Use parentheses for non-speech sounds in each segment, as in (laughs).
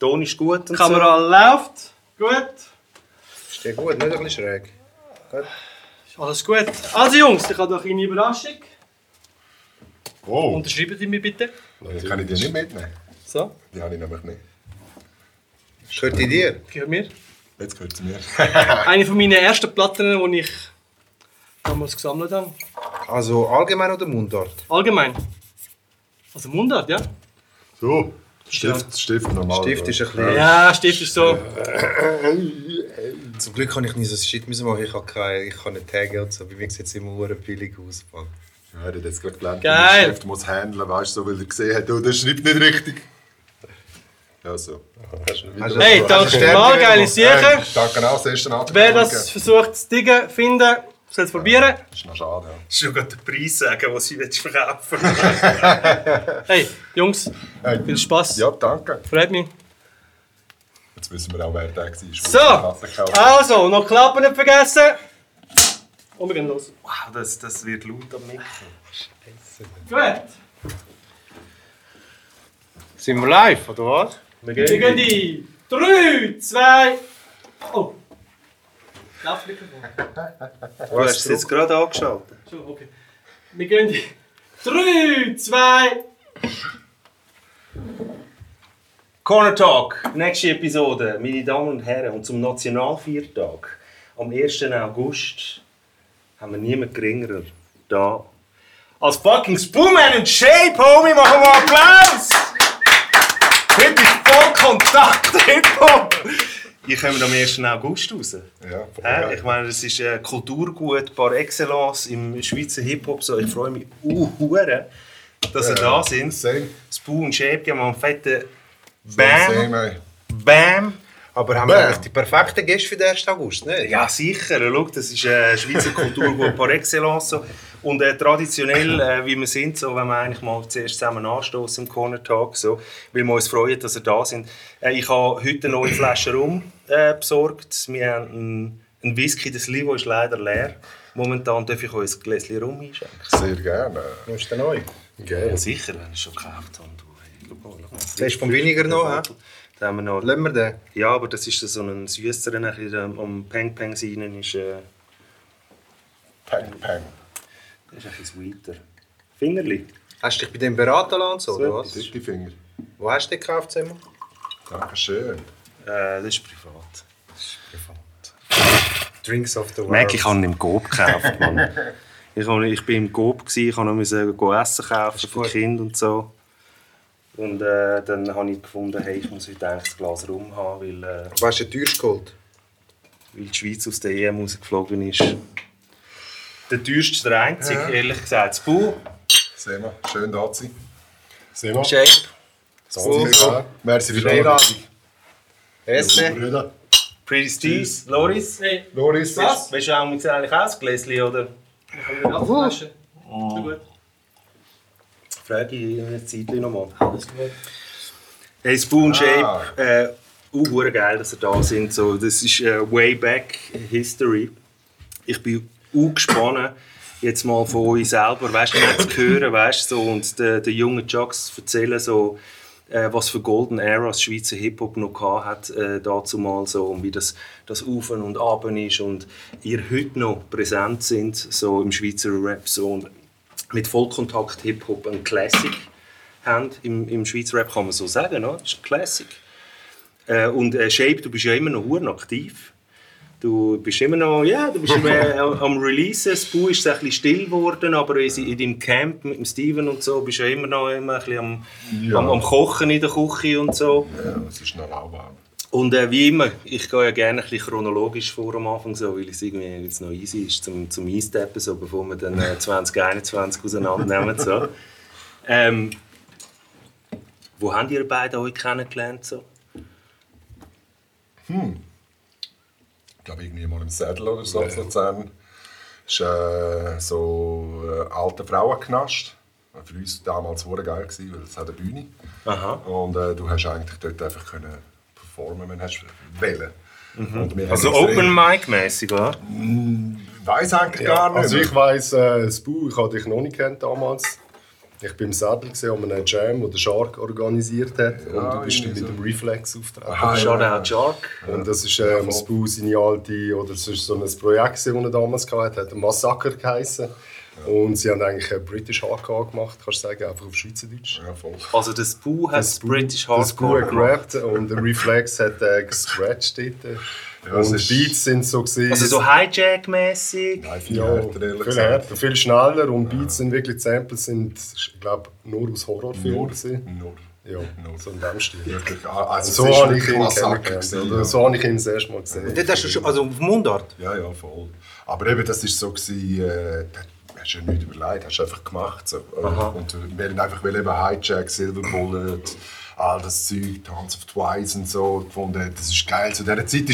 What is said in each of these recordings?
Ton ist gut Die Kamera läuft. Gut. Ist der gut, nicht ein bisschen schräg. Gut. Ist alles gut. Also Jungs, ich habe noch eine Überraschung. Oh, Unterschreiben Sie mir bitte. die kann ich dir nicht mitnehmen. So, Die habe ich nämlich nicht. Gehört die dir? gehört mir. Jetzt gehört sie mir. (laughs) Eine von meinen ersten Platten, die ich damals gesammelt habe. Also allgemein oder Mundart? Allgemein. Also Mundart, ja? So, Stift, Stift normal. Stift ist ein bisschen... Ja, Stift ist so. Zum Glück kann ich nicht so Shit müssen machen. Ich habe keine, ich kann nicht taggen und so. Bei mir sieht es immer hure billig aus. Mann. Ja, er hat jetzt gerade gelernt, Geil. Stift muss handeln, weißt du, so, weil er gesehen hat, oh, der schreibt nicht richtig. Ja, so. Hey, danke mal, geile. Hey, danke auch, das erste. Wer das versucht zu diggen, finden, soll es probieren. Das ist noch schade, ja. schon gerade den Preis sagen, den sie willst verkaufen (laughs) Hey, Jungs, Hey, viel Spaß. ja, danke. Freut mich. Jetzt wissen wir auch, wer der war. So, also, noch Klappen nicht vergessen. Und wir gehen los. Wow, das, das wird laut am Mikro. Gut. Sind wir live, oder was? Wir Wir gehen die 3, 2. Oh. Laufmikrofon. Du hast es jetzt gerade angeschaut. Schon, okay. Wir gehen die 3, 2. Corner Talk, nächste Episode, meine Damen und Herren. Und zum Nationalviertag, am 1. August, haben wir niemand geringerer da. Als fucking Spoonman und Shape, Homie, machen wir Applaus! Heute ist voll Kontakt, Hip-Hop! Die kommen am 1. August raus. Ja, ich meine, es ist äh, Kulturgut par excellence im Schweizer Hip-Hop. So, ich freue mich uh, dass ihr da sind. Same. Spoon und Shape wir einen fetten Same, Bam, ey. Bam. Aber haben Bam. wir eigentlich die perfekten Gäste für den 1. August, ne? Ja, sicher. Schau, das ist äh, Schweizer Kulturgut par excellence. So. Und äh, traditionell, äh, wie wir sind, so, wenn wir eigentlich mal zuerst zusammen anstoßen im Corner Talk, so, weil wir uns freuen, dass ihr da sind. Äh, ich habe heute eine neue Flasche Rum äh, besorgt. Wir haben einen, einen Whisky, das Livo ist leider leer. Momentan darf ich euch ein Gläschen Rum einschenken. Sehr gerne. Ist der neu? Geil. Ja, sicher, wenn ich es schon gekauft habe. Du, hey. Der ist vom weniger noch, hä? Da haben wir noch Lassen wir den. ja, aber das ist so ein süßer, ein bisschen am Peng Peng sein ist, äh, Pang, pang. Das ist ein bisschen sweeter. Fingerli. Hast du dich bei dem beraten lassen, und so, oder was? Dicke Finger. Wo hast du den gekauft, Simon? Dankeschön. Äh, das ist privat. Drinks of the World. Merke, ich habe ihn im Coop gekauft, Mann. (laughs) Ich, habe, ich bin im gewesen, ich habe noch Essen kaufen für die. Kinder und so. Und äh, dann habe ich gefunden, hey, ich muss heute eigentlich ein Glas Rum haben, weil, äh, Was hast du denn teuerst geholt? weil die Schweiz aus der EM rausgeflogen ist. Der teuerste ist der einzige, ehrlich gesagt. Das Bu, Sehen wir. Schön da zu sein. Sehen wir. Shape, vielmals. Merci für die. Einladung. Essen? Brüder. Pretty Steve, Loris. Hey, Loris. Was? Willst du auch mit eigentlich ein Gläschen, oder? ich habe eine Flasche. So gut. Frage ich in einer Zeit nochmal. Alles gut. Hey, Spoon Shape, Ah. äh, uh, geil, dass ihr da sind. So, das ist äh, way back history. Ich bin uh, gespannt, jetzt mal von euch selber, weißt du, zu hören, weißt so, und den, den jungen Jocks erzählen, so, äh, was für Golden Eras Schweizer Hip-Hop noch hat, äh, dazu mal so, und wie das, das Auf und Ab ist und ihr heute noch präsent sind, so im Schweizer Rap, so, und mit Vollkontakt Hip-Hop ein Classic haben im, im Schweizer Rap, kann man so sagen, no? das ist ein Classic. Äh, und äh, Shape, du bist ja immer noch aktiv. Du bist immer noch, ja, du bist immer am Releasen. Das Bau ist ein bisschen still geworden, aber in, in deinem Camp mit dem Steven und so bist du ja immer noch immer ein bisschen am, Ja. am, am Kochen in der Küche und so. Ja, es ist noch lauwarm. Und äh, wie immer, ich gehe ja gerne ein bisschen chronologisch vor am Anfang, so, weil es irgendwie es noch easy ist zum, zum Einsteppen, so, bevor wir dann äh, 2021 auseinandernehmen. So. (laughs) Ähm, wo habt ihr beide euch kennengelernt? So? Ich glaube, irgendwie mal im Sädel oder so in Luzern. Das ist äh, so ein alter Frauenknast. Für uns damals war geil, gewesen, weil es hat eine Bühne Aha. Und äh, du hast eigentlich dort einfach können performen, wenn du wir haben Also Open Mic mäßig, oder? Weiß eigentlich gar nicht. Also ich weiss, äh, das Bau, ich habe dich noch nicht kennt damals. Ich bin im Sattel gesehen, an einem Jam, den der Shark organisiert hat. und Ja, du bist dann mit so. dem Reflex auftreten. Ja. Shoutout Shark. Und das ist ähm, Spoo seine alte, oder es ist so ein Projekt, das er damals hatte, hat Massaker geheißen. Und sie haben eigentlich ein British Hardcore gemacht, kannst du sagen, einfach auf Schweizerdeutsch. Ja, voll. Also das Bu hat das British Das Spoo Hardcore hat gemacht. gerappt und der Reflex hat äh, gescratcht dort. Und ist- die Beats sind so gesehen. Also so Hijack-mäßig. Nein, viel ja, härter, ehrlich viel gesagt. härter, viel schneller und Beats sind wirklich, die Samples sind, ich glaube, nur aus Horrorfilmen. Nur, nur. Ja, Nur. so in dem Stil. Wirklich, also So habe ich ihn kennengelernt. Oder ja. so habe ich ihn das erste Mal gesehen. Dort hast du schon, also auf Mundart. Ja, ja, voll. Aber eben, das war so, gewesen, äh, hast du ja nichts überlegt, hast du einfach gemacht. So. Und wir haben einfach weil eben Hijack, Silver Bullet, all das Zeug, Dance of Twice und so gefunden, das ist geil. Zu dieser Zeit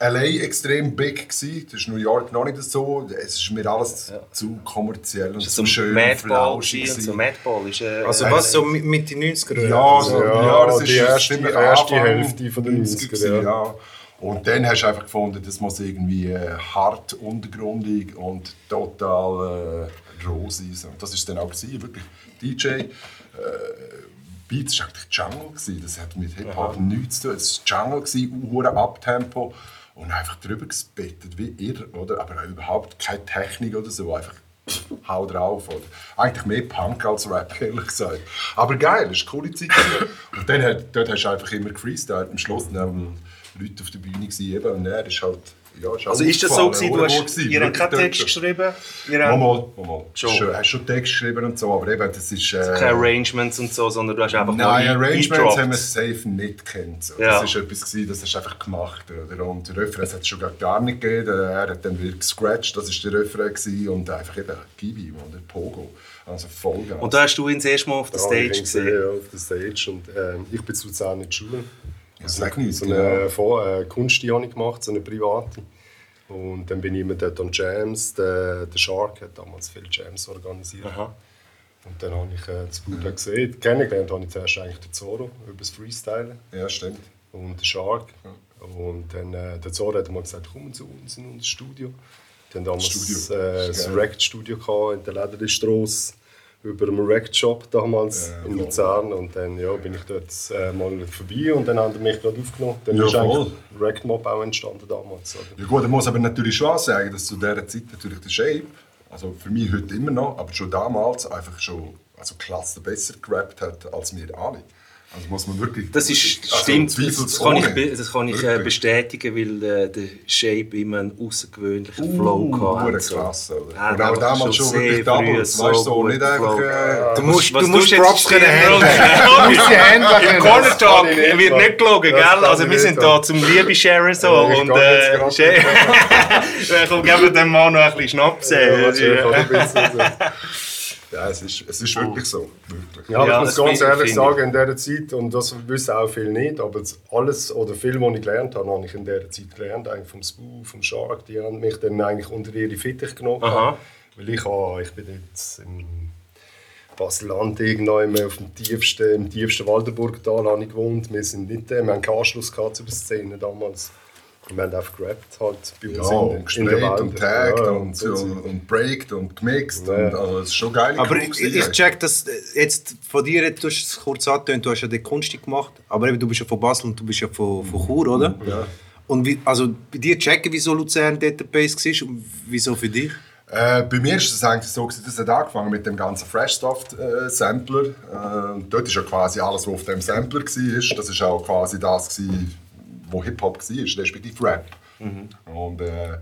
war LA extrem big. Gewesen. Das ist New York noch nicht so. Es ist mir alles zu kommerziell und So zu schön. Madball flauschig so. Madball ist... Äh, Also äh, was, so mi- Mitte 90er? Ja, so, Ja, ja, das ist die erste- ziemlich erste Hälfte von den 90er, gewesen, ja. ja. Und dann hast du einfach gefunden, das muss irgendwie äh, hart untergrundig und total äh, roh sein. Und das war dann auch gewesen, wirklich DJ. Äh, Beats war eigentlich Jungle. Gewesen. Das hat mit Hip-Hop nichts zu tun. Es war Jungle, gewesen, Abtempo und einfach drüber gespettet, wie irre, oder? Aber überhaupt keine Technik oder so, einfach hau drauf. Oder? Eigentlich mehr Punk als Rap, (laughs) ehrlich gesagt. Aber geil, es war eine coole Zeit. Und dann dort hast du einfach immer gefreestylt. Am Schluss waren Leute auf der Bühne. Eben. Und er ist halt, ja, ist Also ist das so gewesen, du hast, gewesen, ihr habt keinen Text schon. geschrieben? Ihr Mal, mal, mal. Schon. Schon. Hast schon Text geschrieben und so, aber eben, das ist... Äh, keine Arrangements und so, sondern du hast einfach Nein, Arrangements haben wir safe nicht kennt. So. Ja. Das war etwas, gewesen, das hast du einfach gemacht. Oder? Und der Refrain hat es schon gar- nicht gegeben. Er hat dann wieder gescratcht, das war der Refrain. Gewesen. Und einfach eben Gibi, oder Pogo. Also Vollgas. Und da hast du ihn das erste Mal auf der Ja, Stage gesehen. ja, auf der Stage. Und, ähm, ich bin zu Luzern in der Schule. Ja, sag nicht, So genau. eine äh, Kunst ich gemacht, so eine private. Und dann bin ich immer dort an Jams. Der, der Shark hat damals viele Jams organisiert. Aha. Und dann habe ich äh, das Bruder gesehen. Kennengelernt habe ich zuerst eigentlich den Zoro über das Freestylen Ja, stimmt. und den Shark. Und dann äh, der Zoro hat mal gesagt, komm zu uns in unser Studio. Haben damals Studio. äh, Das das. Record-Studio in der Lederstrasse über dem Record-Shop damals Ja, in. Luzern. Und dann ja, bin ich dort äh, mal vorbei und dann haben die mich gerade aufgenommen. Dann Ja, ist voll. eigentlich Record Mob auch entstanden damals. Oder? Ja gut, man muss aber natürlich schon sagen, dass zu dieser Zeit natürlich der Shape, also für mich heute immer noch, aber schon damals einfach schon also klasse besser gerappt hat als wir alle. Also muss man wirklich... Das ist, also stimmt, das, kann ich, das kann ich äh, Wirklich. bestätigen, weil äh, der Shape immer einen außergewöhnlichen Flow Uh, gehabt hure hat. so. klasse, oder? Ja, Und auch damals schon sehr wirklich früh Doubles, weißt du, so, nicht einfach... Äh, Du musst, du musst Props jetzt können handeln. (laughs) (laughs) Im Corner Talk ich wird nicht gelogen, gell? Also ich wir sind da zum Liebe-Sharen so. Ich und kann jetzt äh, gerade- Shay- (laughs) Komm, geben wir dem Mann noch ein bisschen Schnaps. Ja, ja, es ist, es ist wirklich so. Wirklich. Ja, aber Ja, ich muss ganz ehrlich ich. sagen, in dieser Zeit, und das wissen auch viele nicht, aber alles oder viel, was ich gelernt habe, habe ich in dieser Zeit gelernt, eigentlich vom Spoo, vom Shark, die haben mich dann eigentlich unter ihre Fittich genommen. Aha. Weil ich, ah, ich bin jetzt im Basel-Land auf dem tiefsten, im tiefsten Waldenburgtal habe ich gewohnt. Wir, sind nicht, äh, wir haben keinen Anschluss gehabt zu der Szene damals. Wir haben einfach gerappt halt bei Ja, uns und in, gesprayt Welt. und tagged Ja, und, und, Zeug. und breakt und gemixt. Ja. Und, also, es ist schon geil. Aber ich, ich check das äh, jetzt von dir, du hast es kurz angetönt, du hast ja die Kunst gemacht, aber eben, du bist ja von Basel und du bist ja von, von Chur, oder? Ja. Und wie, also bei dir checken, wieso Luzern dort der Base war und wieso für dich? Äh, bei mir ist es eigentlich so, das hat angefangen mit dem ganzen Freshsoft-Sampler. Äh, und dort ist ja quasi alles, was auf dem Sampler war. Das war auch quasi das, gewesen, wo Hip-Hop war, respektive Rap. Und äh,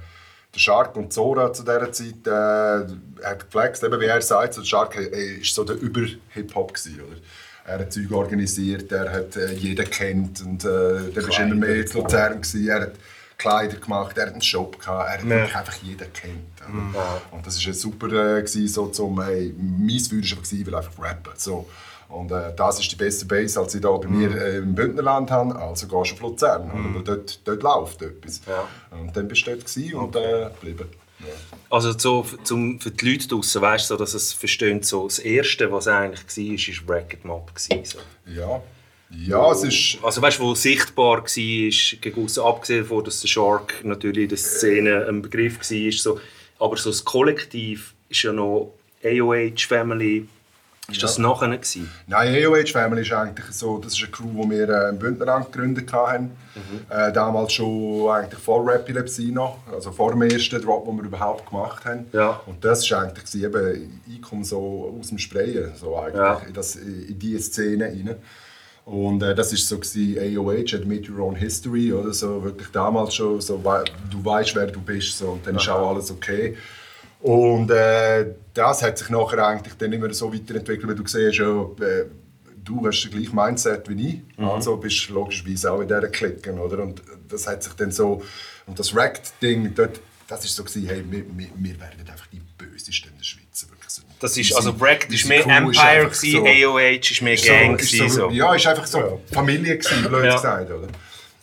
der Shark und Zora zu dieser Zeit äh, hat geflext, eben wie er sagt, so der Shark äh, ist so der Über-Hip-Hop oder? Er hat Zeug organisiert, er hat äh, jeden kennt und äh, der war immer mehr in Luzern gewesen. Er hat Kleider gemacht, er hat einen Shop gehabt, er hat wirklich einfach jeden kennt. oder? Und das war super äh, gewesen, so zum, hey, mein Feuer war einfach, weil einfach rappen. So. Und äh, das ist die beste Base, als ich hier bei mir äh, im Bündnerland habe. Also gehst du auf Luzern, oder? weil dort, dort läuft etwas. Und dann bist du dort und äh, geblieben. Ja. Also so zum, für die Leute draußen, weißt du, so, dass es verstehen, so das Erste, was eigentlich war, war Racket Mob. gewesen, So. Ja. Ja, es ist. Also weißt du, wo sichtbar war, gegen aussen, abgesehen davon, dass der Shark natürlich in der Szene ein Begriff war. So. Aber so das Kollektiv ist ja noch AOH Family, Ist das nachher gewesen? Nein, AOH Family ist eigentlich so, das ist eine Crew, die wir äh, im Bündnerland gegründet haben. Äh, damals schon eigentlich vor Rap-Epilepsie noch, also vor dem ersten Drop, den wir überhaupt gemacht haben. Ja. Und das ist eigentlich eben, ich komme so aus dem Sprayen, so eigentlich, Ja. in, das, in diese Szene rein. Und äh, das ist so gewesen, AOH, Admit Your Own History, oder so, wirklich damals schon, so, du weißt, wer du bist, so, und dann ist auch alles okay. Und äh, das hat sich nachher eigentlich dann immer so weiterentwickelt, weil du siehst, ja, äh, du hast das gleiche Mindset wie ich, Mhm. also bist du logischerweise auch in dieser Klicken, oder? Und das hat sich dann so, und das Racked-Ding, dort, das ist so gewesen, hey, wir, wir, wir werden einfach die Bösesten in der Schweiz, wirklich so. Das ist, also Bracket ist mehr ist Empire, einfach gewesen, so- AOH ist mehr ist Gang. ist gewesen, so. Ja, ist einfach so Familie gewesen, blöd Ja. gesagt, oder?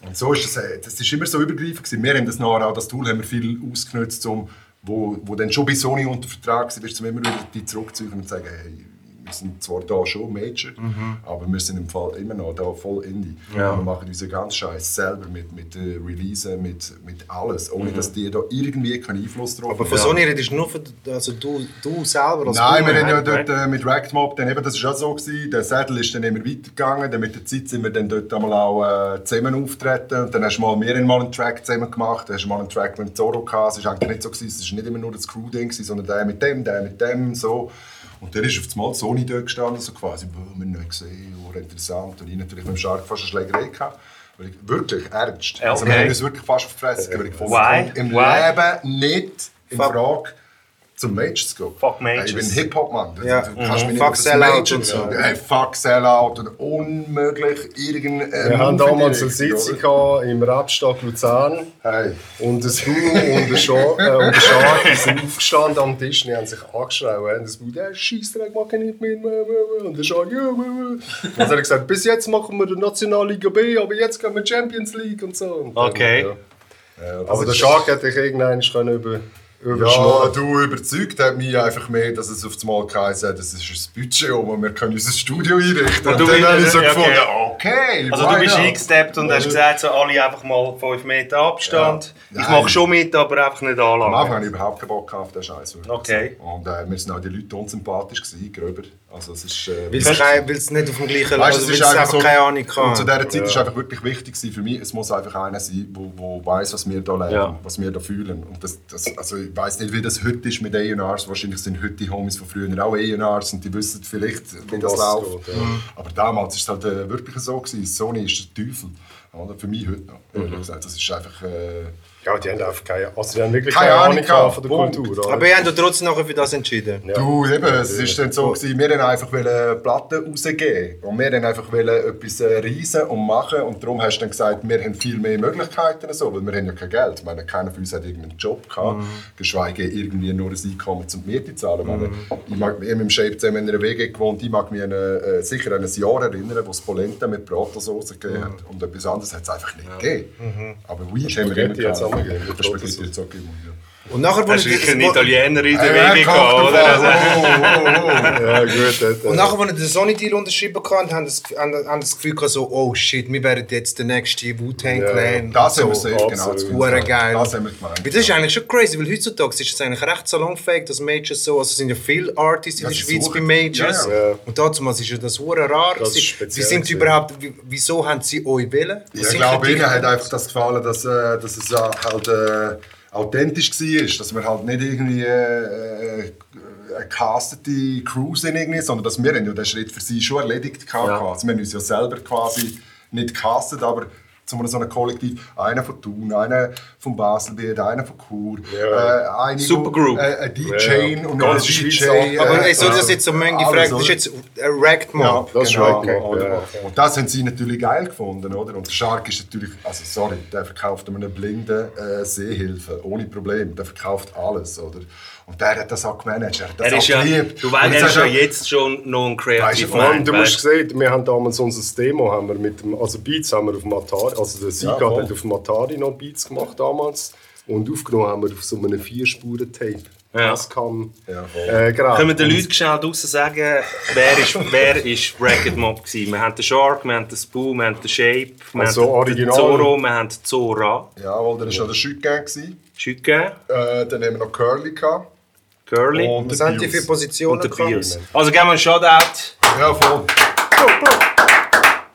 Und so ist das, äh, das ist immer so übergreifend gewesen. Wir haben das nachher auch, das Tool haben wir viel ausgenutzt, um, wo, wo dann schon bei Sony unter Vertrag war, um immer wieder die zurückzuziehen und sagen, hey, wir sind zwar da schon Major, aber wir sind im Fall immer noch da voll Indie. Ja. Wir machen unseren ganzen Scheiß selber mit, mit äh, Releasen, mit, mit alles, ohne dass die da irgendwie keinen Einfluss drauf Aber von Sony redest du nur für, also du, du selber als Nein, wir Boomer? haben ja dort äh, mit Racked Mob, dann eben, das war auch so, gewesen, der Sattel ist dann immer weitergegangen, dann mit der Zeit sind wir dann dort einmal auch äh, zusammen auftreten und dann hast du mal, wir haben mal einen Track zusammen gemacht, dann hast du mal einen Track mit Zorro gehabt, es war eigentlich nicht so, gewesen, es war nicht immer nur das Crew-Ding, sondern der mit dem, der mit dem, so. Und dann ist auf einmal Sony dort gestanden, so quasi, «Boah, wir haben nicht gesehen, oh, interessant. Und ich natürlich mit dem Shark fast eine Schlägerei gehabt. Weil ich, wirklich, ernst. Also wir Okay. haben uns wirklich fast auf die Fresse gegeben, weil ich gefunden Why? im Why? Leben nicht in Frage, zum Major zu gehen. Fuck Majors. Ich bin Hip-Hop-Mann. Du- Ja. du kannst mich nicht Fuck Sellout und so. Hey, fuck Sellout und unmöglich irgendein Wir haben damals eine Sitzung oder? gehabt im Rapstadt Luzern. Hey. Und das Hu und der, äh, und der Schar die sind aufgestanden am Tisch und die haben sich angeschrien. Und das Bud, hey, Scheissdreck, mach ich nicht mit. Und der Schar, ja. Und dann hat er gesagt, bis jetzt machen wir die Nationalliga B, aber jetzt gehen wir Champions League und so. Und dann, Okay. ja. Ja, Aber der Shark hätte ich irgendwann können über, Ja, du überzeugt hat mich einfach mehr, dass es auf das Mal geheißen hat, das ist ein Budget um und wir können unser Studio einrichten. Und, du dann habe ich so okay. gefunden, okay, Also du bist eingesteppt und hast gesagt, so alle einfach mal 5 Meter Abstand. Ja. Ich mache schon mit, aber einfach nicht Am Anfang anlangen. hatte ich überhaupt keinen Bock auf den Scheiß. Okay. Und äh, mir sind auch die Leute unsympathisch gewesen, gröber. Also es ist... Äh, Weil es nicht auf dem gleichen Weißt, also es weil ist es einfach so, keine Ahnung Und kann. zu dieser Zeit ist einfach wirklich wichtig gewesen für mich, es muss einfach einer sein, wo, wo weiß, was wir da leben, Ja. was wir da fühlen. Und das, das, also ich weiß nicht, wie das heute ist mit A&Rs. Wahrscheinlich sind heute die Homies von früher auch A&Rs und die wissen vielleicht, wie das läuft. geht, ja. Aber damals war es halt äh, wirklich so gewesen. Sony ist der Teufel. Oder? Für mich heute noch. ehrlich gesagt. Das ist einfach. Äh, Ja, die haben einfach keine, also die haben wirklich Keine keine, Ahnung gehabt von der Punkt. Kultur. oder? Aber ihr habt ja trotzdem nachher für das entschieden. Du, eben, es ist dann so gewesen, wir wollten einfach wollen Platten rausgeben und wir wollten einfach wollen etwas äh, reisen und machen und darum hast du dann gesagt, wir haben viel mehr Möglichkeiten, so, weil wir haben ja kein Geld. Ich meine, keiner von uns hat irgendeinen Job gehabt, geschweige irgendwie nur ein Einkommen zum Miete zahlen. Ich, meine, ich mag wir haben im Shape zusammen in einer WG gewohnt, ich mag mich an, äh, sicher an ein Jahr erinnern, wo es Polenta mit Bratensauce gegeben hat und etwas anderes hat es einfach nicht gegeben. Aber Weed haben wir immer gehabt. Gegeben, mit Das Spaghetti Und nachher, wo Hast ich- einen Italiener in der Äh, WG gehabt, oder? Also, Oh, oh, oh. (laughs) Ja, gut. äh, Und nachher, als wir den Sony-Deal unterschrieben hatten, haben das, haben, haben das Gefühl gehabt, so, oh shit, wir werden jetzt der nächste Wu-Tang Clan. Das haben wir so. safe, genau. das. Hure geil. Das haben wir gemeint. Weil Das ist eigentlich schon crazy, weil heutzutage ist es eigentlich recht salonfähig, dass Majors so, also es sind ja viele Artists in der Schweiz bei Majors. Ja, ja. Und damals ist ja das hure rar. Das Wie sind überhaupt, wie- wieso haben sie euch wählen? Ich glaube, ihnen hat einfach das gefallen, dass, äh, dass es ja halt äh, authentisch war. Dass wir halt nicht irgendwie äh, äh, eine castete Crew sind, irgendwie, sondern dass wir ja den Schritt für sie schon erledigt hatten. Ja. Also wir haben uns ja selber quasi nicht castet, aber zu so einem Kollektiv, einer von Thun, einer von Baselbiet, einer von Chur, Ja. äh, Supergroup. äh, ein DJ Ja. und Ganz ein DJ. auch. Aber äh, ey, so das jetzt so Menge alles, gefragt, das ist jetzt ein Racked Ja, Mob. Das ist genau. right, oder? ja. Und das haben sie natürlich geil gefunden, oder? Und der Shark ist natürlich, also sorry, der verkauft einem blinden äh, Seehilfe, ohne Problem. Der verkauft alles, oder? Und der hat das auch gemanagt, er hat das er ist auch ja, geliebt. du Und weißt, er ist ja du- jetzt schon noch ein Creative Weißt du, Mind. du musst sehen, wir haben damals unser Demo haben wir mit dem, also Beats haben wir auf dem Atari, also der Sieger voll. hat auf dem Atari noch Beats gemacht damals und aufgenommen haben wir auf so einem Vierspuren-Tape. Ja. Das kann Ja, voll. äh, gerade. Können wir den Leuten schnell draussen sagen, wer ist, (laughs) wer ist Racket Mob gewesen? Wir haben den Shark, wir haben den Spoo, wir haben den Shape, wir Also haben den original. Zorro, wir haben den Zora. Ja, weil dann war noch der Schütgang. gewesen. Schütge, Äh, dann haben wir noch Curly. Gehabt. Curly Und was sind die für Positionen? und? Pierce. Also geben wir einen Shoutout. Ja, voll.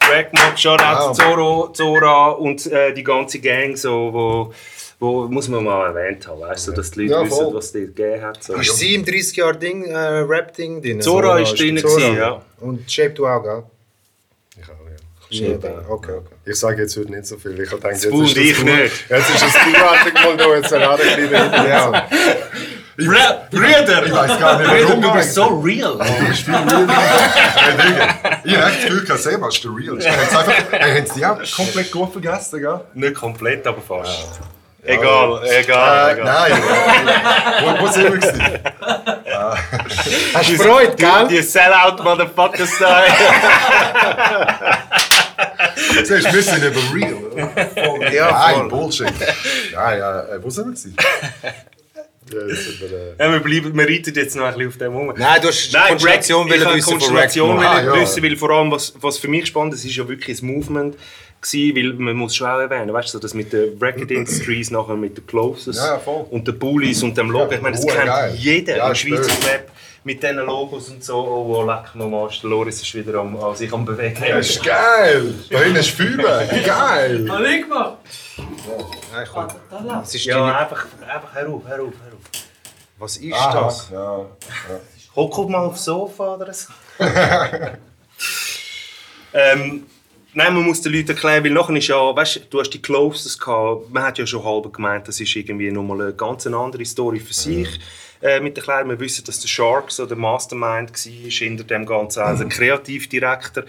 Dragmob, Shoutout zu Zoro, Zora und äh, die ganze Gang, so, wo, wo muss man mal erwähnt haben, weißt du, dass die Leute Ja, wissen, was die gegeben hat. So. Ist sie im 30-Jahr-Ding, äh, Rap-Ding drin? Zora ist drin Zora. gewesen, ja. Und Shape du auch, gell? Ich auch, ja. Jeder. Okay, okay. Ich sage jetzt heute nicht so viel. Ich habe gedacht, jetzt ist das ich Du- nicht. Jetzt ist das Duartig mal da, jetzt hat er ein bisschen Ja. Brüder! Ich weiß gar nicht, warum du bist so real! Du bist viel Digga, Ich habe echt das Gefühl, Seba ist der einfach- hey, haben sie die auch komplett gut vergessen, gell? Nicht komplett, aber fast. Egal, egal, Äh, egal. nein. wo, wo sind wir gewesen? Hast du Freude, gell? Die Sellout-Motherfucker-Style. Siehst du, wir sind eben real. Ja, Nein, voll. Bullshit. Nein, äh, wo sind wir gewesen? Ja, äh, Ja, wir, bleiben, wir reiten jetzt noch ein bisschen auf dem rum. Nein, du hast Nein, Konstellation Rack- wollen wissen von Konstellation wollen Ah, ja. wissen, weil vor allem, was, was für mich spannend ist, ist ja wirklich ein Movement gewesen, weil man muss schon auch erwähnen, weißt du, so das mit den Bracket Industries, (laughs) nachher mit den Closes Ja, und den Bullies und dem Logo, Ja, ich meine, das kennt geil. jeder Ja, im Schweizer stimmt. Mit diesen Logos und so, oh, oh leck mal, der Loris ist wieder am, an sich am bewegen. Das ist geil. Da hinten ist Feuer. (laughs) Geil. Hab ich gemacht. Nein, komm. Was ist, Ja, einfach, einfach hör auf, hör auf, hör auf. was ist Aha, das? Ja. Hock mal aufs Sofa oder so. (laughs) ähm, nein, man muss den Leuten erklären, weil nachher ist ja, weißt, du hast die Closes gehabt, man hat ja schon halb gemeint, das ist irgendwie nochmal eine ganz andere Story für sich. Äh, mit den Kleinen. Wir wissen, dass der Shark so der Mastermind war hinter dem Ganzen, also ein Kreativdirektor.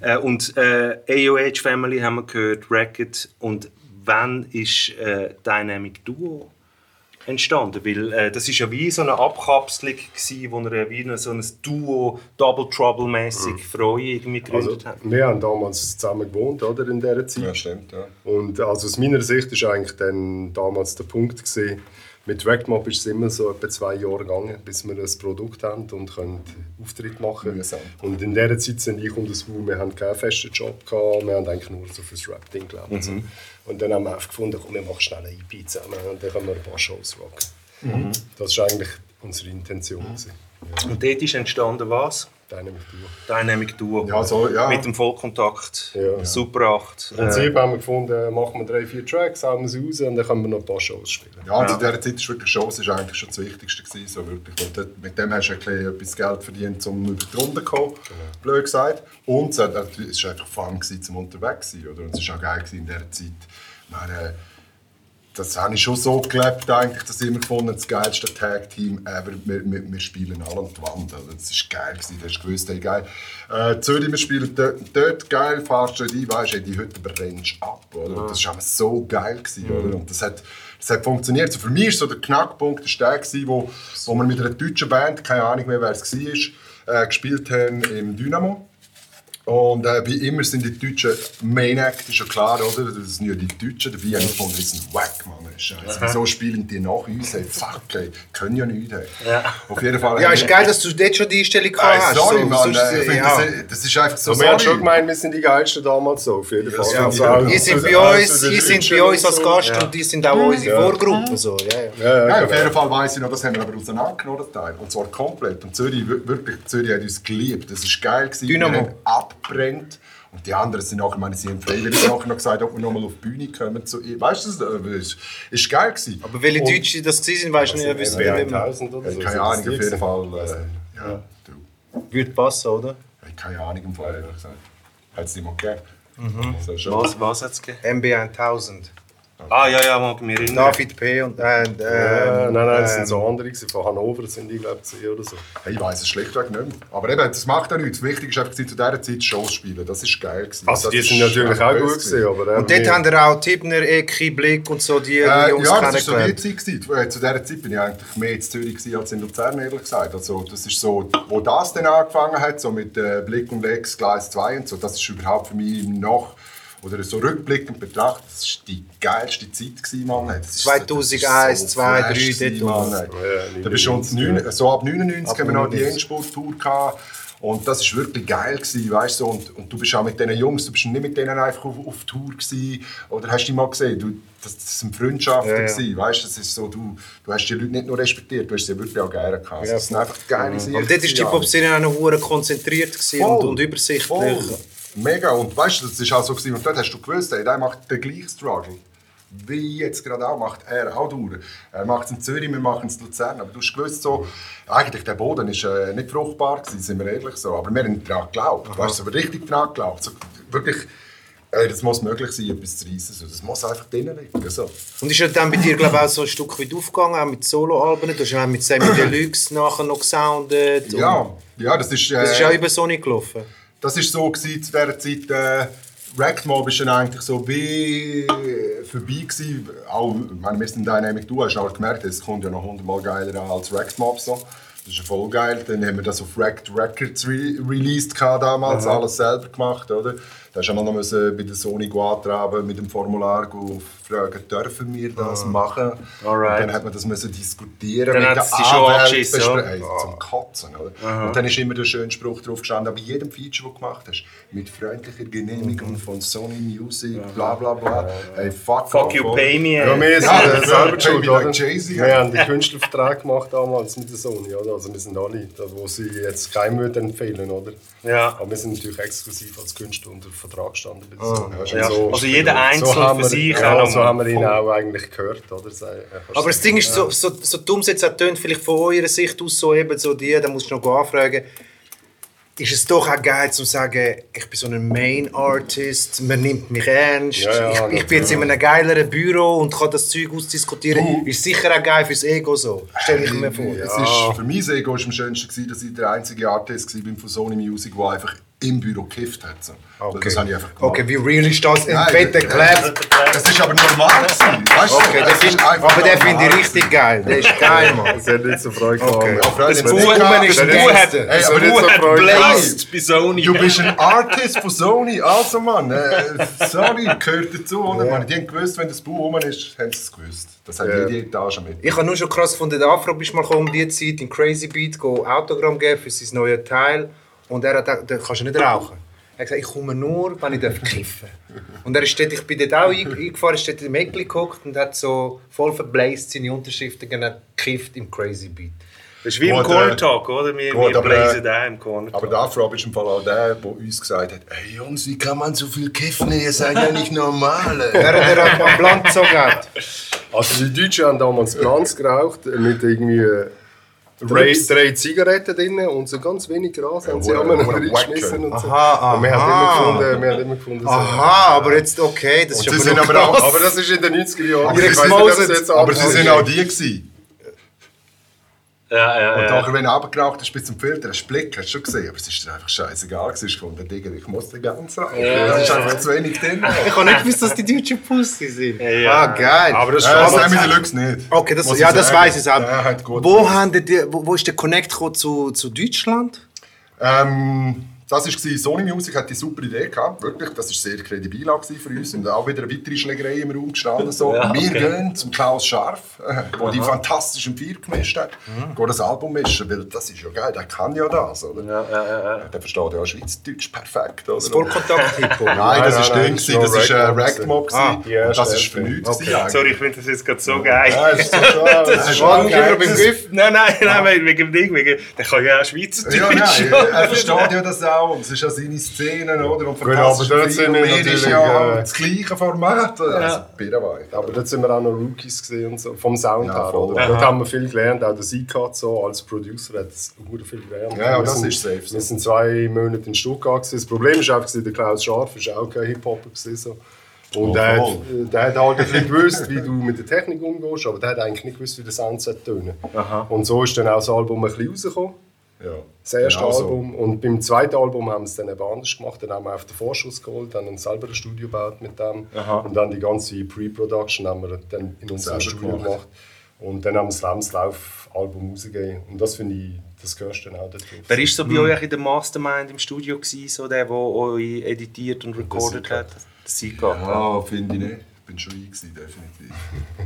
Äh, und äh, AOH Family haben wir gehört, Racket. Und wann ist äh, Dynamic Duo entstanden, weil äh, das ist ja wie so eine Abkapselung gsi, wo er wie eine- so ein Duo Double Trouble mäßig für euch irgendwie also, gegründet hat. wir haben damals zusammen gewohnt, oder, in dieser Zeit. Ja, stimmt, ja. Und also aus meiner Sicht ist eigentlich dann damals der Punkt gesehen. Mit Ragmob ist es immer so etwa zwei Jahre gegangen, bis wir ein Produkt haben und können Auftritt machen. Mühsam. Und in dieser Zeit sind ich und das Wu, wir haben keinen festen Job gehabt, wir haben eigentlich nur so fürs Rap-Ding gelebt. Mhm. Und dann haben wir einfach gefunden, komm, wir machen schnell eine EP zusammen und dann können wir ein paar Shows rocken. Mhm. Das war eigentlich unsere Intention. gewesen. Ja, Und dort ist entstanden was? Dynamic Duo. Dynamic Duo. Ja, so, ja. Mit dem Vollkontakt. Ja. Super 8. Im Prinzip haben wir gefunden, machen wir drei, vier Tracks, hauen wir sie raus und dann können wir noch ein paar Shows spielen. Ja, und in dieser Zeit ist wirklich Shows ist eigentlich schon das Wichtigste gewesen, so wirklich. Und dort, mit dem hast du ein bisschen etwas Geld verdient, um über die Runde zu kommen, blöd gesagt. Und es war einfach Fun gewesen, zum unterwegs zu sein, oder? Und es war auch geil gewesen in dieser Zeit. Meine, das habe ich schon so gelebt, eigentlich, dass ich immer gefunden habe, das geilste Tag-Team ever. Wir, wir, wir spielen alle an die Wand. Also, das war geil. Gewesen. Du hast gewusst, hey, geil. Äh, Zürich, wir spielen dort, dort geil, fahrst du dort ein, weißt du, die heute brennst ab. Oder? Und das war so geil. Gewesen, oder? Und das hat, das hat funktioniert. So für mich war so der Knackpunkt der der, gewesen, wo, wo wir mit einer deutschen Band, keine Ahnung mehr, wer es war, äh, gespielt haben im Dynamo. Und äh, wie immer sind die Deutschen Main Act, ist ja klar, oder? Das sind ja die Deutschen, dabei habe ich gefunden, das sind wack, Mann. Scheiße. Wieso spielen die nach uns? Hey, fuck, ey, können ja nichts. Hey. Auf jeden Fall. Ja, haben ist geil, dass du dort schon die Einstellung Äh, gehabt hast. sorry, So, Mann. äh, ich finde, ja. das, das ist einfach so Aber wir haben schon gemeint, wir sind die Geilsten damals so, auf jeden Fall. Ja, Also ja. Ihr seid also bei uns, den ihr Deutschen bei uns und als. Gast und die sind auch unsere Vorgruppe. So, ja, ja. Ja, ja, Nein, genau. auf jeden Fall weiss ich noch, das haben wir aber auseinandergenommen, Teil. Und zwar komplett. Und Zürich, wir- wirklich, Zürich hat uns geliebt. Das war geil. Gewesen. Dynamo. Wir haben abbrennt. Und die anderen sind ich meine, sie haben freiwillig nachher noch gesagt, ob wir nochmal auf die Bühne kommen. Zu, weißt du, das es ist geil gewesen. Aber welche Und- Deutsche das sind, weißt du nicht. Also, MB wer- 1000 oder so. Keine Ahnung, das auf jeden? Fall. Äh, ja, du. Würde passen, oder? Ich keine Ahnung im Fall, ehrlich gesagt. Hat es nicht mal gegeben. Mhm. So, schon. Was, was hat es gegeben? MB 1000. Ah, ja, ja, mag ich mich erinnern. David P. und. Äh, Ja, äh, nein, nein, das sind ähm, so andere gewesen. Von Hannover sind die, glaube ich, oder so. Hey, ich weiss es schlichtweg nicht mehr. Aber eben, das macht ja nichts. Wichtig war einfach, zu dieser Zeit Shows spielen. Das war geil. Gewesen. Also das die ist sind natürlich auch gut gewesen, aber... Und dort haben wir auch Tippner, Ecki, Blick und so die, die Äh, Jungs ja, das war so die. Zeit. Äh, Zu dieser Zeit bin ich eigentlich mehr in Zürich gewesen als in Luzern, ehrlich gesagt. Also, das ist so, wo das dann angefangen hat, so mit äh, Blick und Lex, Gleis 2 und so, das ist überhaupt für mich noch, oder so rückblickend betrachtet, das war die geilste Zeit gewesen, Mann. Das ist- 2001, das ist 2, 3, fresh gewesen, dort Mann. und- Da bist du uns neun- so ab 99 haben wir noch die Endspurt-Tour gehabt. Und das war wirklich geil, gewesen, weißt du, und, und du bist auch mit diesen Jungs, du bist nicht mit denen einfach auf, auf Tour gewesen, oder hast du die mal gesehen, du, das, das sind Freundschaften Ja, ja. gewesen, weißt du, das ist so, du, du hast die Leute nicht nur respektiert, du hast sie wirklich auch gerne gehabt. Also, das sind einfach geile Sachen. Aber dort ist die Pop-Szene auch noch konzentriert gewesen und, und übersichtlich. Voll. Mega. Und weißt du, das ist auch so gewesen. Und dort hast du gewusst, ey, der macht den gleichen Struggle. Wie jetzt gerade auch, macht er auch durch. Er macht es in Zürich, wir machen es in Luzern. Aber du hast gewusst, so, eigentlich der Boden ist äh, nicht fruchtbar gewesen, sind wir ehrlich so. Aber wir haben daran geglaubt. Weißt du, aber richtig daran geglaubt. So, wirklich, ey, das muss möglich sein, etwas zu reissen. So, das muss einfach drinnen liegen. So. Und ist ja dann bei dir, glaube ich, auch so ein Stück weit aufgegangen, auch mit Soloalben. Du hast ja auch mit Sammy (clears throat) Deluxe nachher noch gesoundet. und Ja, ja, das ist... Äh, Das ist auch über Sony gelaufen. Das ist so gewesen, zu dieser Zeit. Äh, Rackmob ist dann eigentlich so wie vorbei gewesen. Auch, ich meine, wir sind Dynamic Duo, hast du auch gemerkt, es kommt ja noch hundertmal geiler an als Rackmob so. Das ist ja voll geil. Dann haben wir das auf Racked Records re released damals, alles selber gemacht, oder? Da du einmal noch müssen bei der Sony antraben mit dem Formular fragen, dürfen wir das machen? Alright. Und dann hat man das müssen diskutieren Dann mit der dich schon oder? Hey, zum Kotzen, oder? Und dann ist immer der schöne Spruch drauf gestanden, bei jedem Feature, das du gemacht hast, mit freundlicher Genehmigung von Sony Music, bla bla bla. Hey, fuck, Fuck you, oder? pay me. Ja, ey. wir sind (laughs) Ja, ja, selber schuld, oder? Wir ja. haben den Künstlervertrag gemacht damals mit der Sony, oder? Also wir sind alle, da, wo sie jetzt keinem empfehlen, oder? Ja. Aber wir sind natürlich exklusiv als Künstler unter Vertrag gestanden bei der Sony. ja, Ja. Also jeder einzeln haben für wir, sich ja, auch so haben wir ihn voll. auch eigentlich gehört, oder? So, ja, Aber das Ding ist, so, so, so dumm es jetzt auch tönt, vielleicht von eurer Sicht aus so eben so die, da musst du noch anfragen, ist es doch auch geil zu sagen, ich bin so ein Main Artist, man nimmt mich ernst, Ja, ja, ich, ich bin jetzt in einem geileren Büro und kann das Zeug ausdiskutieren. Ist sicher auch geil fürs Ego so, stelle ich mir vor. Es ist, für mich Ego ist am schönsten, gewesen, dass ich der einzige Artist war von Sony Music, der einfach im Büro gekifft hat. So. Okay. Das habe ich einfach gemacht. Okay, wie real ist das? Ein fetter das- Clap. Das ist aber normal gewesen. Weißt du? Okay, Das der find, ist einfach aber den finde ich richtig geil. Der ist geil, Mann. Das hat nicht so Freude gemacht. Okay. Freunde, Das gehabt- ist das ein Buch hat, Gangster. das Freude. blazed bei Sony. Du bist ein Artist von Sony, also Mann, äh, Sony gehört dazu, oder? Man, die haben gewusst, wenn das Buch rum ist, haben sie es gewusst. Das hat Ja. jede Etage mit. Ich habe nur schon krass gefunden, der Afro bist mal gekommen um die Zeit in Crazy Beat go Autogramm geben für sein neues Teil. Und er hat gesagt, da kannst du nicht rauchen. Er hat gesagt, ich komme nur, wenn ich darf kiffen Und er ist dort, ich bin dort auch einge- eingefahren, ist dort im Eckli geguckt und hat so voll verblased seine Unterschriften gekifft im Crazy Beat. Das ist wie im Corner äh, Talk, oder? Wir, gut, wir aber, blazen äh, da im Corner Aber Talk. der Afro ist im Fall auch der, der uns gesagt hat, hey Jungs, wie kann man so viel kiffen? Ihr seid ja nicht normal. Er hat er am Plan gezogen. hat. Also die Deutschen haben damals Glanz geraucht mit irgendwie äh, drei, drei Zigaretten drin und so ganz wenig Gras haben sie einmal noch reingeschmissen und so. Aha, Und wir haben aha. immer gefunden, wir haben immer gefunden so, Aha, aber jetzt okay, das ist Und sie aber aber. Aber das ist in den 90er Jahren. Aber Ich sie sind- nicht, ob es jetzt aber sie sind auch die gewesen. Ja, ja, Und ja. nachher, wenn du runtergeraucht hast bis zum Filter, hast du Blick, hast du schon gesehen. Aber es ist dir einfach scheißegal. gewesen. Ich fand, Digga, ich muss den ganz rein. Da ist einfach zu wenig drin. Ich habe nicht gewusst, dass die deutschen Pussy sind. ja. Ah, geil. Aber das ist Ja, das haben wir Deluxe nicht. Okay, das, ja, das weiß ich auch. Gut wo, haben die, wo, wo ist der Connect zu, zu Deutschland? Ähm, das war Sony Music, hat die super Idee gehabt, wirklich. Das war sehr kredibil auch für uns. Und auch wieder eine weitere Schlägerei im Raum gestanden. So. (laughs) Ja, Wir okay. gehen zum Klaus Scharf, äh, der die fantastischen Vier gemischt hat. Mhm. Gehen das Album mischen, weil das ist ja geil, der kann ja das. Oder? Ja, ja, ja. Der versteht ja auch Schweizerdeutsch perfekt. Oder? Vollkontakt-Hip-Hop. (laughs) Nein, das Nein, war nein, Ding, das das war. Ah, ja, Und das ist für nichts. Okay. Sorry, ich finde das jetzt gerade so geil. Ja, das ist so schade. Das ist schon geil. beim Griff. Nein, nein, nein, wegen- wegen dem Ding. Wegen, der kann ja auch Schweizerdeutsch. Ja, nein, er versteht ja das auch. Und es ist ja seine Szenen, oder? Und Gut, aber dort sind wir natürlich, ja äh, das gleiche Format. Also, Birrenweich. Aber dort sind wir auch noch Rookies gesehen und so, vom Sound Ja, her. Oder? Dort haben wir viel gelernt, auch der Sikat so als Producer hat sehr viel gelernt. Ja, ja, Wir das sind, ist safe. Wir sind zwei Monate in Stuttgart. Gewesen. Das Problem ist einfach, gewesen, der Klaus Scharf ist auch kein Hip-Hopper. gewesen, So. Und Oh, der, hat, voll. der hat halt ein bisschen gewusst, wie du mit der Technik umgehst, aber der hat eigentlich nicht gewusst, wie der Sound tönen. Und so ist dann auch das Album ein bisschen rausgekommen. Ja. Das erste Genau so. Album. Und beim zweiten Album haben wir es dann eben anders gemacht. Dann haben wir auf den Vorschuss geholt, dann selber ein Studio gebaut mit dem. Und dann die ganze Pre-Production haben wir dann in unserem Studio gemacht. gemacht. Und dann haben wir das Lebenslauf-Album rausgegeben. Und das finde ich, das gehörst du dann auch dazu. Wer war so bei euch in der Mastermind im Studio, gewesen, so der, der euch editiert und recorded hat? Der Sika. Ja, finde ich nicht. Ich bin schon ein gewesen, definitiv.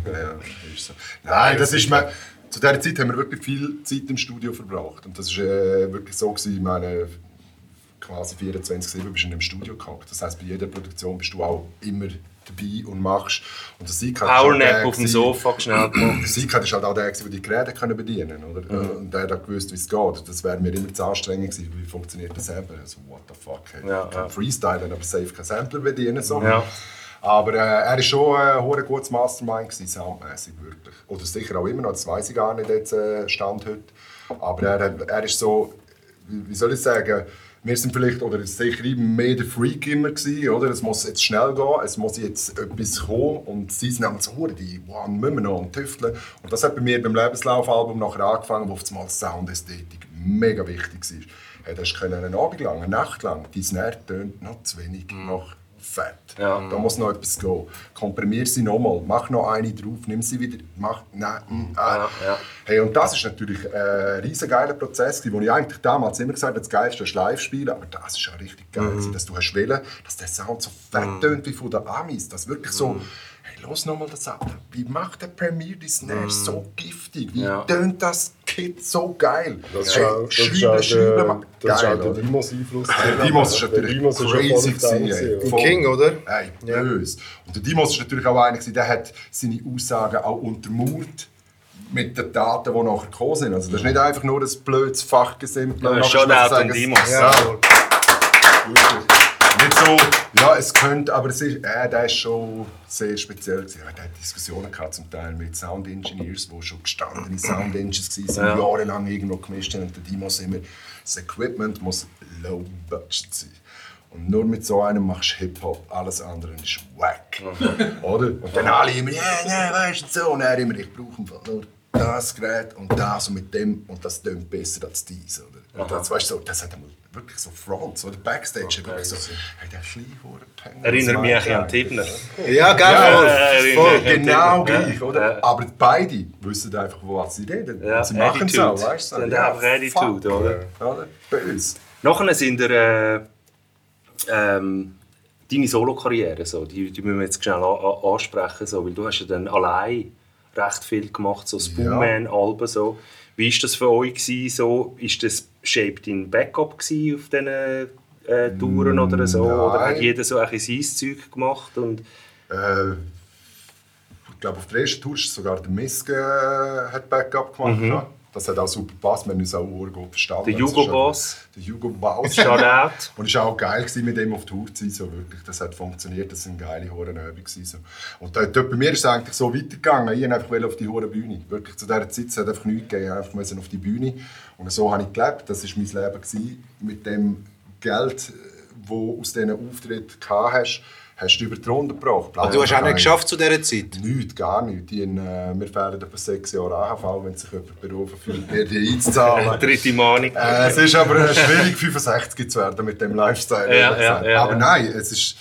(laughs) ja, ist so. Nein, das ist mir... Zu dieser Zeit haben wir wirklich viel Zeit im Studio verbracht. Und das war äh, wirklich so. Gewesen, ich meine, quasi 24-7 bist du in einem Studio gehockt. Das heisst, bei jeder Produktion bist du auch immer dabei und machst. Und der ist halt Powernap auf dem Sofa schnell (clears throat) gemacht. der Sika ist halt auch der, der die Geräte können bedienen oder? Mhm. Und der hat gewusst, wie es geht. Das wäre mir immer zu anstrengend gewesen. Wie funktioniert das Sampler? Also, what the fuck? Hey, Ja, ich kann ja. freestylen, aber safe kein Sampler bedienen. So. Ja. Aber äh, er war schon ein hure gutes Mastermind, gewesen, soundmäßig wirklich. Oder sicher auch immer noch, das weiß ich gar nicht, jetzt äh, Stand heute. Aber er, er ist so, wie soll ich sagen, wir sind vielleicht, oder sicher ich, mehr der Freak immer gewesen, oder? Es muss jetzt schnell gehen, es muss jetzt etwas kommen und sie sind so, hure, die wow, müssen wir noch und tüfteln. Und das hat bei mir beim Lebenslaufalbum nachher angefangen, wo auf einmal Soundästhetik mega wichtig war. Hey, das können einen Abend lang, eine Nacht lang, dein Snare tönt noch zu wenig, noch fett. Ja. Da muss noch etwas gehen. Komprimier sie nochmal, mach noch eine drauf, nimm sie wieder, mach, nein, mm, ah. Ja, ja. Hey, und das ist natürlich ein riesen geiler Prozess, wo ich eigentlich damals immer gesagt habe, das Geilste ist live spielen, aber das ist auch richtig geil, gewesen, dass du hast wollen, dass der Sound so fett tönt wie von den Amis, dass wirklich so, hey, los nochmal das ab, wie macht der Premiere die Snare so giftig, wie Ja. tönt das Kit so geil, Das ist hey, schreiben, der, mach- das ist geil, auch der? Dimos Einfluss. Der Dimos ist natürlich Dimos ist schon crazy gewesen, King, oder? Ey, böse. Und der Dimos ist natürlich auch einer, der hat seine Aussagen auch untermauert mit den Daten, die nachher gekommen sind. Also das ist nicht einfach nur ein blödes Fachgesimpel. Ja, Shoutout an Dimos. Ja, wirklich. So, ja, es könnte, aber es ist, äh, der ist schon sehr speziell. Gewesen. Er hat Diskussionen gehabt, zum Teil mit Sound Engineers, die schon gestandene Sound Engineers waren, Ja. jahrelang irgendwo gemischt haben. Und der Dimos immer, das Equipment muss low budget sein. Und nur mit so einem machst du Hip-Hop, alles andere ist wack. Oder? Und dann alle immer, ja, ja, weißt du so. Und er immer, ich brauche nur das Gerät und das und mit dem und das tönt besser als dies. Oder? Und das, weißt du, so, das hat einmal wirklich so Fronts oder Backstage. wirklich so, hey, der kleine Penner. Erinnert mich ein an Tibner. Ja, geil. Ja, voll. voll. Genau Ja. gleich, oder? Ja. Aber beide wissen einfach, was sie reden. Ja, sie machen es auch, weißt du? Sie haben einfach Attitude, oder? oder? Böse. Nachher sind der, äh, ähm, deine Solo-Karriere, so, die, die müssen wir jetzt schnell an, an, ansprechen, so, weil du hast ja dann allein recht viel gemacht, so Spoonman-Alben. So. Wie war das für euch? Gewesen, so? Ist das Shape dein Backup gewesen auf diesen äh, Touren oder so? Oder hat Nein. jeder so ein bisschen sein Zeug gemacht? Und, Äh, ich glaube, auf der ersten Tour sogar der Miske äh, hat Backup gemacht. Ja. Das hat auch super gepasst, wir haben uns auch sehr gut verstanden. Der Das Hugo ist auch- Boss. Der Hugo Boss. Shoutout. Und es war auch geil, gewesen, mit dem auf Tour zu sein. So, wirklich. Das hat funktioniert, das waren geile Hurenübungen. So. Und dort, dort bei mir ist es eigentlich so weitergegangen. Ich wollte einfach auf die Huren Bühne. Wirklich, zu dieser Zeit es hat einfach nichts gegeben. Ich einfach musste auf die Bühne. Und so habe ich gelebt. Das war mein Leben. Gewesen. Mit dem Geld, das aus diesen Auftritten hast, hast du über die Runde gebracht. Aber du hast auch nicht geschafft zu dieser Zeit. Nichts, gar nichts. Die, in, äh, wir fehlen etwa sechs Jahre AHV, wenn sich jemand berufen fühlt, mir die einzuzahlen. (laughs) Dritte Mahnung. Äh, es ist aber äh, schwierig, 65 zu werden mit dem Lifestyle. Ja, ja, ja, aber ja. nein, es ist.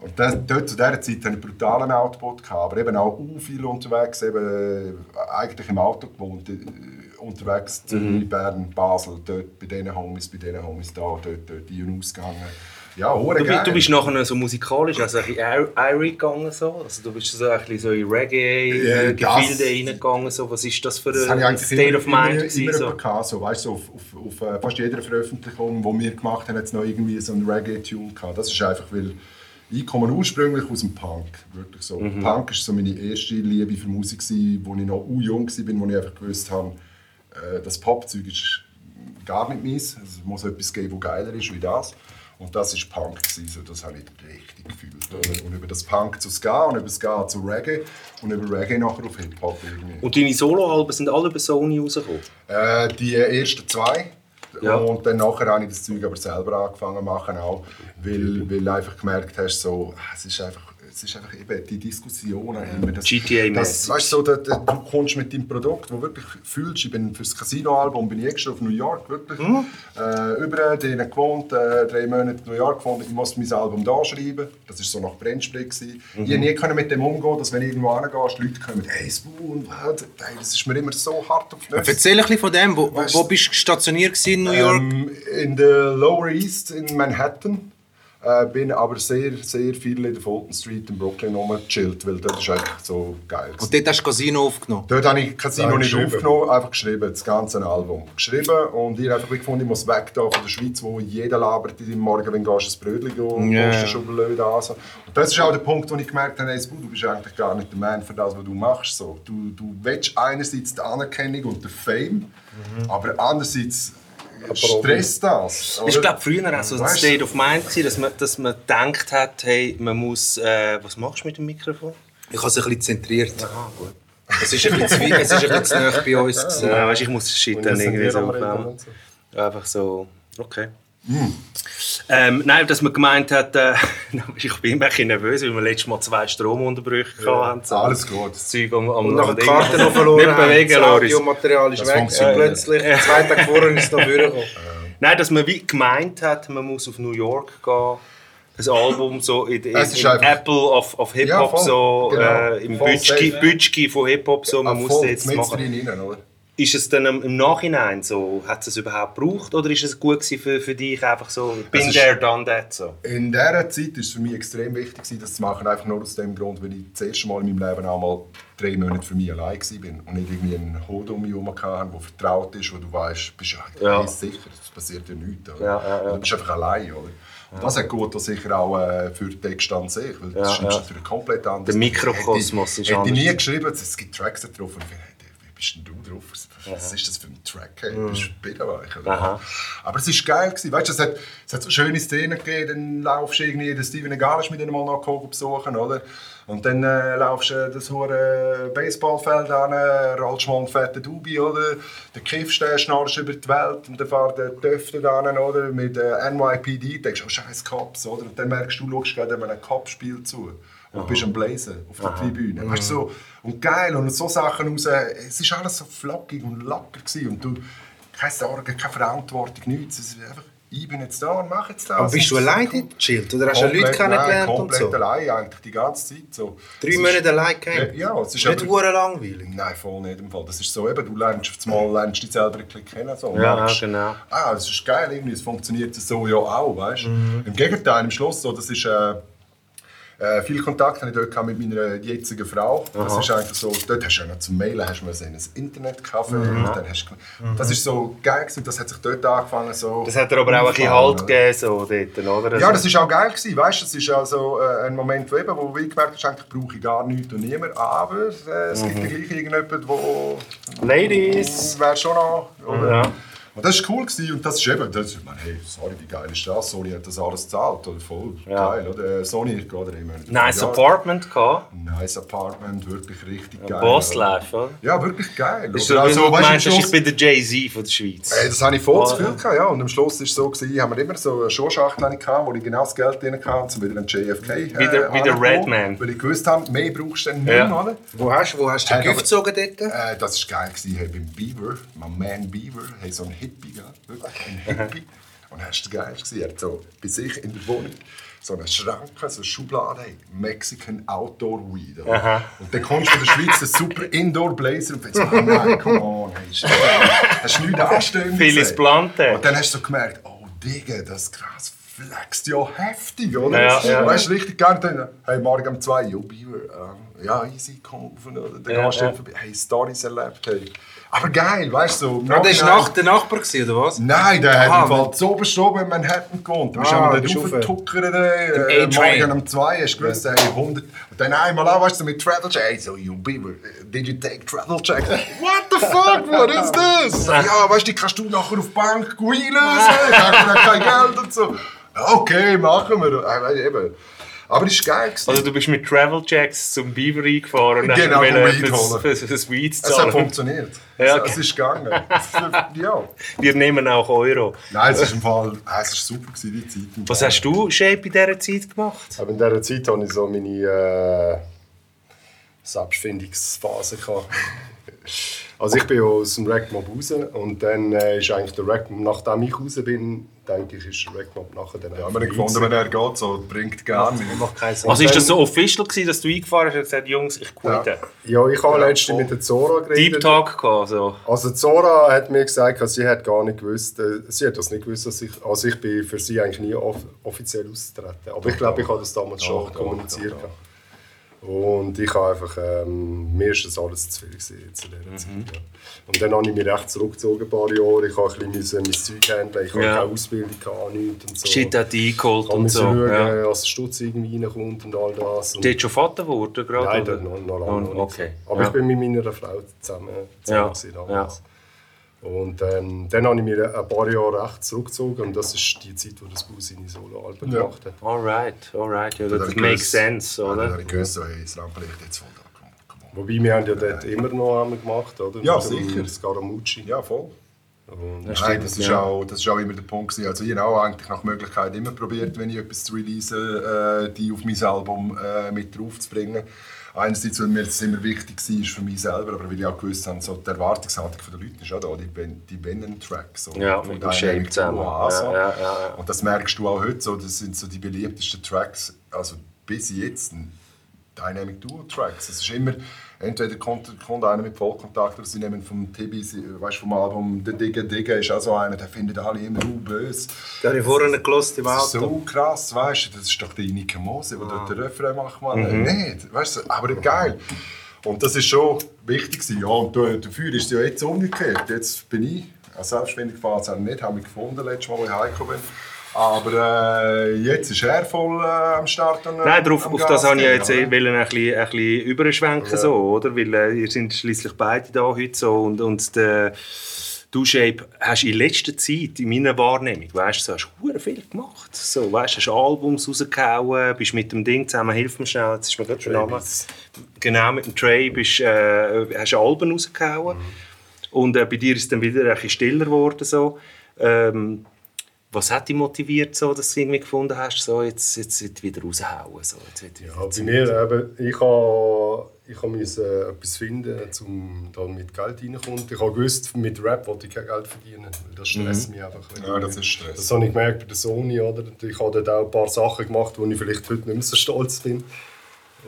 Und das, dort, zu dieser Zeit hatte ich einen brutalen Output, gehabt, aber eben auch viel unterwegs, eben, äh, eigentlich im Auto gewohnt, äh, unterwegs zu Mhm. Bern, Basel, dort bei diesen Homies, bei diesen Homies da, dort, dort ein- und ausgegangen. Ja, hure Du, geil. du bist nachher so musikalisch, also ein bisschen Irie gegangen so. Also du bist so ein bisschen so in Reggae-Gefilde das- reingegangen so. Was ist das für Das ein eigentlich State immer, of Mind immer, gewesen, immer so? so. Gehabt, so, weißt, so auf, auf, auf äh, fast jeder Veröffentlichung, die wir gemacht haben, hat es noch irgendwie so einen Reggae-Tune gehabt. Das ist einfach, weil ich komme ursprünglich aus dem Punk, wirklich so. Mhm. Punk war so meine erste Liebe für Musik, wo ich noch jung war, wo ich einfach gewusst habe, äh, das Popzeug ist gar nicht meins. Also, es muss etwas geben, das geiler ist wie das. Und das war Punk. Gewesen, so, das habe ich richtig gefühlt. Und über das Punk zu Ska und über Ska zu Reggae und über Reggae nachher auf Hip-Hop irgendwie. Und deine Soloalben sind alle über Sony rausgekommen? Äh, die ersten zwei. Ja. Und dann nachher habe ich das Zeug aber selber angefangen zu machen, auch, weil, weil du einfach gemerkt hast, so, es ist einfach, es ist einfach eben die Diskussionen immer. Das, GTA-mäßig. das, weißt du, so, da, da, du kommst mit deinem Produkt, das wirklich fühlst. Ich bin für das Casino-Album bin ich extra auf New York, wirklich. Mhm. Äh, überall drinnen gewohnt, äh, drei Monate in New York gewohnt. Ich musste mein Album da schreiben. Das war so nach gewesen. Mhm. Ich konnte nie können mit dem umgehen, dass wenn ich irgendwo hingehst, Leute kommen, hey, Spoon, das ist mir immer so hart auf die Nüsse. Erzähl ein bisschen von dem. Wo, wo, Weißt wo bist du stationiert in New York? Ähm, in der Lower East in Manhattan. Äh, bin aber sehr, sehr viel in der Fulton Street in Brooklyn rumgechillt, weil dort ist eigentlich so geil. gewesen. Und dort hast du Casino aufgenommen. Dort habe ich Casino nicht aufgenommen, einfach geschrieben, das ganze Album. Geschrieben und ich habe einfach gefunden, ich muss weg da von der Schweiz, wo jeder labert in Morgen, wenn du gehst, ein Brötchen gehen, Ja. yeah. schon wieder an. Und das ist auch der Punkt, wo ich gemerkt habe, hey, du bist eigentlich gar nicht der Mann für das, was du machst. So. Du, du willst einerseits die Anerkennung und den Fame, aber andererseits stresst das. Ich oder? glaube, früher auch so ein Weißt? State of Mind, gewesen, dass man, dass man gedacht hat, hey, man muss... Äh, was machst du mit dem Mikrofon? Ich habe es ein bisschen zentriert. Aha, gut. Es ist ein bisschen, zu weit- es ist ein bisschen zu nah bei uns. Ja, weißt, ich muss Shit dann irgendwie so aufnehmen. so. Einfach so, okay. Ähm, nein, dass man gemeint hat, äh, (laughs) ich bin ein bisschen nervös, weil wir letztes Mal zwei Stromunterbrüche hatten. So. Alles gut. Das Zeug am, am Und nach der. Karte noch (laughs) verloren Nicht haben, bewegen, das. Audiomaterial ist Das weg funktioniert. plötzlich. Zwei Tage vorher ist es noch vorgekommen. Nein, dass man wie gemeint hat, man muss auf New York gehen. Ein Album so in, in, einfach- Apple of, of Hip-Hop, Ja, voll. so Genau. äh, im Bütschki, von Hip-Hop, so, man Ah, muss jetzt machen. drin rein, oder? Ist es dann im Nachhinein so, hat es es überhaupt gebraucht oder ist es gut gewesen für, für dich einfach so, bin ist- there, done that so? In dieser Zeit war es für mich extrem wichtig, gewesen, das zu machen. Einfach nur aus dem Grund, weil ich das erste Mal in meinem Leben einmal drei Monate für mich allein war und nicht irgendwie einen Hund um mich herum hatte, der vertraut ist, wo du weißt, bist ja, Ja. sicher, es passiert ja nichts. Oder? Ja, ja, ja. Du bist einfach allein. Oder? Und das hat gut sicher auch äh, für den Text an sich, weil das Ja, ist natürlich komplett anders. Der Mikrokosmos ist Hätte ich anders. nie geschrieben, es gibt Tracks da drauf und bist denn du drauf? Was, was ist das für ein Track? Hey, du bist Bitterweich. oder? Aha. Aber es war geil. Gewesen. Weißt, du, es, hat, es hat so schöne Szenen gegeben. Dann laufst du irgendwie den Steven Egal mit mal noch Kogel besuchen, oder? Und dann äh, laufst du das hure Baseballfeld an, rollst mal einen fetten Dubi, oder? Dann kiffst du, schnarchst über die Welt und dann fährt der Töfte an, oder? Mit äh, NYPD, denkst du, oh scheiß Cops, oder? Und dann merkst du, du schaust gerade einem Cop-Spiel zu. Und bist am Blazen auf der Tribüne. Weißt, du, so, und geil, und so Sachen raus. Es war alles so flockig und locker. Gewesen. Und du, keine Sorgen, keine Verantwortung, nichts. Es ist einfach, ich bin jetzt da und mache jetzt das. Aber bist du Und es allein dort gechillt? Oder hast du Leute kennengelernt nein, und komplett so? allein eigentlich die ganze Zeit. So. Drei Es Monate allein gehabt? Ja, es ist Nicht aber- langweilig. Nein, voll nicht im Fall. Das ist so eben, du lernst auf einmal lernst dich selber ein bisschen kennen. So, und Ja, merkst, genau. Ah, das ist geil, irgendwie, es funktioniert so ja auch, weißt du? Mhm. Im Gegenteil, im Schluss so, das ist... Äh, äh, viel Kontakt hatte ich dort gehabt mit meiner jetzigen Frau. Das ist einfach so, dort hast du ja noch zum Mailen hast du in ein Internetcafé. Mhm. Dann hast du, das ist so geil gewesen, das hat sich dort angefangen so... Das hat dir aber auch ein bisschen Halt gegeben, so dort, oder? Ja, Also- das war auch geil, gewesen, weißt du? Es ist also äh, ein Moment, wo, eben, wo du gemerkt hast, eigentlich brauche ich gar nichts und niemand, aber äh, es gibt ja gleich irgendjemanden, wo Ladies! wäre schon noch... Oder? Ja. Und das war cool gewesen, und das ist eben, das, ich meine, hey, sorry, wie geil ist das? Sony hat das alles gezahlt, oder voll Ja. geil, oder? Äh, Sony geht oder immer. Nice ja, Apartment gehabt. Nice Apartment, wirklich richtig geil. Boss oder? Life, oder? Ja, wirklich geil. Ist oder? so, Also, du weißt du, am meinst, ich Schluss- bin der Jay-Z von der Schweiz. Ey, das habe ich voll zu Oh, viel ja. gehabt, ja. Und am Schluss war es so, gewesen, haben wir immer so eine Schuhschachtel hatte ich gehabt, wo ich genau das Geld drin hatte, um wieder einen JFK äh, Wie der- wie der. Redman. Weil ich gewusst habe, mehr brauchst du dann nicht Ja. oder? Wo hast, wo hast du Hey, den Gift gezogen dort? Äh, das war geil. Gewesen. Hey, beim Beaver, mein Man Beaver, hey, so ein Hippie, gell? wirklich ein Hippie. Und das war geil. gewesen. Er hat so bei sich in der Wohnung so eine Schranke, so eine Schublade, Mexican Outdoor Weed. Und dann kommst du von der Schweiz einen super Indoor Blazer und denkst, oh nein, come on, hey, ist- hast du nichts anstellen Phyllis Blante. Und dann hast du so gemerkt, oh Digga, das krass flext ja heftig, oder? Ja, ja. Weißt du, richtig. Dann, hey, morgen um zwei, jo, Beaver, ähm, ja, easy, auf. Oder? Dann Ja, du ja. vorbei, hey, Stories erlebt, hey. Aber geil, weißt du, so. Ah, der war nach, der Nachbar, gewesen, oder was? Nein, der Aha, hat im Fall zu oben in Manhattan gewohnt. Du bist Ah, rauf. aufgetuckert, äh, morgen um zwei, hast du gewusst, hey, 100. Und dann einmal an, weißt du, mit Travel Check, hey, so, you Beaver, did you take Travel Check? (laughs) What the fuck, what is this? ja, weißt du, die kannst du nachher auf die Bank einlösen, ich habe kein Geld und so. Okay, machen wir. Äh, du, eben. Aber es war geil. gewesen. Also du bist mit Travel Checks zum Beaver eingefahren und Genau, hast wollen Weed holen. fürs, fürs Weed es hat zahlen. funktioniert. Ja, Es- okay. Es ist gegangen. ja. Wir nehmen auch Euro. Nein, es ist im Fall, es ist super gewesen, die Zeit. Was hast du, Shape, in dieser Zeit gemacht? Aber in dieser Zeit hatte ich so meine äh, Selbstfindungsphase. (laughs) Also ich bin ja aus dem Rackmob raus und dann äh, ist eigentlich der Rackmob, nachdem ich raus bin, denke ich, ist der Rackmob nachher dann Ja, wir haben gefunden, wenn er geht, so bringt Sinn. Also ist das so official gewesen, dass du eingefahren hast und gesagt Jungs, ich quitte? Ja, ich habe letztens mit der Zora Deep geredet. Talk gehabt, so. Also Zora hat mir gesagt, sie hat gar nicht gewusst, äh, sie hat das nicht gewusst, dass ich, also ich bin für sie eigentlich nie off offiziell ausgetreten. Aber ich glaube, ich habe das damals schon doch, kommuniziert. doch, doch. Und ich habe einfach, ähm, mir ist das alles zu viel gewesen in dieser Zeit. Ja. Und dann habe ich mich recht zurückgezogen, ein paar Jahre. Ich habe ein bisschen mein Zeug handeln, ich Ja. keine Ausbildung, gehabt, nichts und so. Shit hat die eingeholt und so. schauen, Ja. der Stutz irgendwie reinkommt und all das. Und Du schon Vater geworden gerade? Nein, oder? noch, noch lange nicht. Okay. Aber ja. ich bin mit meiner Frau zusammen, zusammen Ja, damals. Und ähm, dann habe ich mich ein paar Jahre recht zurückgezogen und das ist die Zeit, wo das Bus seine Soloalben Ja. gemacht hat. Alright, alright. Ja, Da das makes sense, Ja, Dann oder? habe ich gewusst, so, hey, das Rampenlicht jetzt voll da. Wobei wir haben ja dort immer noch einmal gemacht, oder? Ja, Mit sicher. Scaramucci. Ja, voll. Und Das Nein, das ist, ja. auch, das ist auch immer der Punkt. gewesen. Also ich habe eigentlich nach Möglichkeit immer probiert, wenn ich etwas zu releasen, äh, die auf mein Album äh, mit draufzubringen. Einerseits, weil mir das immer wichtig war für mich selber, aber weil ich auch gewusst habe, so die Erwartungshaltung der Leute ist auch da, die, Ben- die Venom-Tracks. So, Ja, von Dynamic Shape an, so. Ja, ja, ja. Und das merkst du auch heute, so, das sind so die beliebtesten Tracks, also bis jetzt, Dynamic Duo Tracks. Es ist immer, entweder kommt, kommt einer mit Vollkontakt oder sie nehmen vom Tibi, weißt, vom Album «Der Digger Digger» ist auch so einer, der findet alle immer uh, böse. Den habe ich vorhin gelost im Auto. so krass, weißt du, das ist doch der Inike Mose, der dort den Refrain macht, man. Nicht, weißt du, aber geil. Und das ist schon wichtig. Ja, und da- dafür ist es ja jetzt umgekehrt. Jetzt bin ich, als selbstständig gefahren es nicht, habe mich gefunden, letztes Mal, als ich heimgekommen bin. Aber äh, jetzt ist er voll äh, am Start. Und, äh, Nein, darauf, auf das habe ich jetzt oder? wollen ein bisschen, ein bisschen überschwenken, so, oder? Weil äh, ihr sind schließlich beide da heute so und, und der Du Shape hast in letzter Zeit, in meiner Wahrnehmung, weißt du, hast du viel gemacht. So, weißt, hast Albums rausgehauen, bist mit dem Ding zusammen, hilf mir schnell, jetzt ist mir gerade der Name. Genau, mit dem Trey bist, äh, hast Alben rausgehauen. Und äh, bei dir ist es dann wieder ein bisschen stiller geworden. So. Ähm, was hat dich motiviert, so, dass du irgendwie gefunden hast, so, jetzt, jetzt, jetzt wieder raushauen? So, jetzt wieder Ja, bei mir eben, ich habe ich habe müssen etwas finden, um da mit Geld reinkommen. Ich habe gewusst, mit Rap wollte ich kein Geld verdienen, weil das stresst mich einfach. Ja, das ist Stress. Das habe ich gemerkt bei der Sony. Oder? Ich habe dort auch ein paar Sachen gemacht, wo ich vielleicht heute nicht mehr so stolz bin.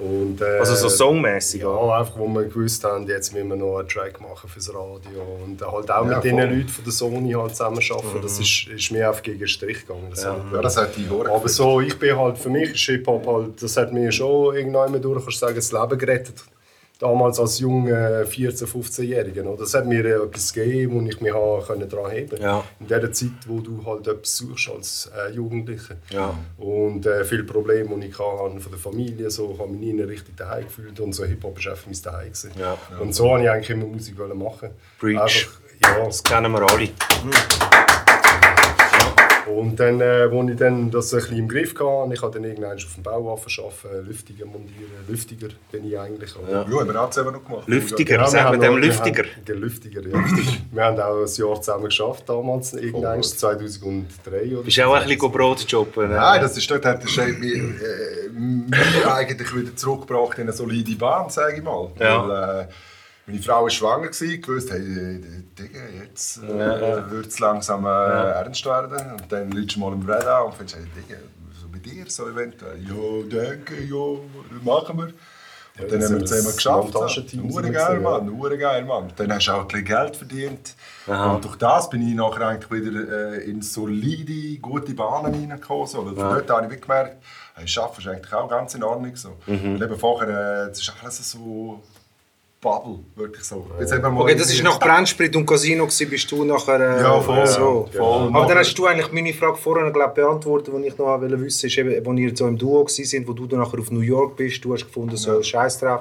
Und, äh, Also so songmäßig, Ja, oder? einfach, wo wir gewusst haben, jetzt müssen wir noch einen Track machen fürs Radio. Und halt auch Ja, mit den. Leuten von der Sony halt zusammenarbeiten. Das ist, ist mir einfach gegen den Strich gegangen. Das habe ich Ja, das hat die Hure aber so, ich bin halt, für mich ist Hip-Hop halt, das hat mir schon irgendwann durch, kannst du sagen, das Leben gerettet. Damals als junger 14-, 15-Jähriger. Das hat mir etwas gegeben, wo ich mich daran heben konnte. Ja. In der Zeit, wo du halt etwas suchst als äh, Jugendlicher. Ja. Und äh, viele Probleme, die ich hatte von der Familie, so, ich habe mich nie richtig daheim gefühlt und so Hip-Hop war einfach mein Daheim. Ja. Und so wollte ich eigentlich immer Musik wollen machen. Preach. Einfach, ja, Das kennen wir alle. Und dann, äh, als ich dann das ein bisschen im Griff hatte, ich habe dann irgendwann auf dem Bauwaffen arbeiten, Lüftiger montieren. Lüftiger bin ich eigentlich. Ja. Ja, haben wir auch zusammen noch gemacht. Lüftiger, wir sagt man haben dem wir Lüftiger? haben- Der Lüftiger, ja. wir haben auch ein Jahr zusammen geschafft, damals, irgendwann 2003 oder Bist du auch ein bisschen Brot jobben? ne? Nein, das ist dort hat mich, äh, mich eigentlich wieder zurückgebracht in eine solide Bahn, sage ich mal. Ja. Weil, äh, meine Frau war schwanger, gewesen, gewusst, hey, Digga, jetzt äh, wird es langsam äh, ernst werden. Und dann liegst du mal im Red an und findest, hey, Digga, so bei dir so eventuell. Ja, danke, ja, machen wir. Und dann haben wir ist zusammen geschafft. Wir geil, ja. Mann. Geil, Mann. Dann hast du auch ein bisschen Geld verdient. Und durch das bin ich nachher eigentlich wieder äh, in solide, gute Bahnen reingekommen. So. Weil Von dort habe ich gemerkt, hey, Arbeiten ist eigentlich auch ganz in Ordnung. So. Mhm. Und eben vorher, äh, das ist alles so Bubble, wirklich so. Wir Okay, das war nach Brennsprit und Casino, gewesen, bist du nachher äh, Ja, voll, so. ja, voll. Aber dann hast du eigentlich meine Frage vorhin glaub, beantwortet, die ich noch wollte wissen wollte, ist eben, als ihr so im Duo waren, wo du dann nachher auf New York bist, du hast gefunden, so Scheiß drauf.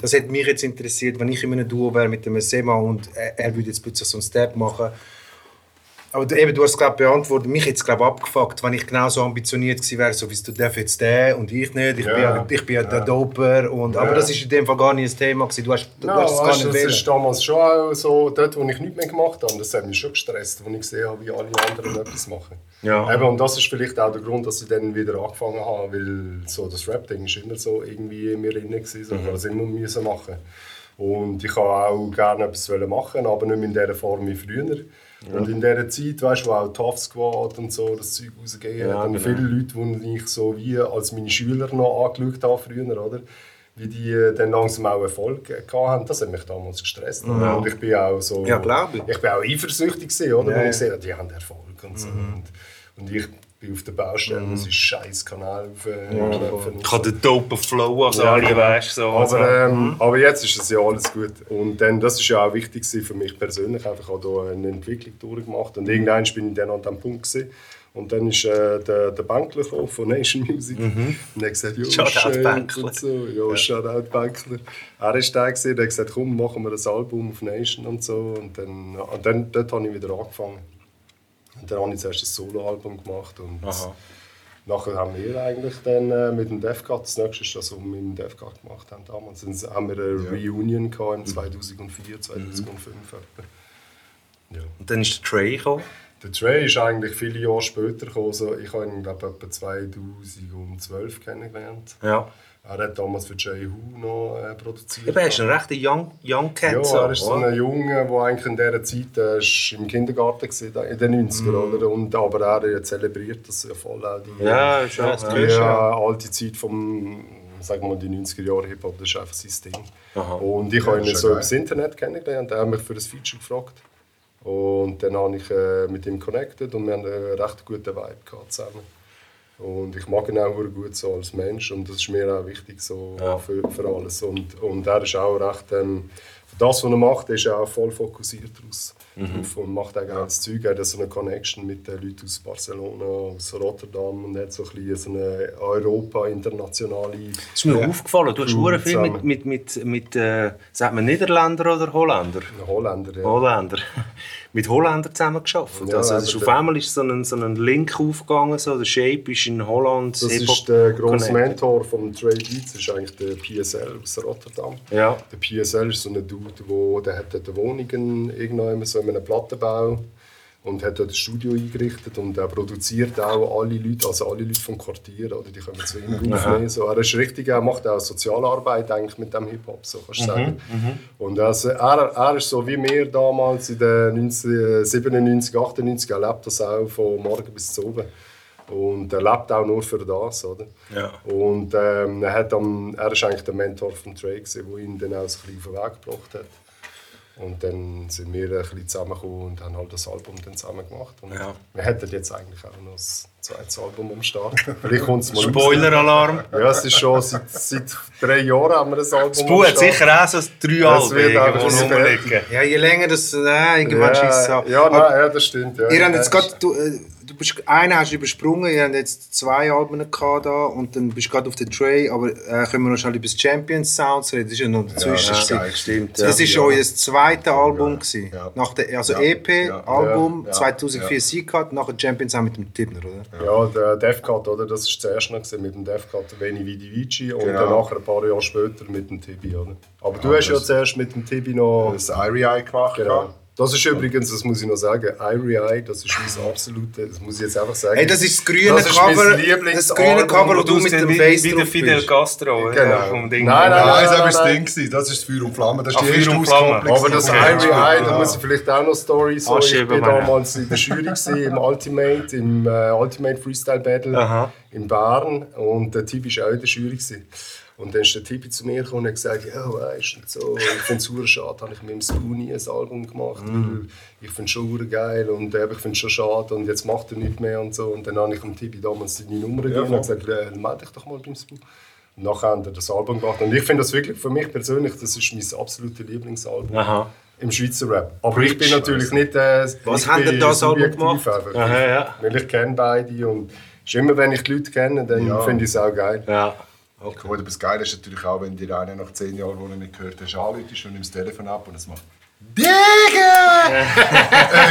Das hätte mich jetzt interessiert, wenn ich in einem Duo wäre mit dem Sema und er, er würde jetzt plötzlich so einen Step machen. Aber du, eben, du hast es glaub, beantwortet, mich jetzt glaub, abgefuckt, wenn ich genauso ambitioniert gewesen wäre, so wie du darfst jetzt der und ich nicht, ich bin ja, ich bin ja der Doper. Und, Aber das ist in dem Fall gar nicht ein Thema. Gewesen. Du hast, du Ja, hast es gar weißt, nicht das wählen. ist damals schon auch so, dort, wo ich nichts mehr gemacht habe, das hat mich schon gestresst, als ich gesehen habe, wie alle anderen etwas machen. Ja. Eben, und das ist vielleicht auch der Grund, dass ich dann wieder angefangen habe, weil so das Rap-Ding ist immer so irgendwie in mir drin gewesen, so, ich habe es immer müssen machen. Und ich wollte auch gerne etwas machen, aber nicht mehr in dieser Form wie früher. Und in dieser Zeit, weißt du, wo auch Tough Squad und so das Zeug rausgegeben Ja, hat, und genau. viele Leute, die ich so wie als meine Schüler noch angeschaut habe früher, oder? wie die äh, dann langsam auch Erfolg haben, das hat mich damals gestresst. oder? Und ich bin auch so... Ja, ich. Ich bin auch eifersüchtig gewesen, oder? Ja, Weil ja. ich sehe, die haben Erfolg und so. Und, und ich bin auf der Baustelle, das ist scheiß Kanal auf äh, Ich habe den dopen Flow als alle, genau. weißt. So. aber, ähm, aber jetzt ist es ja alles gut. Und dann, das ist ja auch wichtig gewesen für mich persönlich. Einfach auch hier eine Entwicklung durchgemacht. Und irgendwann bin ich dann an diesem Punkt gewesen. Und dann ist äh, der, der Bänkler gekommen von Nation Music. Und er hat gesagt, jo, schön Bänkler. und so. Ja, Shoutout Bänkler. Er ist der gewesen, der hat gesagt, komm, machen wir ein Album auf Nation und so. Und dann, und dann dort habe ich wieder angefangen. Und dann habe ich zuerst ein Soloalbum gemacht. Und Aha. Nachher haben wir eigentlich dann äh, mit dem DevGat, das nächste ist das, was wir mit dem DevGat gemacht haben damals, dann haben wir eine Reunion gehabt im 2004, 2005 etwa. Ja. Und dann ist der Trey gekommen. Der Trey ist eigentlich viele Jahre später gekommen, so, ich habe ihn glaube etwa 2012 kennengelernt. Ja. Er hat damals für Jay Hu noch äh, produziert. Eben, er ist ein rechter Young, young Cat. Ja, er ist so ein Junge, der eigentlich in dieser Zeit äh, ist im Kindergarten war, in den 90er, Mhm. oder? Und, aber er äh, zelebriert das ja voll auch. Die, Ja, das ja. die gehört, ja. äh, alte Zeit vom, sagen wir mal, die 90er Jahre Hip-Hop, das ist einfach sein Ding. Aha. Und ich Ja, habe ihn so geil. über das Internet kennengelernt, er hat mich für ein Feature gefragt. Und dann habe ich äh, mit ihm connected und wir haben einen recht guten Vibe gehabt zusammen. Und ich mag ihn auch gut so als Mensch und das ist mir auch wichtig so Ja. für, für alles. Und, und er ist auch recht, ähm, das, was er macht, ist er auch voll fokussiert draus, drauf und macht auch geiles Zeug. Er hat so eine Connection mit den Leuten aus Barcelona, aus Rotterdam und hat so ein bisschen so eine Europa-internationale... Das ist mir aufgefallen, du hast sehr viel mit, mit, mit, mit äh, sagt man Niederländer oder Holländer? Holländer, ja. Holländer. Mit Holländern zusammen geschafft. Ja, also, aber auf einmal ist so ein, so ein Link aufgegangen, so, der Shape ist in Holland. Das ist der grosse. Mentor von Trey Beats, das ist eigentlich der PSL aus Rotterdam. Ja. Der PSL ist so ein Dude, wo, der hat dort Wohnungen irgendwann so in einem Plattenbau und hat dort ein Studio eingerichtet und er produziert auch alle Leute, also alle Leute vom Quartier, oder die können zu ihm aufnehmen. So, er ist richtig, er macht auch Sozialarbeit eigentlich mit dem Hip-Hop, so kannst du sagen. Und also, er, er ist so wie wir damals in den 19, 97, 98, er lebt das auch von morgen bis zu oben. Und er lebt auch nur für das, oder? Ja. Und ähm, er, hat am, er ist eigentlich der Mentor von gewesen, der ihn dann auch so ein bisschen auf den Weg gebracht hat. Und dann sind wir ein bisschen zusammengekommen und haben halt das Album dann zusammen gemacht. Und Ja. Wir hätten jetzt eigentlich auch noch ein zweites Album am Start. Vielleicht kommt es mal. Spoiler-Alarm. Ja, es ist schon seit, seit drei Jahren haben wir ein Album Das Buch hat sicher auch so drei Alben irgendwo ein rumliegen. Ja, je länger das. Nein, irgendwann ja, schießt es ab. ja, nein, ja, das stimmt. Ja. Ihr habt jetzt Ja, gerade. Du, äh, du bist, einen hast du übersprungen, ihr habt jetzt zwei Alben gehabt da und dann bist du gerade auf der Tray. Aber äh, können wir noch schnell über das Champions Sounds reden? Das ist ja noch dazwischen. das ist gewesen. geil. Stimmt, das ja. ist euer zweites Album. gewesen. Ja. Nach der, also Ja. EP, Ja. Album, Ja. 2004 Ja. Sieg gehabt, nachher Champions auch mit dem Tippner, oder? Ja, der Defcat, oder? Das war zuerst noch mit dem Defcat Veni Vidi Vici und Genau. dann nachher ein paar Jahre später mit dem Tibi, oder? Aber du Ja, hast ja zuerst mit dem Tibi noch... Das Irie Eye gemacht. Genau. Das ist übrigens, das muss ich noch sagen, Irie Eye, das ist mein absolute, das muss ich jetzt einfach sagen. Hey, das ist das grüne Das Cover, das grüne Cover, wo du mit dem Face wie der Fidel. Castro. Genau. Vom Ding. Nein, nein, Nein, das war nein, das nein. Ding. Das ist Feuer und Flamme. Das ist Ach, die erste. Auskopplung. Aber das Okay. Irie Eye, da muss ich vielleicht auch noch Story sagen. Ich Anschieben bin wir. damals in der Jury gewesen, im Ultimate, im äh, Ultimate Freestyle Battle Aha. in Bern und der Tibi war auch in der Jury. Gewesen. Und dann ist der Tibi zu mir gekommen und hat gesagt, ja, weißt du, so, ich finde es super schade, habe ich mit dem Spoonie ein Album gemacht, weil ich finde es schon geil und äh, ich finde es schon schade und jetzt macht er nichts mehr und so. Und dann habe ich dem Tibi damals seine Nummer gegeben und gesagt, äh, melde dich doch mal beim Spoon. Und nachher haben wir das Album gemacht und ich finde das wirklich, für mich persönlich, das ist mein absolutes Lieblingsalbum. Aha. Im Schweizer Rap. Aber ich bin natürlich nicht. Äh, Was ihr bin das Album gemacht? Aha, ja. Weil ich kenne beide und ist immer wenn ich die Leute kenne, dann Ja. finde ich es auch geil. Ja. Oder das Geile ist natürlich auch, wenn dir einer nach 10 Jahren, wo er nicht gehört hast, anruft und nimmst das Telefon ab und es macht Digga! (laughs)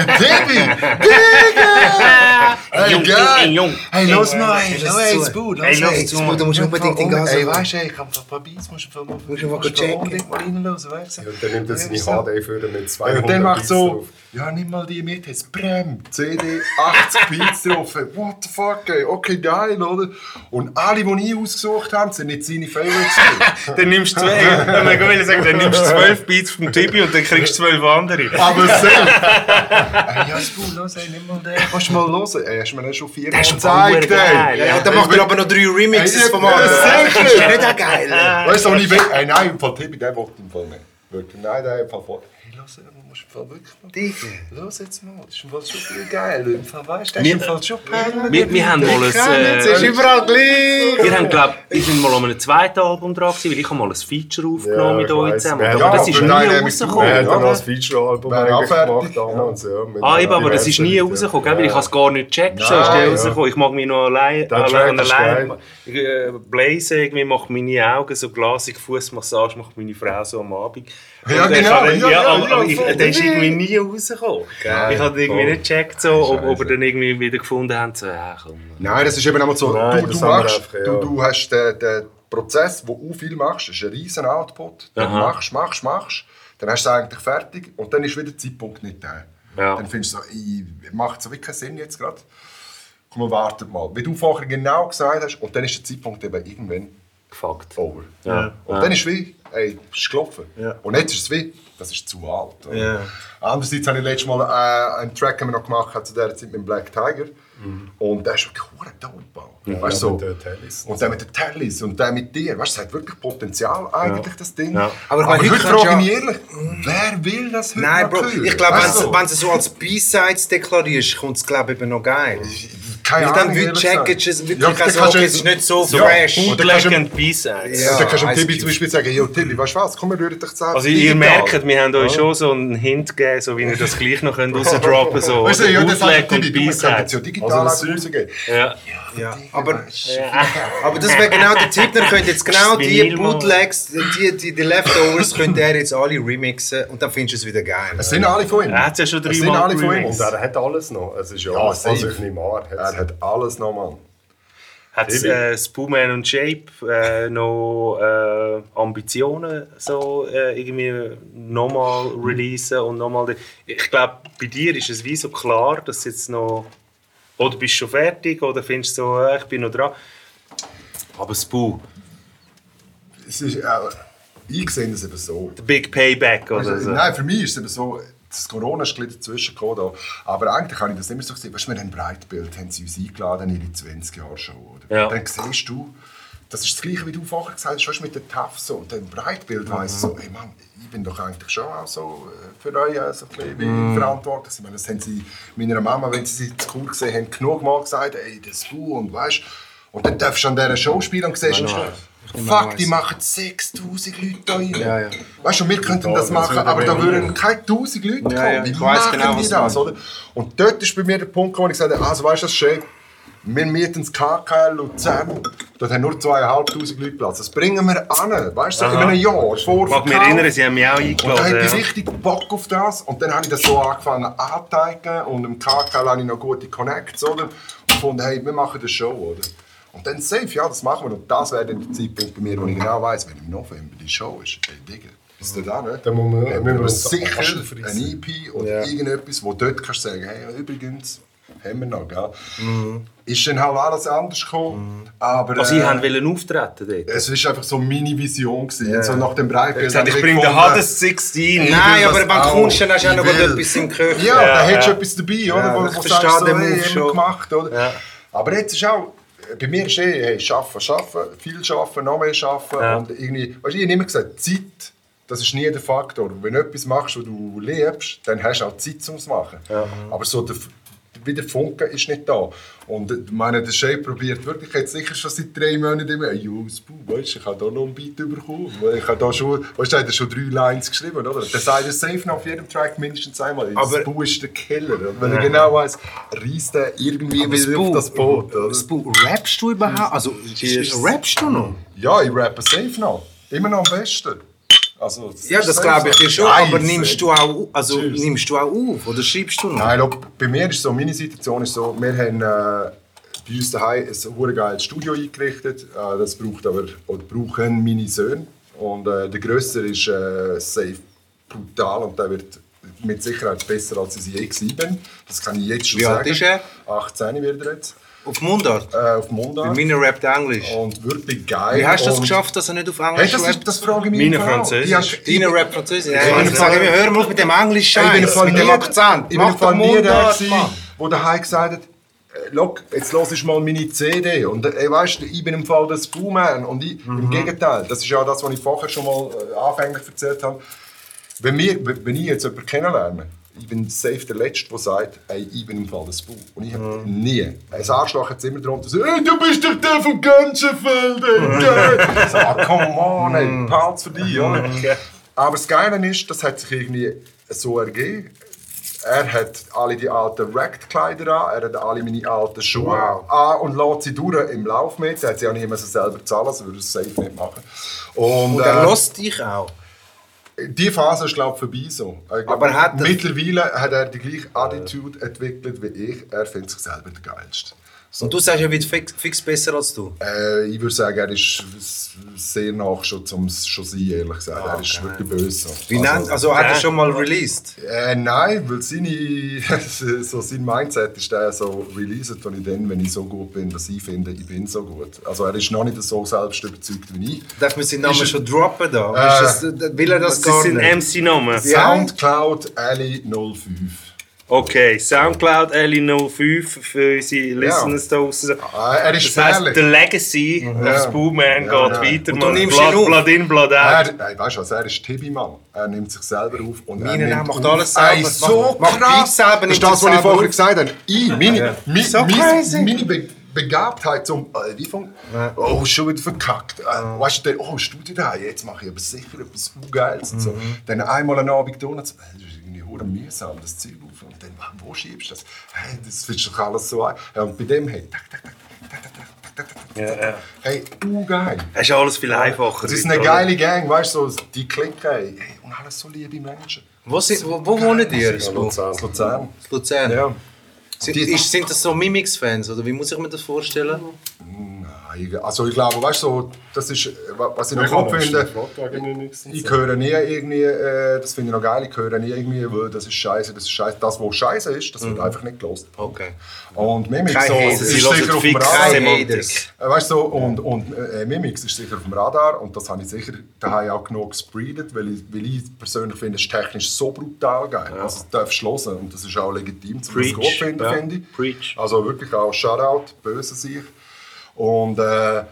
äh! Digga! Hey, Jung, geil! ey, Jung. Hey, los mal, Hey, hey, lass hey, zu. Spu, Hey, los, zu. Spu, du musst unbedingt in Gas Ey, weißt du, ein paar Beats, musst du mal Musst du mal checken. unbedingt mal reinhören, weißt du? Und dann nimmt er seine HD für mit 200 Und dann macht so, ja, nimm mal die mit, jetzt Brem, CD, 80 (laughs) Beats drauf. What the fuck, ey, okay, geil, oder? Und alle, die ich ausgesucht habe, sind nicht seine Favorites. (laughs) Dann nimmst du zwei, dann nimmst du zwölf Beats vom Tibi und dann kriegst du zwölf andere. Aber selbst. ja, Spu, los, ey, nimm mal den. Kannst du mal hören? Ey, hast du mir den schon viermal ist gezeigt, ey. Ja, dann macht er aber noch drei Remixes ja, anderen. sicher. Das ist ja nicht auch geil. Weißt du, ich will. Ey, nein, im Fall Tibi, der will im Fall nicht. Wirklich, nein, der im Fall voll. Hey, los, du musst im Fall wirklich mal. Digga. Los jetzt mal, das ist im Fall schon viel geil. Im Fall, weißt du, der ist im Fall schon perlen. Wir, wir haben mal ein... Es ist Äh, überall gleich. wir haben, glaub, ich sind mal an einem zweiten Album dran gewesen, weil ich habe mal ein Feature aufgenommen Ja, mit euch zusammen. Ja, Aber das ist nie Wir rausgekommen. Ja, haben dann das Feature-Album gemacht damals. Ah, eben, aber das ist nie rausgekommen, weil ich habe es gar nicht gecheckt. So Nein, ist der ja. rausgekommen. Ich mag mich noch allein, allein äh, Blaze irgendwie macht meine Augen so glasig, Fußmassage macht meine Frau so am Abend. Ja, Und ich genau, habe- ja, ja, ja, aber, ich, der ist irgendwie nie rausgekommen. Geil, ich habe irgendwie voll. nicht gecheckt, so, ob, ob er dann irgendwie wieder gefunden hat, so, ja komm. Nein, das ist eben einmal so, Nein, du, du haben wir machst, einfach, ja. du, du hast den, den Prozess, wo du viel machst, ist ein riesen Output. Dann Aha. machst, machst, machst, dann hast du es eigentlich fertig und dann ist wieder der Zeitpunkt nicht da. Ja. Dann findest du so, ich, macht so wirklich keinen Sinn jetzt gerade. Komm, wir warten mal. Wie du vorher genau gesagt hast, und dann ist der Zeitpunkt eben irgendwann Gefuckt. over. Ja. Und Ja. dann ist es wie, ey, es ist gelaufen. Ja. Und jetzt ist es wie, das ist zu alt. Ja. Andererseits habe ich letztes Mal äh, einen Track haben wir noch gemacht zu dieser Zeit mit dem Black Tiger. Und der ist wirklich hure dope. Ja, weißt, Ja, so. mit den Tellys. Und der mit den Tellys und der mit dir. Weißt, du, es hat wirklich Potenzial eigentlich, das Ding. Ja. Aber Aber, ich meine, heute heute frage ich mich ehrlich, wer will das heute Nein, Bro, hören? ich glaube, wenn du wenn du so als B-Sides deklarierst, kommt es glaube ich eben noch geil. Keine Weil dann Ahnung, wird ehrlich checken, gesagt. es wirklich Ja, also, dann okay, du- es ist nicht so Ja, fresh. und dann Bootleg du- und B-Sides. Ja. Dann kannst du dem Tibi zum Beispiel sagen, yo Tibi, weißt du was, komm, wir rühren dich zusammen. Also ihr merkt, wir haben euch schon so einen Hint gegeben, so wie ihr das gleich noch könnt rausdroppen so Weißt du, ja, das sagt Tibi, du kannst jetzt B-Sides. ja digital Also also das- rausgehen. Ja. Ja, aber, (laughs) aber das wäre genau der Tipp. Dann könnt jetzt genau ist die. Bootlegs, die, die, die Leftovers, könnt ihr jetzt alle remixen und dann findest du es wieder geil. Es sind alle von ihm. Er hat es ja schon Es sind dreimal alle von ihm. Und er hat alles noch. Es ist ja, Ja. Also ich nehme an, Er hat alles noch, Mann. Hat äh, Spooman und Shape äh, noch äh, Ambitionen, so äh, irgendwie nochmal releasen und nochmal. Ich glaube, bei dir ist es wie so klar, dass jetzt noch. Oder bist du schon fertig oder findest du so, äh, ich bin noch dran. Aber Spoo, Es ist, äh, ich sehe das eben so. der Big Payback oder Also, so. Nein, für mich ist es eben so, das Corona ist dazwischen gekommen. Aber eigentlich habe ich das immer so gesehen. Weißt du, wir haben ein Breitbild, haben sie uns eingeladen in ihre 20 Jahre Show. Oder? Ja. Dann siehst du, das ist das Gleiche, wie du vorher gesagt hast, du, mit den TAF so. Und dann Breitbild Mhm. weiss ich so, hey Mann, ich bin doch eigentlich schon auch so äh, für euch äh, so ein bisschen wie Mhm. verantwortlich. Ich meine, das haben sie meiner Mama, wenn sie sie zu cool gesehen haben, genug mal gesagt, ey, das du und weißt und dann darfst du an dieser Show spielen und siehst, fuck, die machen 6000 Leute da rein. Ja, ja. Weißt du, wir könnten das machen, aber da würden keine 1000 Leute kommen. Ja, ja. Wie Ich weiss machen genau, die das, oder? Und dort ist bei mir der Punkt wo ich gesagt habe, also weißt du, das ist schön. Wir mieten das KKL Luzern, dort haben nur 2500 Leute Platz. Das bringen wir an, weißt du, so in einem Jahr, Ich mag mich erinnern, sie haben mich auch Und da eingeladen. hatte ich richtig Bock auf das. Und dann habe ich das so angefangen anzuteigen. Und im KKL habe ich noch gute Connects, oder? Und gefunden, hey, wir machen eine Show, oder? Und dann safe, ja, das machen wir. Und das wäre dann der Zeitpunkt bei mir, wo ich genau weiss, wenn im November die Show ist. Hey, Digga, ist der da, ne? Dann muss man- Dann müssen wir sicher ein. EP oder Ja. irgendetwas, wo dort kannst du sagen, hey, übrigens, haben wir noch, gell? Ist dann halt alles anders gekommen. Aber, Also, sie äh, haben wollen auftreten dort. es war einfach so meine Vision. Gewesen. So nach dem Breitbild. Gesagt, habe ich bringe den Hades 16. Nein, aber du auch. kommst, dann hast du auch noch Ich etwas im Köcher. Ja, da hättest du ja. etwas dabei, oder? Ja, wo, ich wo verstehe sagst, so, den Move schon. gemacht, oder? Ja. Aber jetzt ist auch, bei mir ist eh, hey, schaffen, schaffen, viel schaffen, noch mehr schaffen. Ja. Und irgendwie, weißt ich habe immer gesagt, Zeit, das ist nie der Faktor. Wenn du etwas machst, was du liebst, dann hast du auch Zeit zum zu machen. Aber so der, wie der Funke ist nicht da. Und ich meine, der Shay probiert wirklich jetzt sicher schon seit drei Monaten immer, hey, Jungs, weißt, ich habe da noch einen Beat bekommen. Ich habe da schon, weißt du, er hat schon drei Lines geschrieben, oder? Der sagt er safe noch auf jedem Track mindestens einmal. Aber- das Bu ist der Killer. Weil er genau weiss, reißt er irgendwie wieder auf das Boot. Oder? Spu, rappst du überhaupt? Also, rappst du noch? Ja, ich rappe safe noch. Immer noch am besten. Also, Ja, das glaube ich dir schon. Aber nimmst du auch, also, Tschüss. nimmst du auch auf oder schreibst du noch? Nein, schau, bei mir ist so, meine Situation ist so, wir haben äh, bei uns daheim ein sehr geiles Studio eingerichtet. Äh, das braucht aber, oder brauchen meine Söhne. Und äh, der Grösser ist äh, safe brutal und der wird mit Sicherheit besser als ich je gewesen Das kann ich jetzt schon Wie alt sagen. ist er? 18 wird er jetzt. Auf Mundart? Äh, auf Mundart. Bei mir rappt Englisch. Und wirklich geil. Wie hast du das geschafft, dass er nicht auf Hey, Englisch das, rappt? ist, das frage ich mich Meine. Französisch. Ich Deine Rap Französisch? Ja, ich im sage Fall- immer, hör mal auf mit dem englisch Ich bin im Scheiß, Fall mit dem Akzent. ich bin im Mach Fall doch nie der, wo daheim gesagt hat, äh, «Look, jetzt los ich mal meine CD.» Und äh, weißt, du, ich bin im Fall der Spooman. Und ich, Mhm. im Gegenteil, das ist ja das, was ich vorher schon mal äh, anfänglich erzählt habe. Wenn, wir, wenn ich jetzt jemanden kennenlerne, ich bin safe der Letzte, der sagt, ey, ich bin im Fall der Spoo. Und ich habe Mhm. nie. Ein Arschloch hat immer drunter so, «Ey, du bist doch der von Gönschenfeld, ey!» so, ah, come on, ey, Mhm. Palz für dich, oder? Aber das Geile ist, das hat sich irgendwie so ergeben. Er hat alle die alten Racked-Kleider an, er hat alle meine alten Schuhe an und lässt sie durch im Lauf mit. Er hat sie auch nicht mehr so selber zahlen, also würde er es safe nicht machen. Und, Und er äh, lässt dich auch. Die Phase ist, glaube ich, vorbei so. Ich glaub, Aber hat er- mittlerweile hat er die gleiche Attitude entwickelt wie ich. Er findet sich selber der Geilste. Und du sagst, er wird fix, fix besser als du. Äh, ich würde sagen, er ist sehr nach schon zum schon sein, ehrlich gesagt. er ist wirklich böse. so. Wie nennt, also hat er schon mal released? Äh, nein, weil seine, (laughs) so sein Mindset ist der so released, wenn ich dann, wenn ich so gut bin, dass ich finde, ich bin so gut. Also er ist noch nicht so selbst überzeugt wie ich. Darf man seinen Namen Ist- schon droppen da? Äh, ist das, will er das, Das gar sind nicht? MC-Namen. Soundcloud Ali 05. Okay, Soundcloud LI05 für unsere Listeners da draussen. Ah, er ist Das heisst, der Legacy auf Spoolman geht ja. weiter. Und du man. nimmst Blood, ihn auf? Blood in, Blood out. Er, nein, weißt du was, er ist Tibi-Mann. Er nimmt sich selber auf und Meine er macht auf. alles selber. Ey, Macht- so macht krass. Selber, das ist das, was ich vorher auf. gesagt habe. Ich, meine, mi, So mi, crazy. meine Be Begabtheit zum, äh, wie von, oh, schon wieder verkackt. Äh, Weißt du, oh, Studio da, jetzt mache ich aber sicher etwas Geiles. Und so. Mhm. Dann einmal einen Abend so, äh, das ist irgendwie mühsam, das dann, wo schiebst du das? Hey, das findest du doch alles so ein. Und bei dem, hey, tak, tak, tak, tak, tak, tak, tak, Ja, ja. hey, du geil. Es ist alles viel einfacher. Das ist eine geile Gang, weißt du, die Clique, hey, und alles so liebe Menschen. Wo, sind, wo, wo wohnt ihr? Ja, Luzern. Luzern. Luzern. Ja. Sind, ist, sind das so Mimics-Fans oder wie muss ich mir das vorstellen? Nein, Also ich glaube, weißt du, so, das ist, äh, was ich noch Ich habe gut finde, finde. ich höre nie irgendwie, äh, das finde ich noch geil, ich höre nie irgendwie, weil das ist scheiße, das ist scheiße. Das, was scheiße ist, das wird einfach nicht gelost. Okay. Und Mimix so, Hater, ist sicher auf dem Radar. Äh, Weißt du, so, und, und äh, Mimix ist sicher auf dem Radar und das habe ich sicher daheim auch genug gespreadet, weil ich, weil ich persönlich finde, es ist technisch so brutal geil. Also das darfst du hören und das ist auch legitim, das Preach, gut zu finden, ja. finde ich. Preach. Also wirklich auch Shoutout, böse sich. Und äh,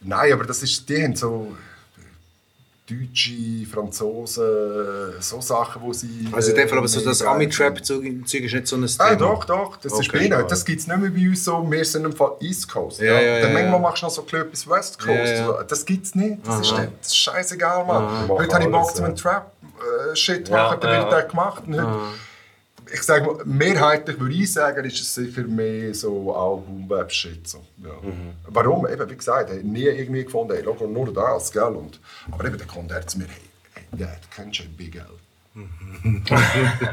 nein, aber das ist, die haben so Deutsche, Franzosen, so Sachen, wo sie... Also in dem Fall aber so äh, das Ami-Trap-Zeug ist nicht so ein Thema. Ah, doch, doch, das ist Okay. bei ihnen. Das gibt es nicht mehr bei uns so, wir sind im Fall East Coast. Ja, ja, Dann ja, manchmal ja. machst du noch so ein bisschen etwas West Coast. Ja, ja. So, Das gibt es nicht. Das ist, das ist scheißegal, Mann. Heute habe ich Bock zu einem. Trap-Shit Ja, machen, dann ja. wird der gemacht. Und heute, Ich sage mal, mehrheitlich würde ich sagen, ist es sicher mehr so auch Boom-Bap-Shit. So. Ja. Warum? Eben, wie gesagt, ich habe nie irgendwie gefunden, hey, schau, nur das, gell? Und, aber eben, der kommt er zu mir, hey, hey Dad, kennst du Big L? (laughs)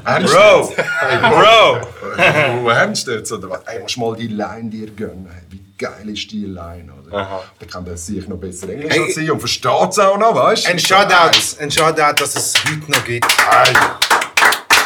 Ernst (laughs) Bro! jetzt? Bro! Wo ernst jetzt? Oder was? Ey, musst mal die Line dir gönnen. Wie geil ist die Line, oder? Dann kann der sich noch besser Englisch Hey. ich und versteht es auch noch, weißt du? Ein Shoutout, ein Shoutout, dass es heute noch gibt. Ey.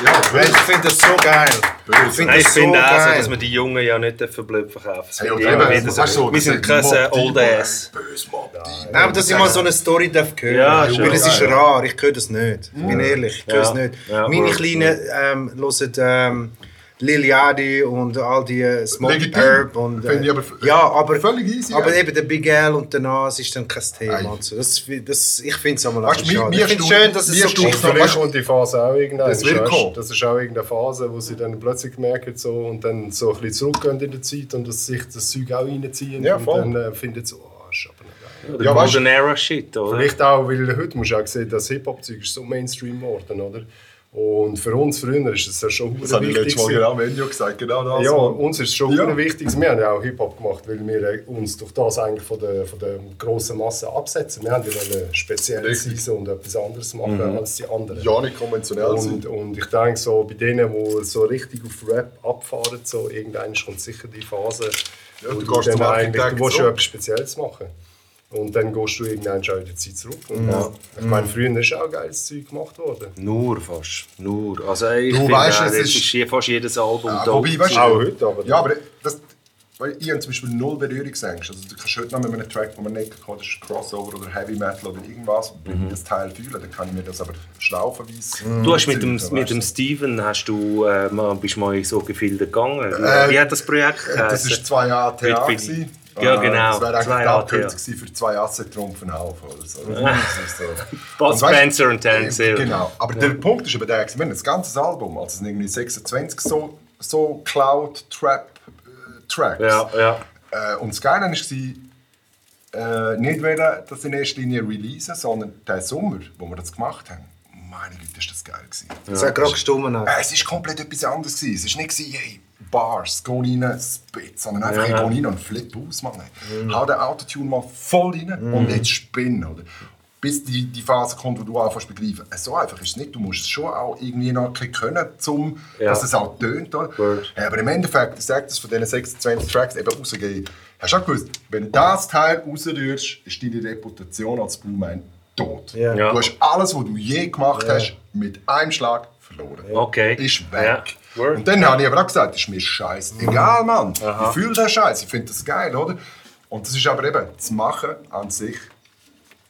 Ja, ich finde das so geil. Ich finde ich das so finde auch so, dass wir die Jungen ja nicht dürfen blöd verkaufen Hey, Immer eben, wieder so. wir sind krasse Old Ass. Bös Mob Deep. Nein, aber dass ich mal so eine Story darf hören Ja, darf. schon. Weil es ist Ja, ja. rar, ich höre das nicht. Ich bin ehrlich, ich höre es Ja. nicht. Ja, Meine. Kleinen ähm, hören ähm, Lil Yachty und all die äh, Smoke Legitim. Herb. Und, äh, ich aber ja, aber, völlig easy, aber ja. eben der Big L und der Nas ist dann kein Thema. Ei. Und so. das, das, ich finde es einmal Weißt schade. mir Ich finde es schön, dass es so noch- Vielleicht kommt die Phase auch irgendwann. Das wird ist- kommen. Das ist auch irgendeine Phase, wo sie dann plötzlich merken so, und dann so ein bisschen zurückgehen in der Zeit und dass sich das Zeug auch reinziehen. Ja, voll. Und dann äh, findet so, oh, ist aber nicht geil. Der Ja, weißt Golden Era Shit, oder? Vielleicht auch, weil heute musst du auch sehen, das Hip-Hop-Zeug so Mainstream geworden, oder? Und für uns früher ist es ja schon Das habe ich wichtig. letztes Mal genau gesagt, genau das. Ja, uns ist es schon Ja. wichtig. Wir haben ja auch Hip-Hop gemacht, weil wir äh, uns durch das eigentlich von der, von der grossen Masse absetzen. Wir haben ja wollen speziell Richtig. sein und etwas anderes machen als die anderen. Ja, nicht konventionell Und, sind. und ich denke so, bei denen, die so richtig auf Rap abfahren, so, irgendwann kommt sicher die Phase, Ja, wo du du, dann eigentlich, du willst etwas Spezielles machen. Und dann gehst du irgendwann schon in die Zeit zurück. Und ja. Ich meine, früher ist auch geiles Zeug gemacht worden. Nur fast. Nur. Also ich Du finde, weißt, äh, es das ist- ist fast jedes Album Ja, da. wobei, weißt du, Auch heute, aber- Ja, aber das, weil ich habe zum Beispiel null Berührungsängste. Also du kannst heute noch mit einem Track, wo man nicht kann, das ist Crossover oder Heavy Metal oder irgendwas, wenn ich das Teil fühle, dann kann ich mir das aber schlaufenweise... Du hast mit dem, mit dem. Steven hast du, äh, mal, bist mal in so Gefilde gegangen. Wie, Äh, wie hat das Projekt Das geheißen? war zwei Jahre gewesen. Ja, Äh, genau, Das wäre eigentlich Jahre Abkürzung gewesen für zwei Asse Trumpfen auf. Oder so. (laughs) Weißt- Spencer und Terence Hill. Genau. Aber der Punkt ist aber der, wir haben das ganze Album, also es sind irgendwie 26 so, so Cloud-Trap-Tracks. Ja, ja. Äh, und das Geile war, äh, nicht wollen, das in erster Linie releasen, sondern der Sommer, wo wir das gemacht haben, meine Güte, ist das geil gewesen. Es hat gerade gestummen. auch. Äh, es war komplett etwas anderes. Gewesen. Es war nicht, gewesen, hey, Bars, geh rein, spit, sondern einfach, Ja. geh rein und flip aus, Mann. Hau den Autotune mal voll rein und jetzt spinnen, oder? Bis die, die Phase kommt, wo du anfängst zu begreifen. So einfach ist es nicht. Du musst es schon auch irgendwie noch können, zum, Ja. dass es auch tönt. Oder? Ja, aber im Endeffekt, ich sage das von diesen 26 Tracks eben rausgehen. Hast du auch gewusst, wenn du das Teil rausrührst, ist deine Reputation als Blueman tot. Ja. Du hast alles, was du je gemacht hast, mit einem Schlag verloren. Okay. Ist weg. Word. Und dann habe ich aber auch gesagt, das ist mir scheiße. Egal, Mann. Ich fühle den Scheiß, ich finde das geil, oder? Und das ist aber eben, das Machen an sich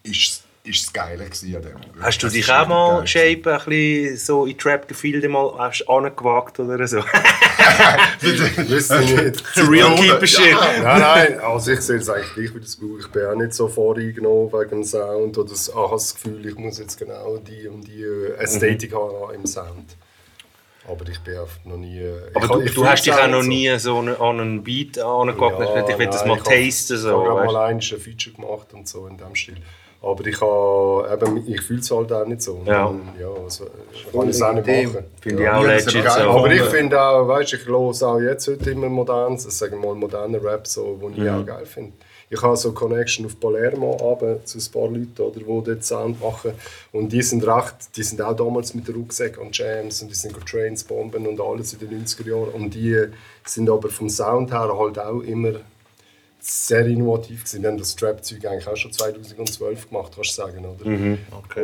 ist, ist das Geile an dem. Hast du Das dich auch mal, Shape, ein bisschen so in Trap-Gefilde mal hast du angewagt oder so? (laughs) Nicht. Real Keeper Shit. Nein, nein, also ich sehe es eigentlich gleich wie das Buch. Ich bin auch nicht so voreingenommen wegen dem Sound oder das, ah, habe das Gefühl, ich muss jetzt genau die und die Ästhetik haben im Sound. Aber ich bin einfach noch nie... Aber ich, du, ich du hast dich auch noch so. nie so an an einen Beat angewagt. Ja, ich will das mal ich habe- tasten. Ich So, habe weißt mal du? ein Feature gemacht und so in dem Stil. Aber ich, habe, eben, ich fühle es halt auch nicht so. Ja. Und, ja also, ich kann es auch nicht machen. Finde ja. ich auch Ja, legit aber geil. so. Aber ich finde auch, weißt, ich höre auch jetzt heute immer modernes, sagen wir mal modernen Rap, so, wo ich Mhm. auch geil finde. Ich habe so Connection auf Palermo runter zu ein paar Leuten, oder, die dort Sound machen. Und die sind recht, die sind auch damals mit der Rucksack und Jams und die sind Trains bomben und alles in den 90er Jahren. Und die sind aber vom Sound her halt auch immer sehr innovativ gewesen. Die haben das Trap-Zeug eigentlich auch schon 2012 gemacht, kannst du sagen, oder? Mhm.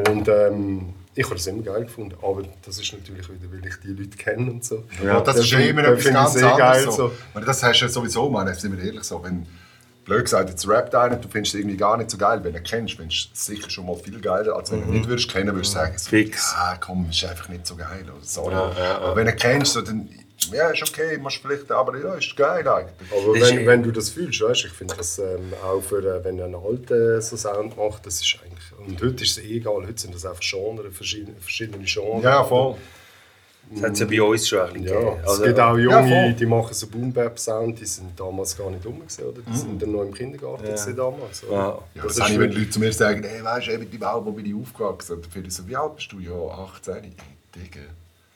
Und ähm, ich habe das immer geil gefunden. Aber das ist natürlich wieder, weil ich die Leute kenne und so. Ja, das Da ist ja immer etwas ganz sehr anderes. geil, so. so. Das hast du ja sowieso, man, sind wir ehrlich so, wenn blöd gesagt, jetzt rappt einer, du findest es irgendwie gar nicht so geil, wenn du ihn kennst, findest du es sicher schon mal viel geiler, als wenn du ihn nicht würdest kennen, würdest du sagen, so, Fix. ja komm, ist einfach nicht so geil, oder sorry. Ja, ja, ja. Aber wenn du ihn kennst, so, dann, ja, ist okay, machst vielleicht, aber ja, ist geil eigentlich. Aber ist- wenn, wenn du das fühlst, weißt, ich finde das ähm, auch für, äh, wenn ein alter so Sound macht, das ist eigentlich, und heute ist es eh egal, heute sind das einfach Genres, verschiedene, verschiedene Genres. Ja, voll. Das hat es ja bei uns schon ein bisschen Ja, gegeben. es Also, gibt auch ja, Junge, voll. die machen so Boom-Bap-Sound, die sind damals gar nicht rum oder? Die sind dann noch im Kindergarten gewesen damals. oder? Ja. Ja, Das das ist habe ich, wenn wirklich- Leute zu mir sagen, hey, weißt du, mit deinem Album bin ich aufgewachsen. Und dann finde ich so, wie alt bist du? Ja, 18. Hey, Digga.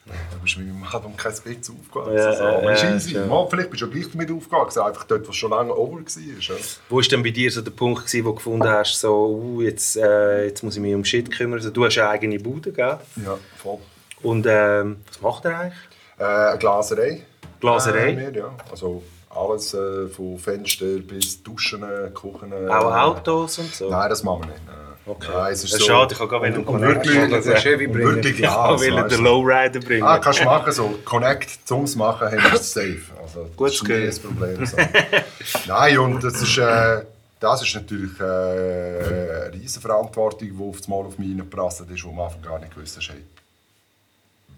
Du bist mit meinem Album kein bisschen aufgewachsen. Ja, so. ja, Aber ist ja, easy. ja. Mal, vielleicht bist du ja gleich damit aufgewachsen, einfach dort, wo es schon lange over war. Ja. Wo war denn bei dir so der Punkt, gewesen, wo du gefunden hast, so, uh, jetzt, äh, jetzt muss ich mich um Shit kümmern? Also, du hast eine eigene Bude, gell? ja, voll. Und ähm, was macht er eigentlich? Äh, eine Glaserei. Glaserei? Äh, wir, ja. Also alles äh, von Fenster bis Duschen, Küchen. äh, Auch Autos und so? Nein, das machen wir nicht. Okay. Nein, es ist Das so, ist schade, ich und, einen und Connect wirklich, Das ist bringen. wirklich Ja, (laughs) Glas. will weißt den du. Lowrider bringen. Ah, kannst du machen, so Connect zum Machen haben wir es safe. Also, Gut das ist das Problem. So. (laughs) Nein, und das ist, äh, das ist natürlich äh, eine riesige Verantwortung, die auf einmal auf mich reingeprasselt ist, wo man am Anfang gar nicht gewusst hey,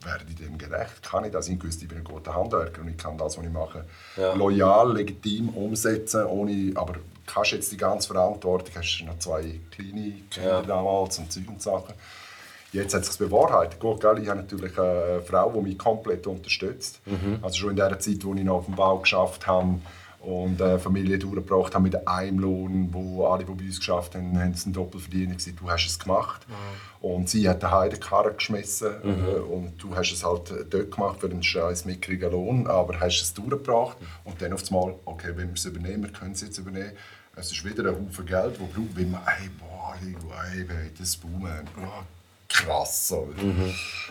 werde ich dem gerecht? Kann ich das? Ich wusste, ich bin ein guter Handwerker und ich kann das, was ich mache, Ja. loyal, legitim umsetzen, ohne, aber kannst jetzt die ganze Verantwortung, hast noch zwei kleine Kinder Ja. damals und Zeug und Sachen. Jetzt hat es sich bewahrheitet. Gut, gell, ich habe natürlich eine Frau, die mich komplett unterstützt. Also schon in der Zeit, wo ich noch auf dem Bau geschafft habe, und äh, Familie durchgebracht haben mit einem Lohn, wo alle, die bei uns geschafft haben, haben es einen Doppelverdiener gewesen. Du hast es gemacht. Und sie hat daheim den Karren geschmissen äh, und du hast es halt dort gemacht für einen scheiß mickrigen Lohn, aber hast es durchgebracht und dann auf einmal, okay, wenn wir es übernehmen, wir können es jetzt übernehmen. Es ist wieder ein Haufen Geld, wo braucht, wenn man, ey, boah, hey, hey, das Boomen, boah, krass. So.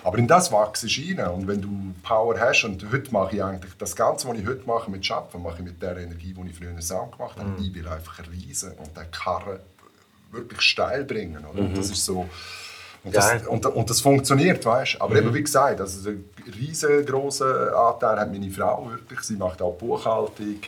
Aber in das wächst du rein. Und wenn du Power hast, und heute mache ich eigentlich das Ganze, was ich heute mache mit Schaffen, mache ich mit der Energie, die ich früher Sound gemacht habe. Ich will einfach riesen und den Karren wirklich steil bringen. Oder? Und das ist so. Und das, und, und das funktioniert, weißt du? Aber eben, wie gesagt, also einen riesengroßen Anteil hat meine Frau wirklich. Sie macht auch Buchhaltung.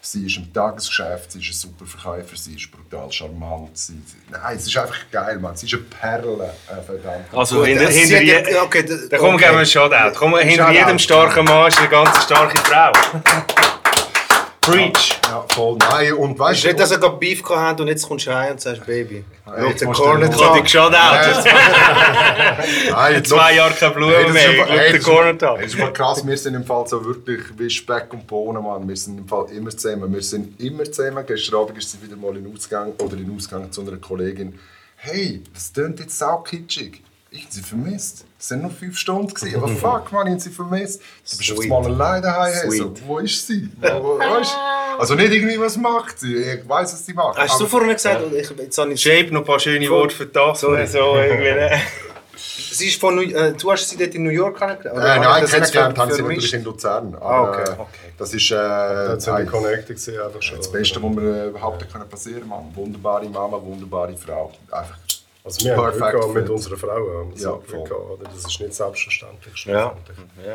Sie ist im Tagesgeschäft, sie ist ein super Verkäufer, sie ist brutal charmant. Sie, nein, es ist einfach geil, Mann. Sie ist eine Perle, äh, verdammt. Also hinter, Sie hinter hat je, okay, da- da kommen okay. wir einen Shoutout. Komm, hinter Shoutout. jedem starken Mann ist eine ganz starke Frau. (laughs) Preach. Ja, voll. Nein, und weißt nicht, dass er gerade Beef gehabt und jetzt kommst du heim und sagst, Baby, schau jetzt du Corner den Ich Talk. dich Shoutout. nein, jetzt (laughs) Zwei Jahre keine Blumen Hey, das mehr. aber- schaue hey, den das ist- Corner Talk. Das ist mal krass, wir sind im Fall so wirklich wie Speck und Bohnen, Mann. Wir sind im Fall immer zusammen. Wir sind immer zusammen. Gestern Abend ist sie wieder mal in den Ausgang oder in den Ausgang zu einer Kollegin. Hey, das klingt jetzt sau kitschig. Ich habe sie vermisst. Es waren nur fünf Stunden. Gewesen. Aber fuck, man, ich habe sie vermisst. Du bist auf einmal alleine daheim. So, Sweet. wo ist sie? Wo, wo, weißt du? Also nicht irgendwie, was macht sie. Ich weiß, was sie macht. Hast du Aber- vorhin gesagt, ich, jetzt habe ich, Shape, noch ein paar schöne Worte für das. So irgendwie. ne? (laughs) sie ist von New, äh, du hast sie dort in New York kennengelernt? Äh, nein, das kennengelernt haben sie natürlich in Luzern. Aber, Ah, okay, äh, okay. Das ist äh, Da sind wir ein- connected gewesen, einfach schon. das Beste, was mir äh, überhaupt können passieren konnte. Wunderbare Mama, wunderbare Frau. Einfach Also wir haben Glück Perfect gehabt mit fit. unserer Frau. Haben wir Ja, voll. gehabt, oder? Das ist nicht selbstverständlich. Ja.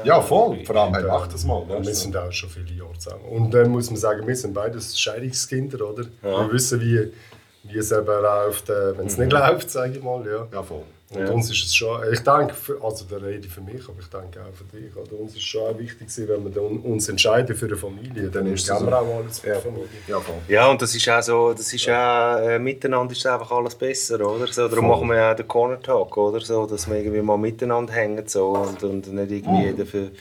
Ja, voll. Vor allem, hey, mach das mal. Und weißt wir sind auch schon viele Jahre zusammen. Und dann muss man sagen, wir sind beides Scheidungskinder, oder? Wir wissen, wie, wie es eben läuft, äh, wenn es nicht (laughs) läuft, sage ich mal. Ja. Ja, voll. Und uns ist es schon, ich denke, für- also da rede ich für mich, aber ich denke auch für dich, oder? uns ist schon auch wichtig, wenn wir uns entscheiden für eine Familie, dann ist es so. wir auch alles für die Familie. Ja, voll. Ja, und das ist auch so, das ist auch, äh, miteinander ist einfach alles besser, oder? So, darum machen wir ja auch den Corner Talk, oder? So, dass wir irgendwie mal miteinander hängen so, und, und nicht irgendwie jeder für,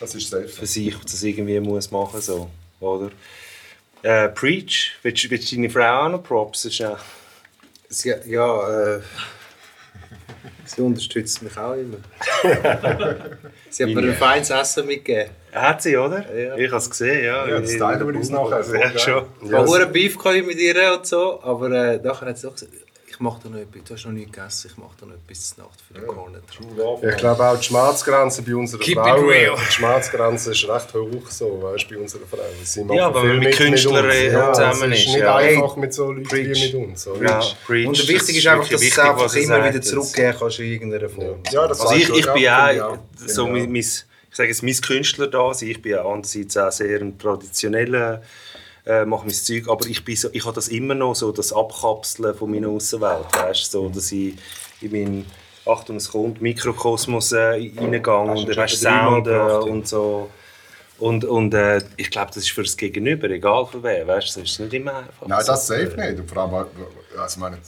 Das ist safe. für sich das irgendwie muss machen, so, oder? Äh, Preach, willst, du- willst du deine Frau auch noch Props? Ja, ja, äh, (laughs) sie unterstützt mich auch immer. (laughs) sie hat mir ein feines Essen mitgegeben. hat sie, oder? Ja. Ich habe es gesehen, ja. Ja, das teilen wir uns nachher. Ja, schon. Ich habe ja, Beef mit ihr und so, aber äh, nachher hat sie auch gesagt, ich mache da noch etwas, du hast noch nichts gegessen, ich mache da noch etwas zur Nacht für den love, Ich glaube auch die Schmerzgrenze bei unserer Keep Frau, die Schmerzgrenze ist recht hoch so, weißt, bei unserer Frau. Sie Ja, aber wenn man mit Künstlern äh, zusammen es ist, ist nicht ja. einfach mit so Leuten Preach. wie mit uns. Ja, Preach, Und das wichtig ist einfach, dass wirklich du es einfach er immer sagt wieder jetzt. zurückgeben kannst in irgendeiner Form. Ja, das Also ich, ich ja, bin auch, ich so Genau. mein, mein, ich sage jetzt, mein Künstler da. Ich bin auch andererseits auch sehr ein traditioneller, äh, mache mein Zeug, aber ich, bin so, ich habe das immer noch so, das Abkapseln von meiner Außenwelt, weißt, so, dass ich in meinen Achtung, es kommt, Mikrokosmos äh, reingehe und Sound gebracht, ja. und so. Und, und äh, ich glaube, das ist für das Gegenüber, egal für wen, weißt, das ist nicht immer einfach. Nein, das safe nicht. Und vor allem, also, ich meine,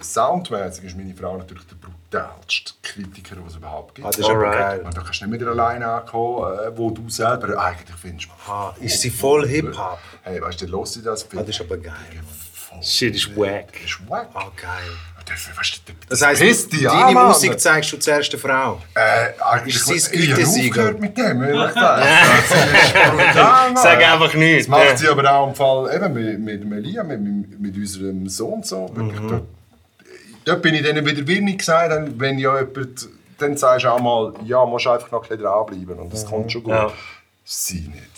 soundmäßig ist meine Frau natürlich der brutalste Kritiker, den es überhaupt gibt. Ah, das ist aber geil. Da kannst du nicht mit ihr alleine ankommen, äh, wo du selber eigentlich findest. Ah, ist sie voll Hip-Hop? Hey, weißt du, los sie das? Ah, das ist aber geil. Shit ist wack. Das ist wack. Ah, geil. Das, weißt du, Das heisst, dich deine an. Musik zeigst du zuerst der Frau. Äh, eigentlich, Ist sie ich habe Gütesiegel? aufgehört mit dem, ehrlich gesagt. (laughs) Sag einfach nichts. Das macht sie aber auch im Fall eben mit, mit Melia, mit, mit, mit unserem Sohn so. Mhm. dort, dort bin ich dann wieder wenig gesagt, wenn ja jemand, dann sagst du auch mal, ja, musst einfach noch ein bisschen dranbleiben und das kommt schon gut. Ja. Sie nicht.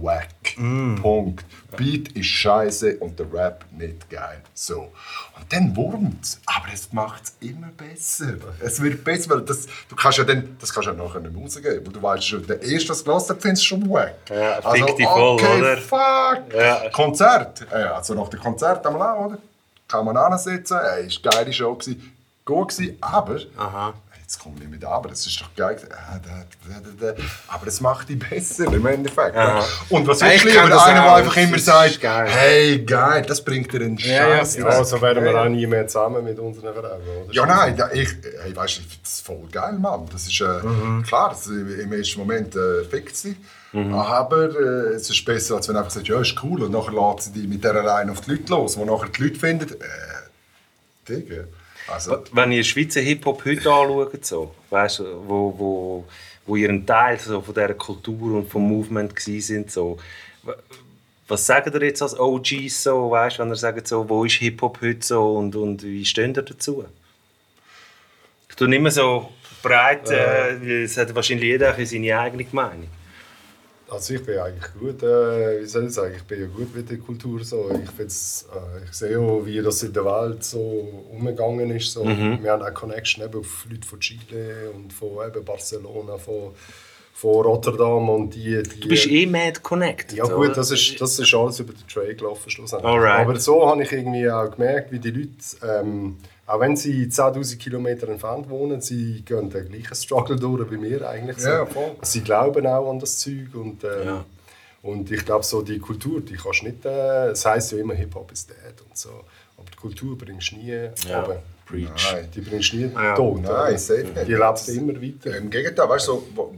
Wack. Punkt. Beat ist scheiße und der Rap nicht geil. So. Und dann wurmt Aber es macht es immer besser. Es wird besser, weil das, du kannst ja dann, das kannst du ja nachher nicht mehr rausgeben. Weil du weißt schon, der erste, das gelassen hat, findest du schon wack. Ja, fick dich voll, okay, oder? fuck. Ja. Konzert. Äh, also nach dem Konzert am Lau, oder? Kann man ansetzen. Ey, ist eine geile Show. Gewesen. gut gewesen, aber Aha. Jetzt komme ich mit aber, das ist doch geil. Aber das macht die besser im Endeffekt. Und was Ja, ich ich liebe, kann der einfach immer sagt, ist geil. hey, geil, das bringt dir einen Ja, ja. Scheiß. Ja, so werden wir auch nie mehr zusammen mit unseren Frauen. Oder? Ja, nein, ja, ich, hey, weißt, das voll geil, Mann. Das ist äh, Mhm. klar, das, im ersten Moment äh, fickt sie. Aber äh, es ist besser, als wenn du einfach sagst, ja, ist cool. Und nachher lässt sie dich mit der allein auf die Leute los, wo nachher die Leute finden, äh, Digga. Also, Wenn ihr Schweizer Hip-Hop heute anschaut, so, weißt, wo, wo, wo ihr ein Teil so von dieser Kultur und vom Movement sind, so, was sagt ihr jetzt als OGs so, weißt, wenn ihr sagt, so, wo ist Hip-Hop heute so und, und wie stehen ihr dazu? Ich tue nicht mehr so breit, äh, weil es hat wahrscheinlich jeder seine eigene Meinung. Also ich bin eigentlich gut, äh, wie soll ich sagen, ich bin ja gut mit der Kultur so. Ich, find's, äh, ich sehe auch, wie das in der Welt so umgegangen ist. So. Wir haben auch Connection eben auf Leute von Chile und von eben Barcelona, von, von Rotterdam und die, die Du bist eh mad connected. Ja oder? gut, das ist, das ist alles über den Trade gelaufen schlussendlich. Alright. Aber so habe ich irgendwie auch gemerkt, wie die Leute, ähm, auch wenn sie 10'000 Kilometer entfernt wohnen, sie gehen den gleichen Struggle durch wie wir eigentlich. So. Ja, voll. Sie glauben auch an das Zeug und, ähm, Ja. und ich glaube so die Kultur, die kannst du nicht, äh, es heisst ja immer Hip-Hop ist dead und so, aber die Kultur bringst du nie Ja. runter. Preach. nein. Die bringst du nie Ja. tot. Nein, oder? safe nicht. Die lebt immer weiter. Im Gegenteil, weißt du, so,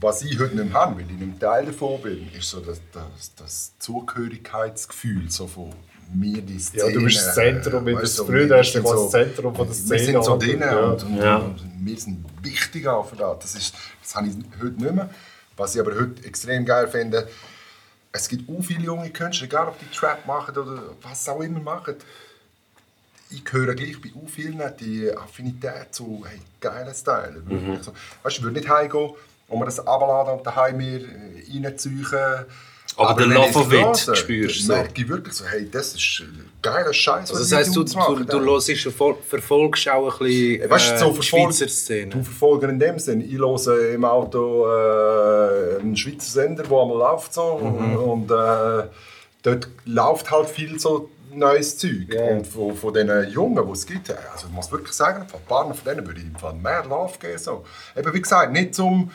was ich heute nicht habe, weil ich nicht Teil davon bin, ist so das, das, das Zugehörigkeitsgefühl so von mir, die Szene. Ja, du bist das Zentrum in der weißt du, Früh, wir hast du das Zentrum von der Wir Szene sind so an- drin ja. und, und, Ja. und wir sind wichtig auch für das. Das, ist, das habe ich heute nicht mehr. Was ich aber heute extrem geil finde, es gibt auch viele junge Künstler, egal ob die Trap machen oder was auch immer machen, ich höre gleich bei auch vielen die Affinität zu hey, geilen Style. Mhm. Also, weißt, du, ich würde nicht heimgehen und mir das abladen und daheim mir äh, reinziehen. Aber den wenn Love of it spürst du merke ich wirklich so, hey, das ist äh, geiler Scheiß. Also das heisst, du, du, du hörst, verfol verfolgst auch ein bisschen Weißt du, äh, so die verfolg- Schweizer Szene. Du verfolgen in dem Sinn. Ich höre im Auto äh, einen Schweizer Sender, der einmal läuft. So, Mhm. Und äh, dort läuft halt viel so neues Zeug. Und von, von den Jungen, die es gibt, also ich muss wirklich sagen, ein paar von denen würde ich im Fall mehr Love geben. So. Eben wie gesagt, nicht zum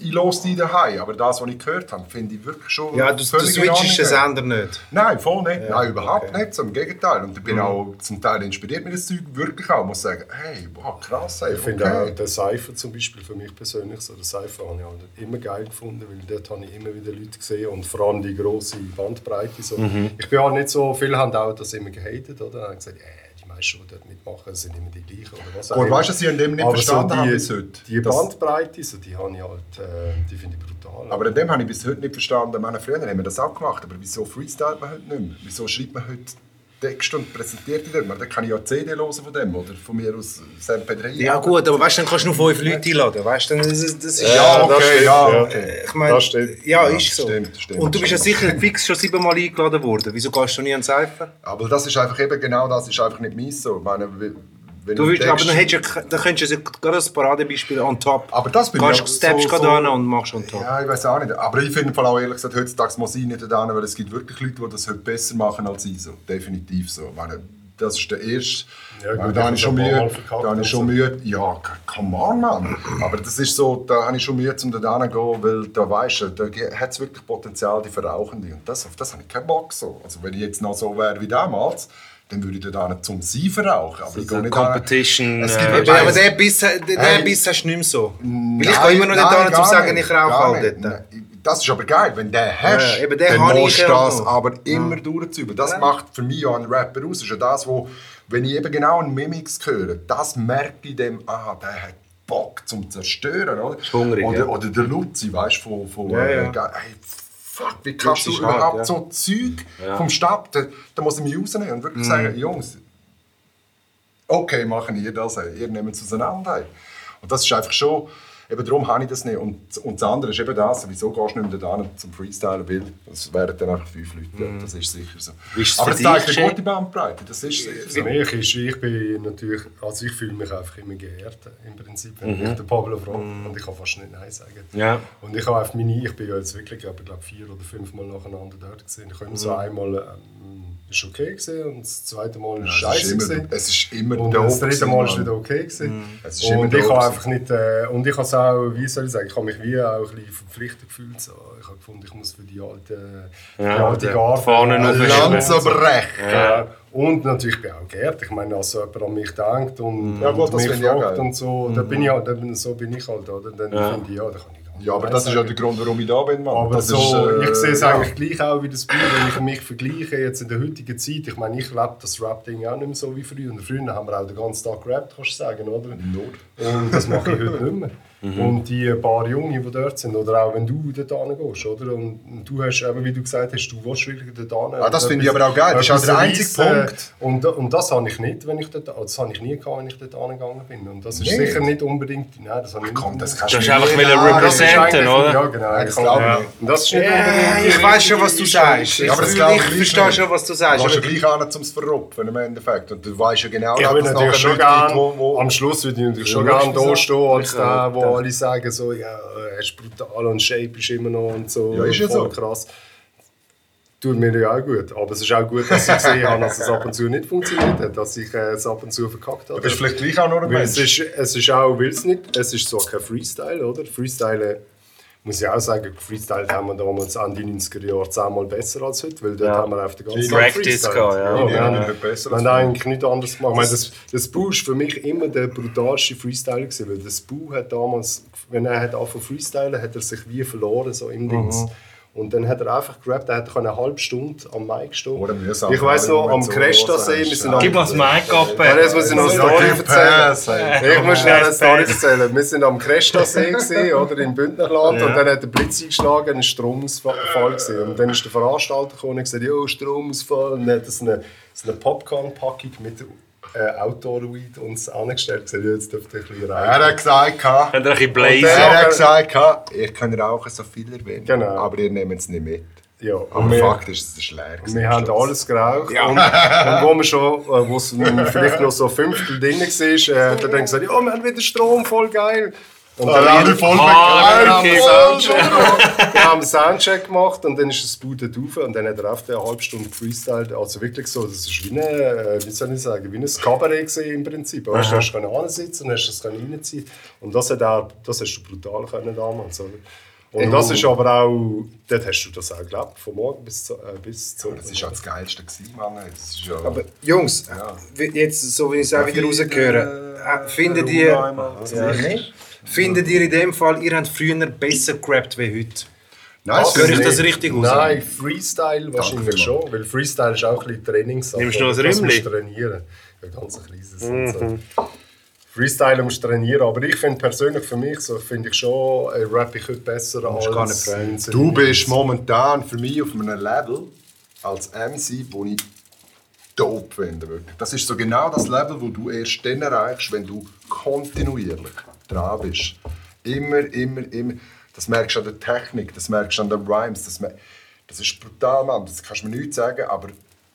ich los die daheim, aber das, was ich gehört habe, finde ich wirklich schon ja, du, du switchst den. Sender nicht. Nein, voll nicht. Nein, überhaupt okay. nicht. So, Im Gegenteil. Und ich bin auch zum Teil inspiriert mit das Zeug. Wirklich auch. Ich muss sagen, hey, wow, krass. Hey, Ich finde okay. auch den Cypher zum Beispiel für mich persönlich, so den Cypher habe ich halt immer geil gefunden, weil dort habe ich immer wieder Leute gesehen und vor allem die grosse Bandbreite. So. Ich bin halt nicht so, viele haben auch das immer gehatet, oder? Haben gesagt, äh, die meisten, die dort mitmachen, sind immer die gleichen oder was auch Gut, weißt du, dass ich an dem nicht Aber verstanden so habe die, bis heute. Die Bandbreite, so, die habe ich halt, äh, die finde ich brutal. Aber an dem habe ich bis heute nicht verstanden. Meine früher haben wir das auch gemacht. Aber wieso freestylt man heute nicht mehr? Wieso schreibt man heute Texte und präsentiert dort? Man, Dann kann ich ja CD hören von dem oder von mir aus MP3. Ja gut, aber weißt dann kannst du nur fünf Leute einladen. Weißt du, es- das ist, Ja, das okay, stimmt, ja, ja. okay. Ich meine, Das stimmt. ja, Ja, ist so. stimmt, stimmt, Und du bist ja sicher fix schon siebenmal eingeladen worden. Wieso gehst du nie an Cypher? Aber das ist einfach eben genau das ist einfach nicht meins so. Ich meine, wenn Du willst, Text- aber dann, hättest dann könntest du gerade als Paradebeispiel on top. Aber das bin Gehst, ich auch steppst so- gerade so- an und machst on top. Ja, ich weiß auch nicht. Aber ich finde allem ehrlich gesagt, heutzutage muss ich nicht da weil es gibt wirklich Leute, die das heute besser machen als ich. So. Definitiv so. Ich meine, das ist der erste. Ja, gut, Ja, da habe ich schon ein Mühe. Da habe ich schon so. Mühe. Ja, come on, Mann. Aber das ist so, da habe ich schon Mühe, um da hinzugehen, weil da weisst du, da hat es wirklich Potenzial, die Verrauchende. Und das, auf das habe ich keinen Bock. So. Also wenn ich jetzt noch so wäre wie damals, dann würde ich da nicht zum Sie verrauchen. Aber ich So gehe nicht Competition, Es gibt äh, Ja, aber den Biss, Hey. Biss hast du nicht mehr so. Weil ich kann immer noch nicht nein, da zu gar sagen, nicht, ich rauche halt dort. Das ist aber geil, wenn du den hast, Ja, eben den dann ich musst du ja das noch. aber immer durchziehen. Das macht für mich auch einen Rapper aus. Das ist ja das, wo, wenn ich eben genau einen Mimix höre, das merke ich dem, ah, der hat Bock zum Zerstören. Oder, hungrig, oder, ja. oder der Luzi, weißt du, von, von Ja, ja. äh, hey, fuck, wie kannst du ist hart, überhaupt ja. so Zeug Ja. vom Stab, da, da muss ich mich rausnehmen und wirklich Mhm. sagen, Jungs, okay, machen ihr das, ihr nehmt es auseinander. Und das ist einfach schon, Eben darum habe ich das nicht. Und, und das andere ist eben das, wieso gehst du nicht mehr da zum Freestylen, weil es wären dann einfach fünf Leute. dort. Das ist sicher so. Ist es Aber das zeigt eine gute Bandbreite, das ist sicher so. Für mich ist, ich bin natürlich, also ich fühle mich einfach immer geehrt, im Prinzip, wenn mich der Pablo fragt. Und ich kann fast nicht Nein sagen. Ja. Und ich habe einfach meine, ich bin ja jetzt wirklich, ich glaube vier oder fünf Mal nacheinander dort gesehen. Ich habe immer so einmal, ähm, ist okay gesehen und das zweite Mal ist Es ist scheiße immer, gesehen. es ist immer Und das dritte Mal Mann. wieder okay. Es ist immer Und ich habe einfach nicht, äh, und ich habe es auch, wie soll ich sagen, ich habe mich wie auch ein bisschen verpflichtet gefühlt. So. Ich habe gefunden, ich muss für die alte, Ja, aufheben. Lanze brechen. ja. Und natürlich bin ich auch geehrt. Ich meine, als jemand an mich denkt und, Ja, gut, und das mich finde ich auch fragt und so, dann bin ich halt, dann, so bin ich halt, oder? Dann Ja. finde ich, ja, da kann ich Ja, aber das ist ja der Grund, warum ich da bin, Mann. Aber das so, ist, äh, ich sehe es ja. eigentlich gleich auch wie das Buch, wenn ich mich vergleiche jetzt in der heutigen Zeit. Ich meine, ich lebe das Rap-Ding auch nicht mehr so wie früher. Und früher haben wir auch den ganzen Tag gerappt, kannst du sagen, oder? Nur. Und das mache ich heute nicht mehr. Und die paar Junge, die dort sind, oder auch wenn du dort hingehst, oder? Und, du hast eben, wie du gesagt hast, du willst wirklich dort hin. Ah, das finde ich aber auch geil. Das ist auch der einzige Punkt. Und, und das habe ich nicht, wenn ich dort, also das habe ich nie gehabt, wenn ich dort hingegangen bin. Und das ist Nicht? sicher nicht unbedingt, nein, das habe ich Komm, nicht das unbedingt. kannst Du hast mir einfach nicht wollen sagen. Das ist representen, oder? Ja, genau. das ich kann- glaube ich ja. nicht. Und das ist nicht Ja, ich weiß schon, was du sagst. Ja, aber das Ich, glaube ich ich verstehe nicht. schon, was du Du sagst. gehst ja aber- gleich an zum Verrupfen im Endeffekt. Und du weißt ja genau, Ich dass würde es natürlich nachher am Schluss würde ich natürlich schon Ja, gerne da stehen, als der, ja. alle sagen, so, ja, er ist brutal und Shape ist immer noch und so, Ja, ist ja so. krass. Tut mir ja auch gut. Aber es ist auch gut, dass ich gesehen habe, dass es ab und zu nicht funktioniert hat, dass ich äh, es ab und zu verkackt habe. Du bist vielleicht gleich auch nur ein Weil es Mensch. ist, es ist auch, weil es nicht, es ist so kein Freestyle, oder? Freestyle, muss ich auch sagen, Freestyle haben wir damals an die 90er Jahre zehnmal besser als heute, weil dort Ja. haben wir auf der ganzen Practice freestylt. gehabt, ja. wir Ja, ja, nicht besser wir haben eigentlich nichts anderes gemacht. Ich meine, das, das Boo ist für mich immer der brutalste Freestyler gewesen, weil das Boo hat damals, wenn er hat angefangen zu freestylen, hat er sich wie verloren so im Dings. Und dann hat er einfach gerappt, er hat eine halbe Stunde am Mic stehen. Oder mühsam. Ich weiss noch, am So Cresta-See, wir sind am Gib mal das Mic ab. ja, jetzt muss ich noch eine Story erzählen. Ey. Ich muss schnell eine Story erzählen. Wir sind am Cresta-See (laughs) oder im Bündnerland und dann hat der Blitz eingeschlagen, ein Stromausfall gewesen. Und dann ist der Veranstalter gekommen und gesagt, ja, Stromausfall. Und dann hat er so eine, so eine Popcorn-Packung mit äh, Outdoor-Weed uns angestellt. Ja, jetzt dürft ihr ein bisschen Er rein. hat gesagt, Könnt ihr ein bisschen Und blazen? der- er hat gesagt, ihr könnt rauchen so viel wollt, Genau. aber ihr nehmt es nicht mit. Ja, Aber und wir, Fakt ist, es ist leer. wir haben Schluss. alles geraucht. Und, und wo wir schon, äh, wo es vielleicht noch so ein Fünftel drin war, äh, hat er dann gesagt, ja, wir haben wieder Strom, voll geil. Und Alle dann alle voll Ah, wir haben einen Soundcheck gemacht und dann ist das Boot rauf und dann hat er auf eine halbe Stunde gefreestylt. Also wirklich so, das ist wie eine, äh, wie soll ich sagen, wie ein Kabarett gewesen im Prinzip. Weißt, du hast können ansitzen und hast können reinziehen und das, hat er, das hast du brutal können damals. Oder? Und das ist aber auch, dort hast du das auch gelebt, von morgen bis zu, äh, bis zu. Das war ja das Geilste, gewesen, Mann. Ja... Aber Jungs, wie- jetzt, so wie ich es auch wieder rausgehöre, äh, findet ihr, ja, nicht? Findet ihr in dem Fall, ihr habt früher besser gerappt wie heute? Nein, Höre ist ich das richtig raus? Nein, Freestyle wahrscheinlich Danke schon, weil Freestyle ist auch ein bisschen Trainingssache. Nimmst du noch ein Das du trainieren. Ja, ganz ein kleines. und So. Freestyle musst du trainieren, aber ich finde persönlich für mich so, finde ich schon, äh, rap ich heute besser als gar nicht fragen. Du bist momentan für mich auf einem Level als MC, wo ich dope finde. Wirklich. Das ist so genau das Level, wo du erst dann erreichst, wenn du kontinuierlich dran bist. Immer, immer, immer. Das merkst du an der Technik, das merkst du an den Rhymes. Das, das ist brutal, Mann. Das kannst du mir nicht sagen, aber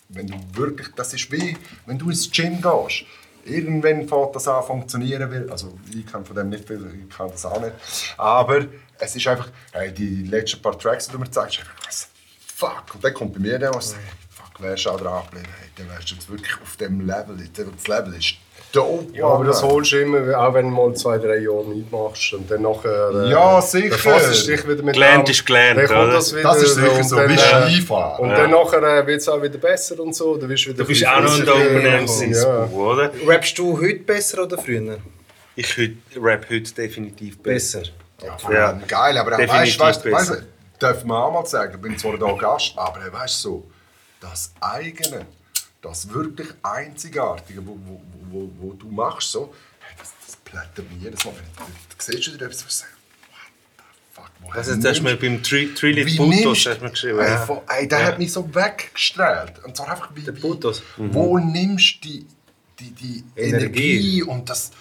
wenn du wirklich, das ist wie, wenn du ins Gym gehst. Irgendwann fängt das an funktionieren. Weil, also ich kann von dem nicht viel, ich kann das auch nicht. Aber es ist einfach, hey, die letzten paar Tracks, die du mir zeigst, einfach, was, fuck. Und dann kommt bei mir der, was sagt, fuck, wärst du auch dran geblieben, hey, dann wärst du jetzt wirklich auf dem Level. Das Level ist dope. Ja, aber das holst du immer, auch wenn du mal zwei, drei Jahre nicht machst und dann nachher... Äh, Ja, sicher. Dann fasst du dich wieder mit Gelernt ist gelernt, dann kommt? Das, wieder, Das ist sicher so, dann, wie äh, Skifahren. Und dann nachher äh, wird es auch wieder besser und so. Du bist, wieder Du bist auch noch ein Ja. oder? Rappst du heute besser oder früher? Ich heute, rap heute definitiv besser. Besser. Ja, Ja. Geil, aber weißt, weißt, weißt, darf man auch mal sagen, ich bin zwar da Gast, aber weißt so, das eigene, das wirklich einzigartige, wo, wo, wo, wo du machst, so, hey, das, das plättert mir jedes Mal, wenn du, du siehst wieder etwas, was sagst, what the fuck, woher Also, das hast du mir beim Tri- Trilith wie Putos hast du mir geschrieben. Ey, ja. von, ey, der hat mich so weggestrahlt. Und zwar einfach wie, Putos. wo nimmst du die, die, die Energie. Energie, und, das,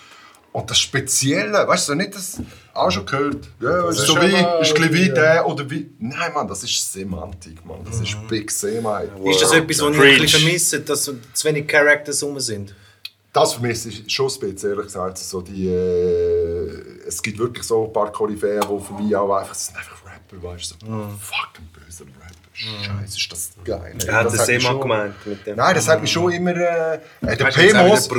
und das Spezielle, weißt du, nicht das, Auch schon gehört. Ja, Das ist so schon wie, mal- ist ein bisschen wie ja. der oder wie. Nein, Mann, das ist Semantik, Mann. Das ist Big Semantik. Ist das etwas, was ich ein bisschen vermisse, dass so zu wenig Characters rum sind? Das vermisse ich schon ein bisschen, ehrlich gesagt. So die, äh, es gibt wirklich so ein paar Koryphäen, die für mich auch einfach, das sind einfach Rapper, weißt du. So, fucking böse Rapper. Scheiße, ist das geil. Er hat das das immer schon- gemeint. Mit dem. Nein, das hat mich schon immer. Äh, der P-Mos der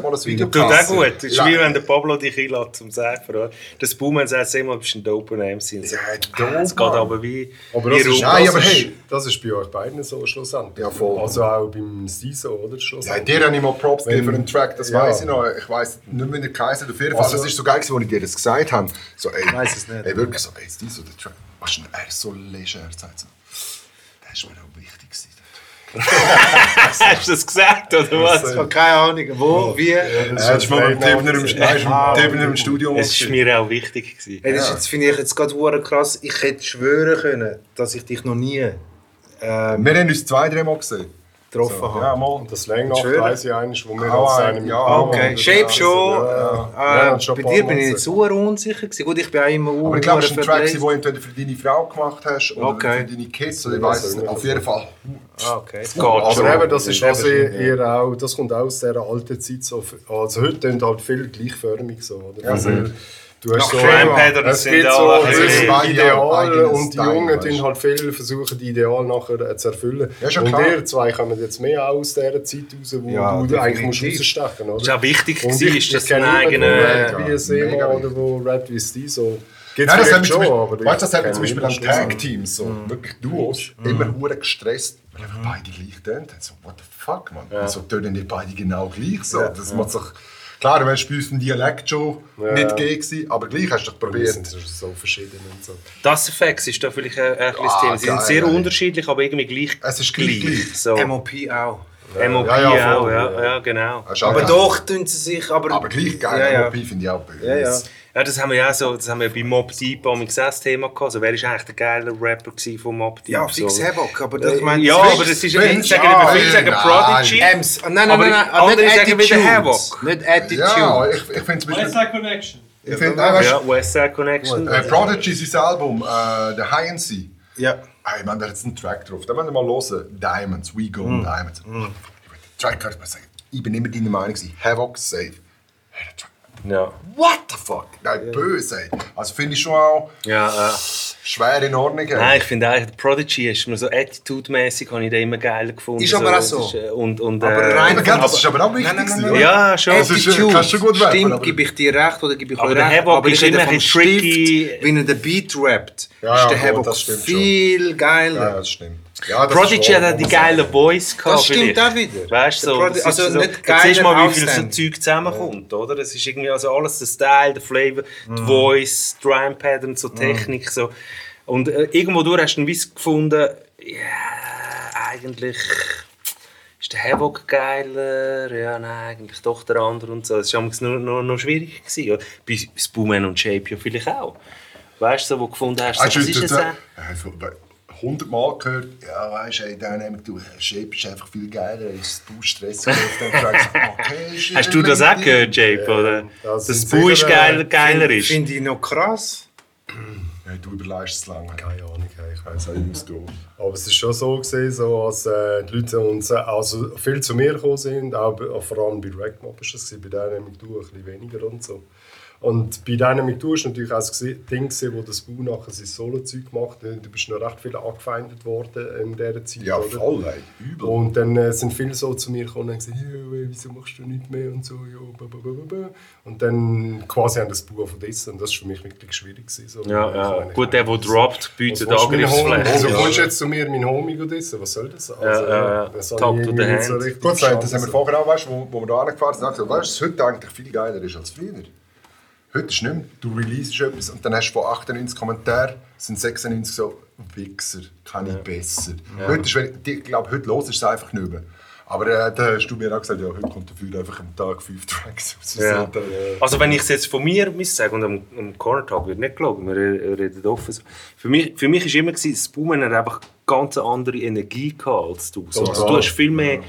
hat mal ein Video Tut auch gut. Es ist Ja. wie wenn der Pablo dich einlädt zum Säfer. Das Boomen sagt immer, du bist ein doper MC. Ja, Ah, Es geht aber wie. Aber wie das ist, rum. Nein, aber hey. das ist bei euch beiden so schlussendlich. Ja, voll. Also auch beim Siso, oder? Ja, Schlussendlich. dir habe ich mal Props gegeben für den Track, das Ja. weiß ich noch. Ich weiß nicht mehr, wie der Auf jeden Fall, Also- das ist so geil, als ich dir das gesagt habe. So, ey, weiß es nicht. Ey, wirklich so, ey, ist die so der Track? Was ist denn, er so leger, er sagt Der ist mir auch wichtig gewesen. (laughs) Hast du das gesagt, oder was? Ich habe keine Ahnung, wo, wie. Er ist mal beim Tebner im, Ah, Tebner im Studio. Es ist mir auch wichtig. Gewesen. Hey, das jetzt, finde ich jetzt gerade krass. Ich hätte schwören können, dass ich dich noch nie ähm, Wir haben uns zwei, drei Mal gesehen. Getroffen Ja, habe. mal. Das Längnacht weiss ich eigentlich, wo wir Ah, als einem ja, Okay, Shape schon. Ja, ja. Äh, Ja, schon bei dir bin ich nicht so unsicher gewesen. Gut, ich bin auch immer Aber ich glaube, es ist ein Track, den du entweder für deine Frau gemacht hast oder Okay. für deine Kids. Oder ich weiß es nicht. Auf jeden Fall. Ah, okay. Geht Aber schon. eben, das ist was ihr, ihr auch, das kommt auch aus dieser alten Zeit so. Also heute sind halt viel gleichförmig so, oder? Also, du hast so, das es sind gibt so ein Ideal und die Jungen tun halt viel versuchen, die Ideal nachher zu erfüllen. Ja, schon und klar. ihr zwei kommen jetzt mehr aus dieser Zeit raus, wo Ja, du eigentlich musst rausstechen musst. Es war auch wichtig, Und ich, ist, dass kenne ein eigener. wie ein Sema mega oder wo rappt wie Steve, so. Geht's Nein, das mich zum schon, aber weißt, du, das mich ich zum Beispiel an Tag-Teams, so wirklich Duos, immer hure gestresst, weil einfach beide gleich tönt haben. So, what the fuck, man? Wieso tönen nicht beide genau gleich so? Das macht sich... Klar, du wärst bei uns ein Dialekt schon nicht gegeben gewesen, aber gleich hast du doch Wir sind probiert. so verschieden und so. Das Effekt ist da vielleicht ein, ein kleines Ah, Thema. Sie sind sehr ey. unterschiedlich, aber irgendwie gleich. Es ist gleich gleich. So. MOP auch. MOP Ja, ja, auch, voll, ja, ja. ja, genau. Aber geil. doch tun sie sich. Aber, Aber gleich geil, Ja, ja. MOP finde ich auch böse. Ja, ja. Ja, das haben wir ja auch so, das haben wir bei Mob Deep am das Thema gehabt. Also, wer ist eigentlich der geile Rapper von Mob Deep? Ja, fix so. Havoc. Aber das, ich meine, Ja, aber das ist, ich ja, viele sagen. Prodigy. Ems. Nein, nein, Aber nein, nein. Nicht Attitude. Havoc. Nicht Attitude. Ja, ich, ich finde Connection. Ich finde, weißt, Ja, Westside Connection. äh, Prodigy, sein Album, äh, The High and Sea. Ja. Hey, man, da hat jetzt einen Track drauf. Da müssen wir mal hören. Diamonds, We Go Mm. Diamonds. Ich will den Track hört, man sagen, ich bin immer deiner Meinung gewesen. Havoc, safe. Hey. Ja, What the fuck? Nein, böse, ey. Also finde ich schon auch ja, äh. schwer in Ordnung. ey. Nein, ich finde eigentlich, der Prodigy ist mir so attitude-mäßig, habe ich den immer geil gefunden. Ist aber auch das so. ist, äh, und, und, Aber äh, rein Aber, das ist aber auch wichtig. Nein, nein, nein? Ja, schon. Das ist, Attitude. kannst du gut rappen, Stimmt, gebe ich dir recht oder gebe ich Aber euch der recht. Havoc aber ist ich rede immer vom ein tricky. Stift, wenn er den Beat rappt, Ja, ist ja, der Havoc schon. viel geiler. Ja, das stimmt. Ja, Prodigy hat auch die geile. Voice gehabt. Das stimmt vielleicht. auch wieder. Weißt du, so, Prodi- also so, nicht jetzt geil, siehst du mal, wie viel so. Zeug zusammenkommt, oder? Es ist irgendwie also alles, der Style, der Flavor, die Voice, die Rhyme Pattern, so Technik, so. Und äh, irgendwo durch hast du dann weiss gefunden, ja, eigentlich ist der Havoc geiler, ja, nein, eigentlich doch der andere und so. Das war nur, nur, noch schwierig. Gewesen, oder? Bei Spoonman und Shape ja vielleicht auch. Weißt du, so, wo du gefunden hast, so, Hast was ist das? Äh, denn? ja, so, bei 100 Mal gehört, ja, weißt du, ey, Dynamic, du, Shape ist einfach viel geiler, ist du stressig auf dem Track. Okay, (laughs) Hast du das auch gehört, Jape, oder? das sind Boo ist geiler, geiler ist? Finde ich noch krass. Ja, du überleistest es lange. Keine Ahnung, ich weiß Das nicht. du. Aber es ist schon so gesehen, so, als äh, die Leute uns, äh, also viel zu mir gekommen sind, auch, auch vor allem bei Rackmob ist das, bei Dynamic Duo ein bisschen weniger und so. Und bei Dynamic Duo ist natürlich auch das Ding, wo das Bu nachher sein Solo-Zeug gemacht hat. Du bist noch recht viel angefeindet worden in dieser Zeit. Ja, oder? voll, ey. Übel. Und dann äh, sind viele so zu mir gekommen und haben gesagt, ja, ey, wieso machst du nicht mehr und so, ja. Und dann quasi haben das Buch von dessen und das war für mich wirklich schwierig. Gewesen, so. Ja, ja. meine, Gut, der, der droppt, bietet Angriffsfläche. Wieso Ja. kommst du jetzt zu mir, mein Homie, und essen? Was soll das? Also, Ja, ja, ja. das Talk to the so hand. richtig Gut, das haben wir vorher auch, weißt, wo, wo wir da angefahren sind, gesagt, weißt du, was heute eigentlich viel geiler ist als früher. Heute ist nicht mehr, du releasest etwas und dann hast du von 98 Kommentaren, sind 96 so, Wichser, kann ich besser. Heute ist, wenn- ich glaube, heute los ist es einfach nicht mehr. Aber äh, da hast du mir auch gesagt, ja, heute kommt dafür einfach am Tag fünf Tracks raus. Ja. Dann, äh, Also wenn ich es jetzt von mir sagen und am, am Corner Talk wird nicht gelogen, wir re- reden offen. Für mich, für mich ist immer gewesen, das Boomen hat einfach ganz andere Energie gehabt als du. So, also, du hast viel mehr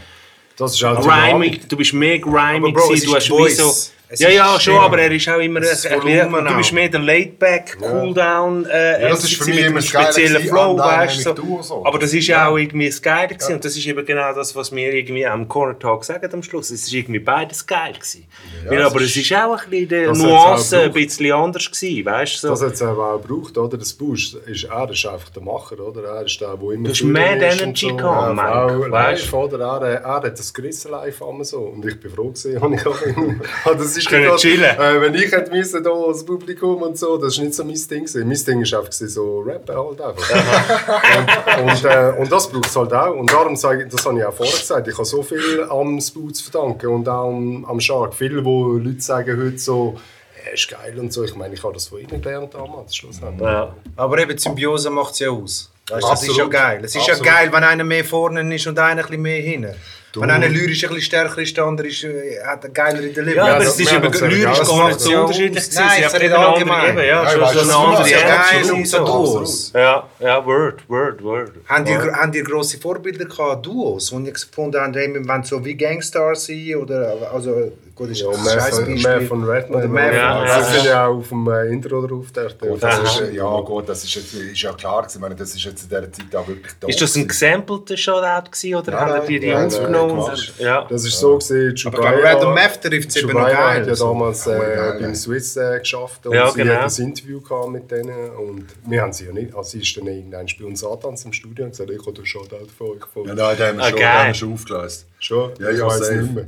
Das ist auch Griming, du bist mehr Aber griming Bro, es gewesen, du hast wie Voice. so... Es Ja, ist ja, schon, aber er ist auch immer. Das ein- Volumen du bist mehr der Laidback, Cooldown, äh, Ja, das ist für mich immer speziellen Flow, weißt du. So. Duo so. Aber das ist ja auch irgendwie das Geile gewesen. und das ist eben genau das, was wir irgendwie am Corner Talk sagen am Schluss. Es ist irgendwie beides geil gewesen. Weil, aber es ist auch ein bisschen die Nuance ein bisschen anders gewesen, weißt du. Das So. hat es aber auch gebraucht, oder? Das Bush ist er ist einfach der Macher, oder? Er ist der, der immer Du hast ist und Energy so. gehabt, Ja, auch weißt oder? Er, er hat das gerissen live so. Und ich bin froh habe ich auch immer. (laughs) ist Können chillen. Äh, wenn ich hätte müssen, da als Publikum und so, das ist nicht so mein Ding gewesen. Mein Ding ist einfach gewesen, so rappen halt einfach. und, und, äh, und das braucht es halt auch. Und darum sage ich, das habe ich auch vorher gesagt, ich habe so viel am Spoo zu verdanken und auch am, am Shark. Viele, wo Leute sagen heute so, er ist geil und so. Ich meine, ich habe das von ihnen gelernt damals, schlussendlich. Ja. Aber eben, die Symbiose macht es ja aus. Weißt, das ist ja geil. Es ist Absolut. ja geil, wenn einer mehr vorne ist und einer ein bisschen mehr hinten. Wenn einer lyrisch ein bisschen stärker ist, der andere ist, äh, hat einen geileren Delivery. Ja, aber es ist haben ja lyrisch gar nicht so Ja, unterschiedlich gewesen. Nein, Sie es haben andere, allgemein. eben, ja, Ja, schon du, eine andere ist geil und und so. Duos. Ja, ja, Word, Word, Word. Habt ihr, habt ihr grosse Vorbilder gehabt, Duos, wo ihr gefunden habt, hey, wir wollen so wie Gangstar sein? Oder, also, gut, ist Ja, ein mehr von, Beispiel. mehr von Redman. Oder mehr Ja, Das sind ja auch auf dem äh, Intro drauf. Der, ist, ja, gut, das ist, jetzt, ist ja klar gewesen. Ich meine, das ist jetzt in dieser Zeit auch wirklich da. Ist das ein gesampelter Shoutout gewesen oder haben die die nein, Gemacht. Ja. Das ist so gesehen, Aber ich glaube, Random Meth trifft es eben noch geil. hat ja damals äh, geil, beim ja. Swiss äh, geschafft und Ja, sie genau. hat das Interview gehabt mit denen und wir haben sie ja nicht, also sie ist dann irgendwann bei uns Satans im Studio und gesagt, ich habe den Shoutout von euch gefunden. Ja, nein, den haben wir schon, geil. haben wir schon aufgelöst. Schon? Ja, ich ja, weiß safe. nicht mehr.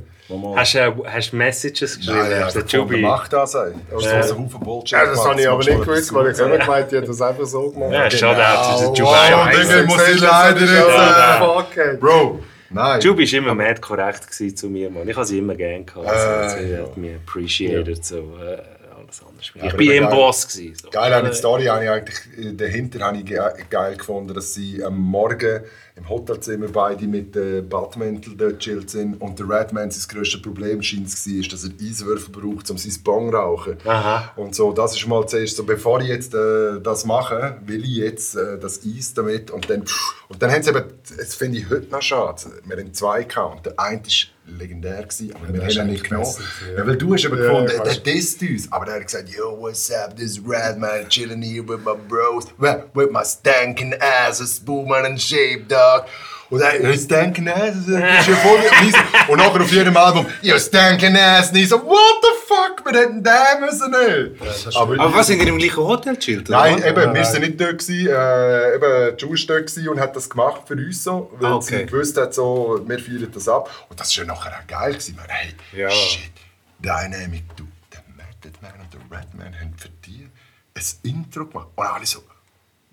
Hast du hast Messages geschrieben? Nein, hast du einfach den von der Jubi? Macht da sein. Das ist Ja. so ein Haufen Bullshit. Ja, das gemacht. habe ich aber nicht gewusst, weil ich immer gemeint, die hat das einfach so gemacht. Ja, Shoutout ist der Oh, Jubi. wow, Scheiße. Digga, muss ich leider Ja, fuck it. Bro, nein. Jubi war immer mad korrekt zu mir, Mann. Ich habe sie immer gerne gehabt. Also, Äh, sie ja. hat mich appreciated. So, äh, alles anders. Ich eben im. Boss. Gewesen, so. Geil an der Story habe ich eigentlich, dahinter habe ich ge geil gefunden, dass sie am Morgen im Hotelzimmer beide mit dem Badmantel dort chillt sind und der Redman sein grösstes Problem scheint es war, dass er Eiswürfel braucht, um sein Bong zu rauchen. Aha. Und so, das ist mal zuerst so, bevor ich jetzt äh, das mache, will ich jetzt äh, das Eis damit und dann, und dann haben sie eben, das finde ich heute noch schade, wir haben zwei gehabt der eine ist legendär gewesen, aber wir der haben ihn nicht genommen. ja. Ja, weil du hast eben Ja, gefunden, der weiß. disst uns, aber der hat gesagt, yo, what's up, this red man chilling here with my bros, with my stankin' ass, a spoon and shape, dog. Und er, ja, stankin' ass, das ist ja (laughs) voll... Und ich nachher auf jedem Album, yo, stankin' ass, und ich so, what the fuck, wir hätten den müssen nicht. aber, Aber was, sind ihr im gleichen Hotel chillt? oder Nein, was? eben, wir Nein. sind nicht dort gewesen, äh, eben, Jules war dort und hat das gemacht für uns so, weil Ah, okay. sie gewusst hat, so, wir feiern das ab. Und das war ja nachher auch geil gewesen, man, hey, Ja. shit, Dynamic, du, der Method Man und der Redman haben für dich ein Intro gemacht. Und alle so,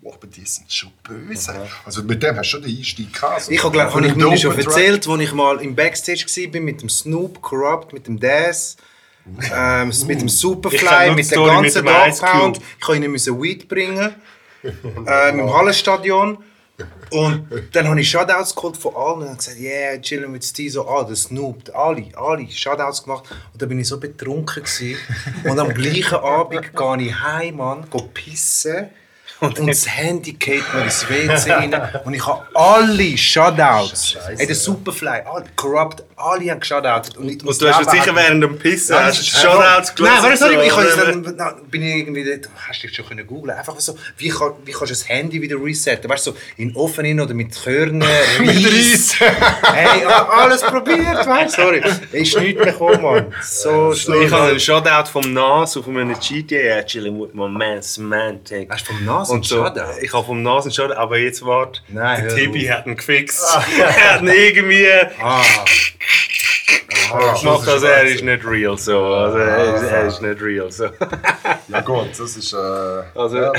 wow, aber die sind schon böse. Also mit dem hast du schon den Einstieg gehabt. so. Ich habe, glaube ich, dem mir schon erzählt, als ich mal im Backstage war mit dem Snoop, Corrupt, mit dem Daz, ähm, mit dem Superfly, nur mit Story ganzen dem Dog. Pound. Ich musste ihnen müssen Weed bringen. (laughs) äh, Im Hallenstadion. Und dann habe ich Shoutouts geholt von allen und gesagt, yeah, chillen mit Steve, so, ah, der Snoop, alle, alle, Shoutouts gemacht. Und dann bin ich so betrunken gewesen. Und am gleichen Abend gehe ich heim, Mann, gehe pissen. Und das Handy geht mir ins WC (laughs) rein. Und ich habe alle Shoutouts. Ey, der Superfly, alle, Corrupt, alle haben Shoutouts. Und, ich- Und du hast sicher während dem Pissen Nein, hast du Shoutouts Nein, warte, sorry, ich dann, bin ich irgendwie dort, hast du dich schon können googlen, einfach so, wie, kann, wie kannst du das Handy wieder resetten, weißt du, so in rein oder mit Körnern, (laughs) Reis, (laughs) hey, alles probiert, weißt du, sorry, ist nichts gekommen, Mann, so schlimm. Ich habe einen Shoutout vom Nas auf einem GTA chilling with my man Semantic. Hast du vom Nas Und einen so, ich habe vom Nas einen Shoutout, aber jetzt warte. Nein, der Tibi hat ihn gefixt. (laughs) er hat ihn irgendwie Ah, gemacht, also er ist nicht real so. Also er, ist, er ist nicht real so. Ja gut, das ist, äh, Also- ja,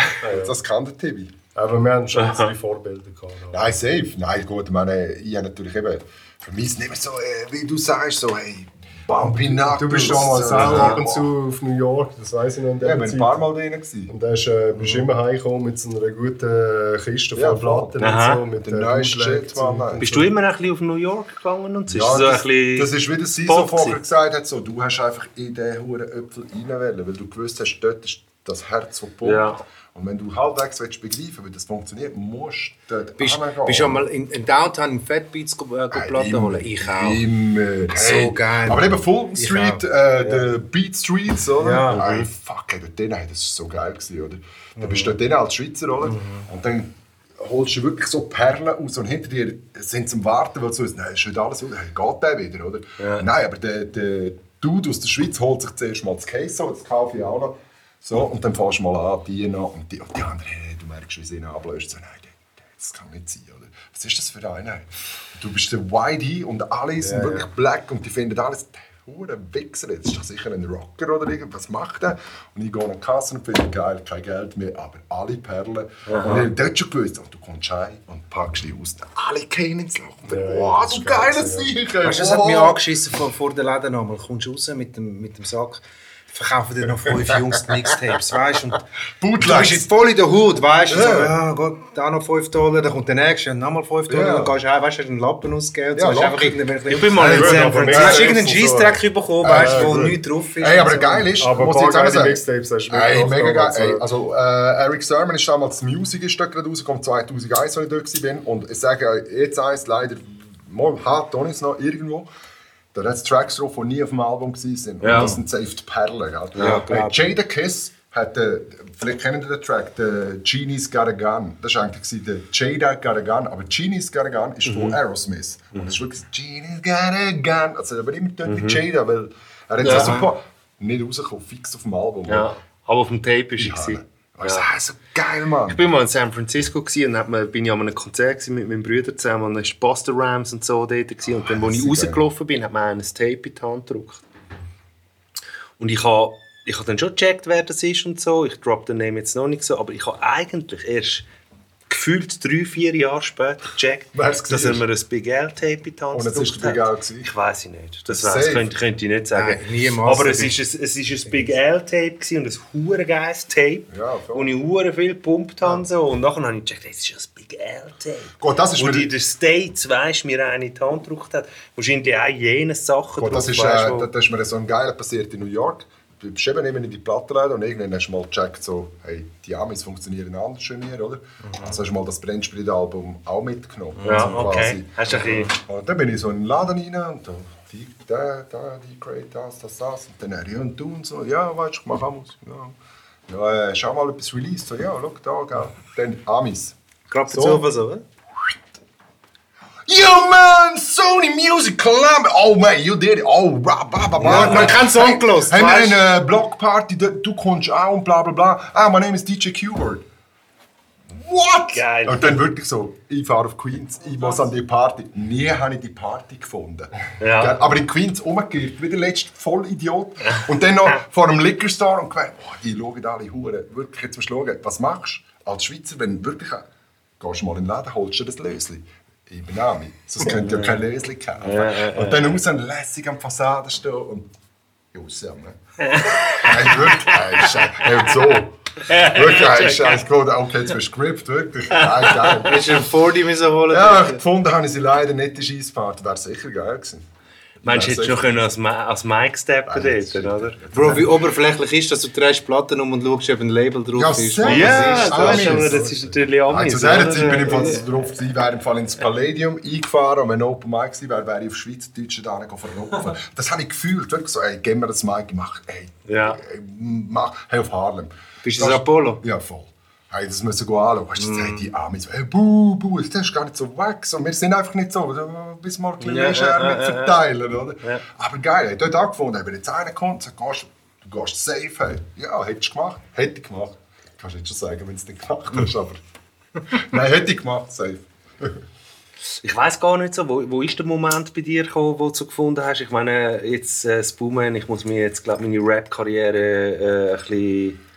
das kann der Tibi. Aber wir haben schon unsere Vorbilder gehabt. Nein, safe. Nein, gut, ich meine, ich habe natürlich eben, für mich ist nicht mehr so, äh, wie du sagst, so, hey, Bumpy Knuckles. Du bist damals äh, auch ab und zu auf New York, das weiß ich noch in Ja, der ich bin ein paar Mal drin. Gewesen. Und da äh, bist immer heimgekommen mit so einer guten Kiste Ja, voll voll. Platten Aha. und so. Mit Der äh, neueste Bootleg Shit, Mann. Bist du immer ein bisschen auf New York gegangen und so? Ja, ist so das, ein bisschen das ist wie der Siso vorher gesagt hat, so, du hast einfach in den Huren Äpfel rein wollen, weil du gewusst hast, dort ist das Herz, das pumpt. Ja. Und wenn du halbwegs willst begreifen wie das funktioniert, musst du dort Bist du mal in, in Downtown in Fat Beats äh, Hey, Platten holen? Ich auch. Immer. So geil. Aber eben Fulton Ich Street, äh, der Beat Streets, oder? Ja. Hey, fuck, ey, dort drin, hey, das war so geil, gewesen, oder? Dann bist du dort drin als Schweizer, oder? Mhm. Und dann holst du wirklich so Perlen aus und hinter dir sind sie am Warten, weil du so, nein, ist heute alles gut, hey, geht der wieder, oder? Nein, aber der, der Dude aus der Schweiz holt sich zuerst mal das Case, das kaufe ich auch noch. So, und dann fährst du mal an, die noch, und die, und die anderen, hey, du merkst, wie sie ihn ablöst, so, nein, das kann nicht sein, oder? Was ist das für einer? Du bist der Whitey und alle sind wirklich black und die finden alles, der hure Wichser, jetzt ist doch sicher ein Rocker oder irgendwas, was macht er? Und ich gehe an die Kasse und finde, geil, kein Geld mehr, aber alle Perlen. Und ich habe dort schon gewusst, und du kommst heim und packst die aus, alle gehen ins Loch. Und dann, wow, du geiler Sieg! Weißt du, das hat mich angeschissen vor, vor der Läden nochmal. Kommst du raus mit dem, mit dem Sack, verkaufen dir noch fünf (laughs) Jungs Mixtapes, weißt du? Und Bootlegs. Du bist jetzt voll in der Hut, weißt du? So, ja, gut, da noch 5 Dollar, dann kommt der nächste, und nochmal 5 Dollar, Ja. dann gehst du heim, weißt du, hast einen Lappen ausgegeben. und Ja, so, einfach Ich bin mal in Ja, San Francisco. Du hast irgendeinen Scheissdreck bekommen, weißt du, wo nichts drauf ist. Ey, aber geil ist, Aber muss ich jetzt sagen. Mixtapes hast du Ey, mega geil. Ey, ja. also, äh, Eric Sermon ist damals die Musik ist gerade rausgekommen, 2001, als ich dort war. Und ich sage euch, jetzt eins leider, mal hat Tony noch irgendwo. Da hat es Tracks drauf, die nie auf dem Album waren. Und Ja. das sind safe die Perlen. Ja, äh. Jada Kiss hat, äh, vielleicht kennt ihr den Track, der Genie's Got a Gun. Das war eigentlich der Jada Got a Gun, aber Genie's Got a Gun ist von Aerosmith. Und das ist wirklich Genie's Got a Gun. Also aber immer tönt wie Jada, weil er hat Ja. ja. so ein paar nicht rausgekommen, fix auf dem Album. Ja, aber auf dem Tape war ich. Ja. gewesen. Also, Ja. ja. so geil, Mann. Ich bin mal in San Francisco und dann bin ich an einem Konzert mit meinem Bruder zusammen und dann war Buster Rams und so dort. Gewesen. Und dann, als ich rausgelaufen bin, hat einem ein Tape in die Hand gedrückt. Und ich habe ich habe dann schon gecheckt, wer das ist und so. Ich drop den Name jetzt noch nicht so, aber ich habe eigentlich erst gefühlt drei, vier Jahre später gecheckt, dass er war. mir ein Big L-Tape in die Hand Und ist gedrückt der Big. L gewesen? Ich weiß es nicht. Das, weiss, könnte, könnte ich nicht sagen. Nein, niemals. aber es ist, ein, es ist ein Big L-Tape und ein hure geiles Tape, Ja, voll. wo ich hure viel gepumpt habe. So. Und nachher habe ich gecheckt, das ist ein Big L-Tape. Das ist Und in den States, weißt mir eine in die Hand gedrückt hat. Wahrscheinlich auch jene Sachen das, drauf, ist, weisst äh, du, wo- da, da ist mir so ein geiler passiert in New York. Du bist eben immer in die Plattenläden und irgendwann hast du mal gecheckt, so, hey, die Amis funktionieren anders schon hier, oder? Also hast du mal das Brennsprit-Album auch mitgenommen. Mhm. Ja, also okay. Hast du ein bisschen... Und dann bin ich so in den Laden rein und da, die, der, der, die Great, das, das, das. Und dann, ja, und du und so, ja, weißt du, ich mache Musik. Ja, ja äh, schau mal etwas released. So, ja, schau da, gell. Dann Amis. Gerade So. so. so, oder? Yo man, Sony Music Columbia. Oh man, you did it. Oh, bla bla bla bla. Ja, man kann Song gelost, Haben wir weißt? eine Blockparty, du, du kommst auch und bla bla bla. Ah, mein Name ist DJ Q-Word. What? Geil. Und dann wirklich so, ich fahre auf Queens, ich muss an die Party. Nie habe ich die Party gefunden. (laughs) Ja. Aber in Queens umgekehrt, wie der letzte Vollidiot. Und dann noch (laughs) vor einem Liquor Store und gemeint, oh, die schauen alle Huren. Wirklich, jetzt musst du schauen, was machst du als Schweizer, wenn du wirklich... Gehst du mal in den Laden, holst du das Lösli. Ich bin Ami. Sonst könnt ihr ja kein Lösli kaufen. und dann raus und lässig am Fassaden stehen und... Jussi, ne? hey, wirklich, hey, so. Wirklich, hey, Scheiße. Gut, okay, jetzt bist du grippt, wirklich. Hey, geil. Hast du einen 40 müssen holen? Ja, gefunden habe ich sie leider nicht in Scheissparty. Wäre sicher geil gewesen. Meinst du, Ja, hättest können als, Ma als Mike steppen dort, oder? Bro, wie oberflächlich ist das? Du drehst Platten um und schaust, ob ein Label drauf Ja, ist. Was Ja, ist das, ist, aber, das ist natürlich Amis, zu dieser? Zeit bin ich im Fall so drauf gewesen, wäre im Fall ins Palladium eingefahren und wenn Open Mic gewesen wäre, wäre ich auf Schweizerdeutschen da verrupfen. (laughs) Das habe ich gefühlt, wirklich so, ey, gib mir das Mic, mach, ey, Ja. ey, mach, hey, auf Harlem. Bist du das Apollo? Ja, voll. Hey, das müssen wir anschauen. Weißt du, mm. die Amis, hey, buh, buh, das ist gar nicht so weg. So, wir sind einfach nicht so, da bis mal ein bisschen mit ja, verteilen, oder? Ja. Aber geil, hey, dort angefunden, wenn jetzt einer kommt, sagt, du gehst safe, hey. Ja, hättest du gemacht. Hätte ich gemacht. Kannst du nicht schon sagen, wenn du es nicht gemacht hast, aber... (laughs) Nein, hätte ich gemacht, safe. Ich weiß gar nicht so, wo, wo ist der Moment bei dir gekommen, wo du gefunden hast? Ich meine, jetzt äh, das Boomen, ich muss mir jetzt, glaube meine Rap-Karriere äh, ein bisschen...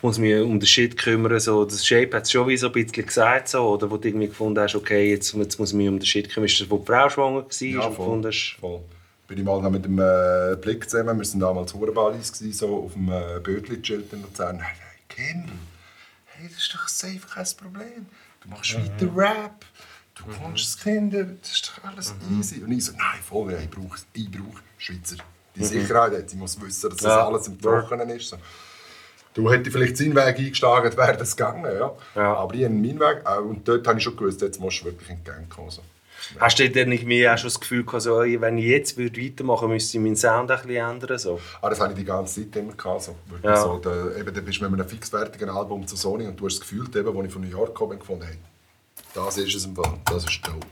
Ich muss mich um den Shit kümmern. So, das Shape hat es schon wie so ein bisschen gesagt, so, oder wo du irgendwie gefunden hast, okay, jetzt, jetzt muss ich mich um den Shit kümmern. Ist das, wo die Frau schwanger war? Ja, und gefunden hast, voll. Bin ich mal noch mit dem äh, Blick zusammen, wir waren damals Hurenballis, so auf dem äh, Bötli-Schild in Luzern. Nein, nein, Kim, hey, das ist doch safe kein Problem. Du machst weiter Rap, du kommst das Kinder, das ist doch alles easy. Und ich so, nein, voll, ich brauche ich brauch Schweizer. Die Sicherheit, ich muss wissen, dass das Ja. alles im Trockenen ist. So. Du hättest vielleicht seinen Weg eingeschlagen, wäre das gegangen, ja. Ja. Aber ich habe meinen Weg, und dort habe ich schon gewusst, jetzt musst du wirklich in die Gang kommen. So. Hast du denn nicht mehr auch schon das Gefühl gehabt, so, wenn ich jetzt würde weitermachen würde, müsste ich meinen Sound ein bisschen ändern? So? Ah, das habe ich die ganze Zeit immer gehabt. So. Wirklich Ja. so, da, eben, da bist du mit einem fixfertigen Album zu Sony und du hast das Gefühl, eben, als ich von New York gekommen bin, gefunden, hey, das ist es im Fall, das ist dope.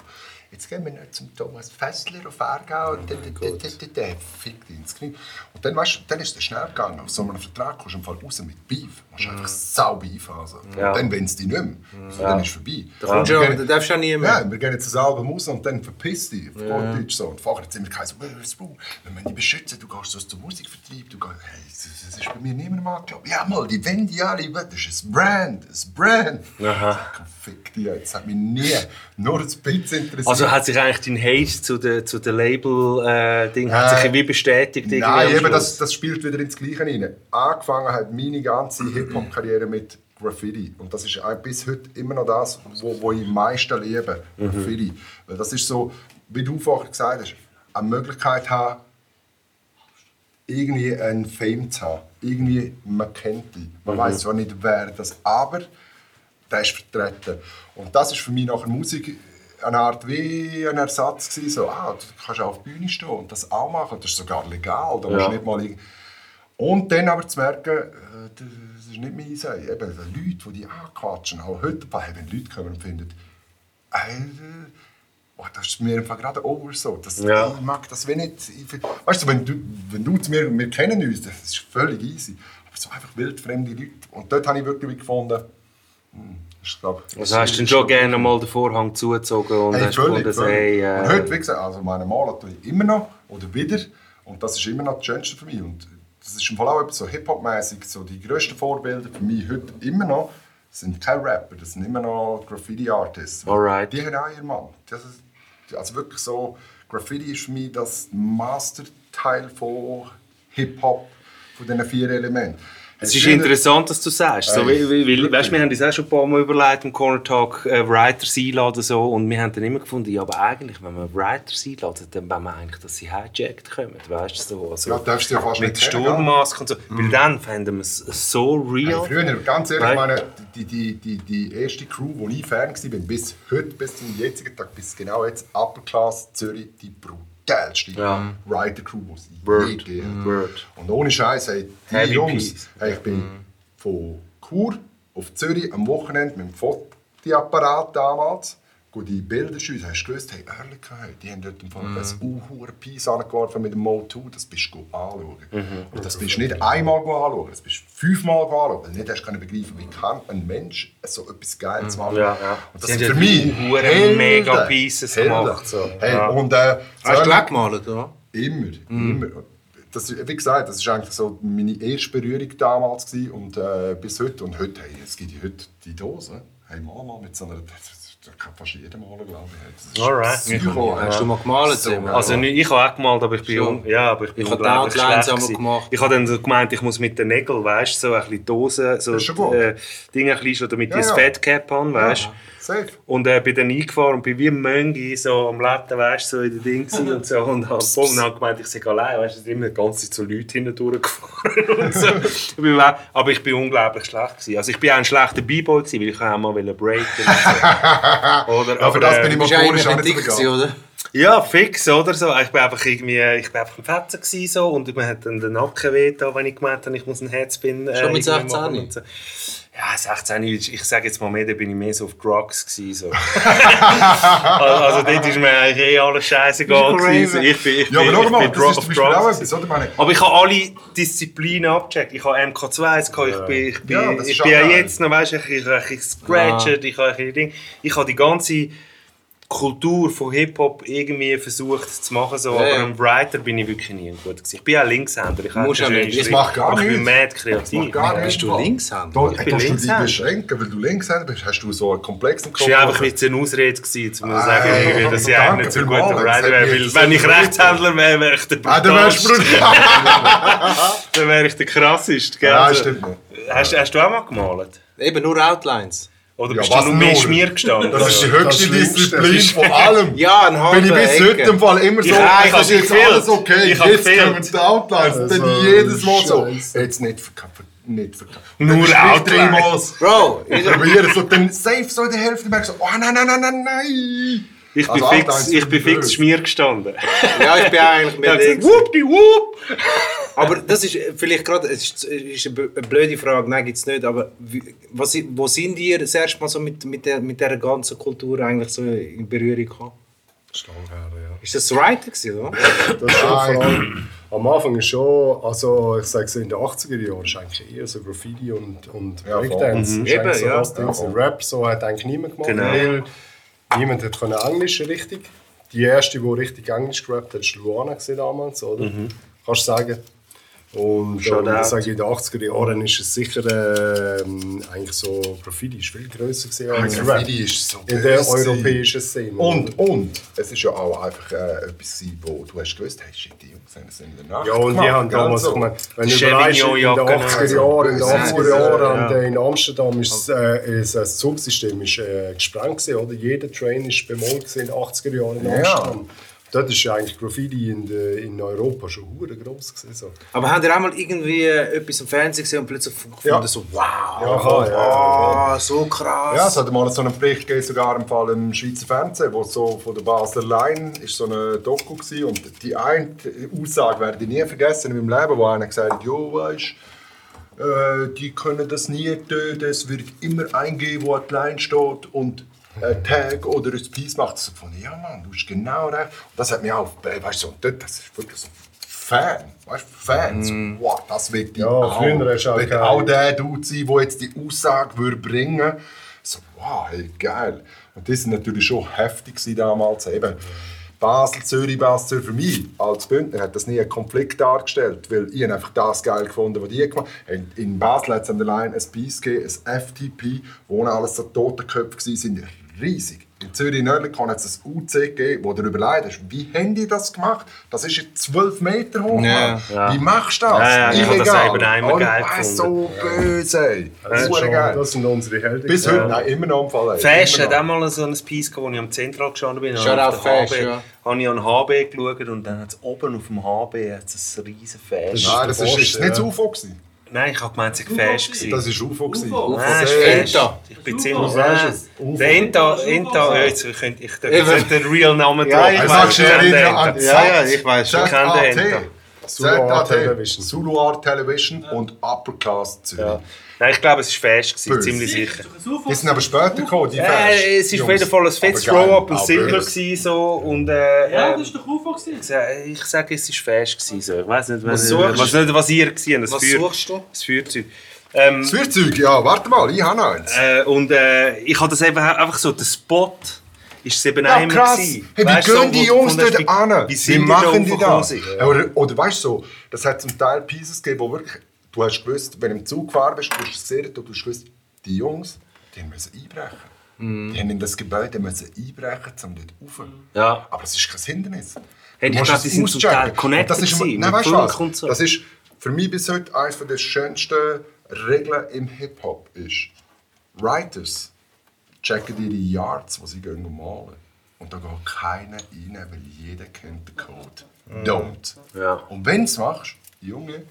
Jetzt gehen wir zum Thomas Fessler auf Aargau der, der, der, der, der fickt ins Knie. Und dann, weißt, dann ist es schnell gegangen. Aus so einem Vertrag kommst du im Fall raus mit Beef. Du machst einfach sau. Also. Ja. Und dann wenn es dich nicht mehr. So, Dann ist es vorbei. Da kommst du Wir ja, gehen- da darfst du ja nie mehr. ja, wir gehen jetzt Album raus und dann verpiss dich, auf Gottdeutsch so. Und vorher hat es immer geheißen, so, «Äh, wenn wir dich beschützen, du gehst so zum Musikvertrieb, du gehst, hey, das, das ist bei mir niemand mal geglaubt. Ja mal, die wollen die alle, das ist ein Brand, ein Brand. Aha. Fick dich, das hat mich nie nur ein bisschen interessiert. Also hat sich eigentlich dein Hate zu der, zu der Label-Ding hat sich wie bestätigt? Nein, eben, das, das spielt wieder ins Gleiche rein. Angefangen hat meine ganze (clears throat) Hip-Hop-Karriere mit Graffiti. Und das ist auch bis heute immer noch das, wo, wo ich am meisten liebe. Graffiti. Weil das ist so, wie du vorher gesagt hast, eine Möglichkeit haben, irgendwie einen Fame zu haben. Irgendwie, man kennt dich. Man weiß zwar nicht, wer das aber der ist vertreten. Und das ist für mich nachher Musik eine Art wie ein Ersatz gewesen. So, ah, du kannst auf der Bühne stehen und das auch machen. Das ist sogar legal. Da musst Ja. du nicht mal und dann aber zu merken, das ist nicht mein Sein. Eben, die Leute, die dich anquatschen, auch heute, hey, wenn Leute kommen und finden, äh, oh, das ist mir einfach gerade over so. Das, Ja. Ich mag das wenn nicht. Ich, weißt du, wenn du, wenn du zu mir, wir kennen uns, das ist völlig easy. Aber so einfach wildfremde Leute. Und dort habe ich wirklich gefunden, hm, das ist, glaub, Also hast du dann schon gerne mal den Vorhang zugezogen und Hey, hast völlig, gefunden, völlig. hey, äh, Und heute, wie gesagt, also meine tue ich immer noch oder wieder. Und das ist immer noch das Schönste für mich. Und das ist im Fall auch etwas so Hip-Hop-mäßig. So die grössten Vorbilder für mich heute immer noch sind keine Rapper, das sind immer noch Graffiti-Artists. Alright. Die haben auch ihren Mann. Das ist, also wirklich so, Graffiti ist für mich das Masterteil von Hip-Hop, von diesen vier Elementen. Es ist interessant, dass du sagst. So, Ey, weil, weil, weißt, wir haben uns auch schon ein paar Mal überlegt im Corner Talk, äh, Writers einladen so, und wir haben dann immer gefunden, ja, aber eigentlich, wenn man Writers einladen, dann wollen wir eigentlich, dass sie hijacked kommen, weißt du, so. Also, Ja, darfst du ja fast mit Sturmmaske und so. Weil dann fänden wir es so Hey, real. früher, ganz ehrlich, meine, die, die, die, die erste Crew, wo ich Fan war, bis heute, bis zum jetzigen Tag, bis genau jetzt, Upper Class Zürich, die brutalste Ja. Writer Crew, die es je gegeben hat. Word. Und ohne Scheiß, hey, die Heavy Jungs, hey, ich bin von Chur auf Zürich am Wochenende mit dem Fotoapparat damals. Gut, die Bilder schiessen, hast du gewusst, hey, Ehrlichkeit, die haben dort im Fall Mhm. ein unhuere Piece angeworfen mit dem Mo 2, das bist du anschauen. Mhm. Und das bist du nicht einmal anschauen, das bist du fünfmal anschauen. Weil nicht hast du begreifen, wie kann ein Mensch so etwas Geiles machen. Mhm. Ja, ja. Und das sind für mich Helden. mega Pieces gemacht, so. Hey, Ja. und, äh, Hast du weggemalt, oder? Immer, immer. Das, wie gesagt, das war eigentlich so meine erste Berührung damals gewesen und äh, bis heute. Und heute, hey, es gibt heute die Dose. Hey, mal mal mit so einer, das kann fast jeder malen, glaube ich. Das ist Alright. Psycho, Hast du mal gemalt? So? Also nicht- ich habe auch gemalt, aber ich bin, un ja, aber ich bin Ich habe unglaublich schlecht einmal gemacht. Ich habe dann so gemeint, ich muss mit den Nägeln, weißt du, so ein bisschen Dosen, so Das ist schon gut. äh, Dinge ein bisschen, damit Ja, ich das ja. Fettcap habe, weißt du. Safe. Und äh, bin dann eingefahren und bin wie ein Möngi so am Letten, weißt du, so in den Ding (laughs) und so. Und habe bumm, dann gemeint, ich sei allein, weißt du, es sind immer die ganze Zeit so Leute hinten durchgefahren (laughs) und so. Aber ich bin unglaublich schlecht gewesen. Also ich bin auch ein schlechter B-Boy gewesen, weil ich auch mal breaken wollte. (laughs) Oder, Ja, für das äh, bin ich motorisch auch nicht gewesen, oder? Ja, fix, oder so. Ich bin einfach irgendwie, ich bin einfach ein Fetzen gewesen, so und mir hat dann den Nacken weh da, wenn ich gemeint habe, ich muss einen Headspin äh, Schon mit irgendwie 16? Ja, 16, ich, ich sage jetzt mal mehr, da bin ich mehr so auf Drugs gewesen, so. (laughs) also, also dort ist mir eigentlich eh alles scheißegal gewesen. Ich bin, ich Ja, aber bin, schau ich mal, bin das ist auf zum Beispiel auch Drugs etwas, oder? Meine, aber ich habe alle Disziplinen abgecheckt. Ich habe MK2, gehabt, ich bin, ich bin, Ja, ich bin ja jetzt noch, weißt du, ich, ich, ich habe gescratcht, ich habe ein bisschen Ding. Ich habe die ganze Kultur von Hip-Hop irgendwie versucht zu machen, so, Ja, aber ja. ein Writer bin ich wirklich nie gut gewesen. Ich bin auch Linkshänder. Ich Musst ja nicht. Das macht gar Ich bin mad kreativ. gar Bist du. Linkshänder? Da, Ich bin tust du dich Linkshänder. beschränken, weil du Linkshänder bist, hast du so einen komplexen Kopf. Das war einfach jetzt eine Ausrede, gewesen, um zu sagen, irgendwie, dass ich eigentlich nicht so ein vielmals. guter Das Writer wäre. Weil wenn ich Rechtshändler wäre, wäre ich der Ah, (laughs) dann wärst du brutalste. brutal. Dann wäre ich der krasseste. Gell? Ja, stimmt nicht. Hast, hast du auch mal gemalt? Eben nur Outlines. Oder Ja, bist du was nur? Schmier gestanden? Das ist die Das höchste. Disziplin von allem. Ja, ein halber Bin ich bis heute im Fall immer so, Ich- ich es hab ist alles okay, Ich jetzt kommen die Outlines. Und dann Also, jedes Mal so, jetzt nicht, ver- ver- nicht verkaufen. Nur Outline. Bro, Ich probiere so, dann safe so in der Hälfte, merke so, oh nein, nein, nein, nein, nein. Ich bin Also fix, ich bin fix. Schmier gestanden. (laughs) ja, ich bin eigentlich mehr gesagt, whoopdi whoop! (laughs) Aber das ist äh, vielleicht gerade, es ist, es ist eine blöde Frage, nein, gibt es nicht, aber was, wo sind ihr das erste Mal so mit, mit, der, mit dieser ganzen Kultur eigentlich so in Berührung gekommen? Her, ja. Ist das das Writer gewesen, oder? Das ist schon vor allem, am Anfang ist schon, also ich sage so in den 80er Jahren ist eigentlich eher so Graffiti und, und Ja. Breakdance. Mhm. Eben, so ja. das Ding. Ja. Rap so hat eigentlich niemand gemacht, Genau. Niemand hat können Englisch richtig. Die erste, die richtig Englisch gerappt hat, war Luana damals, oder? Kannst du sagen? Und out. ich sage, in den 80er Jahren ist es sicher ähm, eigentlich so, Graffiti ist viel grösser gewesen als Rap. Graffiti ist so In der europäischen Szene. Und, und, es ist ja auch einfach äh, etwas, wo du hast gewusst, hey, shit, die Jungs haben es in der Nacht Ja, und die gemacht, haben gell, damals, so. ich meine, wenn Die du überlegst, in den Chevignon-Jacken, 80er Jahren, in den also. 80er Jahren Ja. äh, in Amsterdam ist, äh, das Zugsystem ist, äh, gesprengt gewesen, oder? Jeder Train ist bemalt in den 80er Jahren in Ja. Dort ist ja eigentlich Graffiti in, der, in Europa schon hure groß gewesen. So. Aber habt ihr auch mal irgendwie äh, etwas im Fernsehen gesehen und plötzlich gefunden, Ja. so wow, Ja, voll, ja, ah, so krass. Ja, es hat mal so einen Bericht gegeben, sogar im Fall im Schweizer Fernsehen, wo so von der Basler Line ist so eine Doku gewesen, und die eine Aussage werde ich nie vergessen in meinem Leben, wo einer gesagt hat, jo, weißt, äh, die können das nie töten, es wird immer eingehen, wo die Line steht und ein Tag oder ein Piece macht. So von, ja Mann, du hast genau recht. Und das hat mich auch, äh, weißt du, so, dort, das ist wirklich so Fan, weißt du, Fans, wow, das wird die Ja, auch, wird geil. auch der Dude sein, der jetzt die Aussage würde bringen So, wow, hey, geil. Und das war natürlich schon heftig damals. Eben, Basel, Zürich, Basel, Zürich. Für mich als Bündner hat das nie einen Konflikt dargestellt, weil ich habe einfach das geil gefunden, was die gemacht haben. In Basel hat es an der Line ein Piece gegeben, ein FTP, wo alles so Totenköpfe waren, riesig. In Zürich Nördlikon hat es ein UC gegeben, wo du überlegst, wie haben die das gemacht? Das ist jetzt 12 Meter hoch. Ja. Ja. Wie machst du das? Ja, ja, ich habe das Illegal. eben einmal Und geil gefunden. so böse. Das, schon, geil. das sind unsere Helden. Bis heute, nein, immer noch am Fall. Immer hat auch mal so ein Piece gehabt, wo ich am Zentral gestanden bin. Out auf Fesch, HB ja. Habe ich an HB geschaut und dann hat es oben auf dem HB hat's ein riesen Fesch. Nein, das ist, ist Porsche, nicht das. UFO. Gewesen. Nein, ich habe gemeint, es Fesch. gewesen. Das war UFO. UFO. Nein, es. Enta. Ich bin UFO. ziemlich sicher. Der Enta, UFO. Enta, ja, jetzt könnte ich könnte den Real Namen Ja, ich Ich weiß erinnern der an Enta. Ja, ja, ich weiß schon. Ich kenne den. Enta. Zuluar ZAT. Television. Zuluar Television und Uppercast Zürich. Nein, ich glaube, es war Fesch, gewesen, Böse. ziemlich sicher. Die sind aber später gekommen, die Fans. Äh, es war auf jeden Fall ein fettes Throw-Up und Silber. gewesen, So, und, äh, Ja, äh, das war doch UFO. gewesen. ich sage- es war Fesch. gewesen, So. Ich weiß nicht, Was was, was, nicht, was ihr gesehen habt. Was Feuer- suchst du? Das Feuerzeug. Ähm, Das Feuerzeug, ja, warte mal, ich habe noch eins. äh, und äh, ich habe das eben einfach so, der Spot ist es eben Ja, immer krass. gewesen. Hey, wie Weißt gehen so, die Jungs dort an? Wie, Wie machen die die da das? Oder, oder weißt du, so, das hat zum Teil Pieces gegeben, wo wirklich, du hast gewusst, wenn du im Zug gefahren bist, du hast gesehen, du hast gewusst, die Jungs, die müssen einbrechen. Die haben in das Gebäude müssen einbrechen, um dort rauf. Ja. Aber es ist kein Hindernis. Hey, Du ich glaube, die sind zum. Teil connected das ist nein, weißt du so. Das ist für mich bis heute eines der schönsten Regeln im Hip-Hop ist, Writers checken ihre Yards, die sie gehen malen. Und da geht keiner rein, weil jeder kennt den Code. Don't. Ja. Und wenn du es machst, Junge,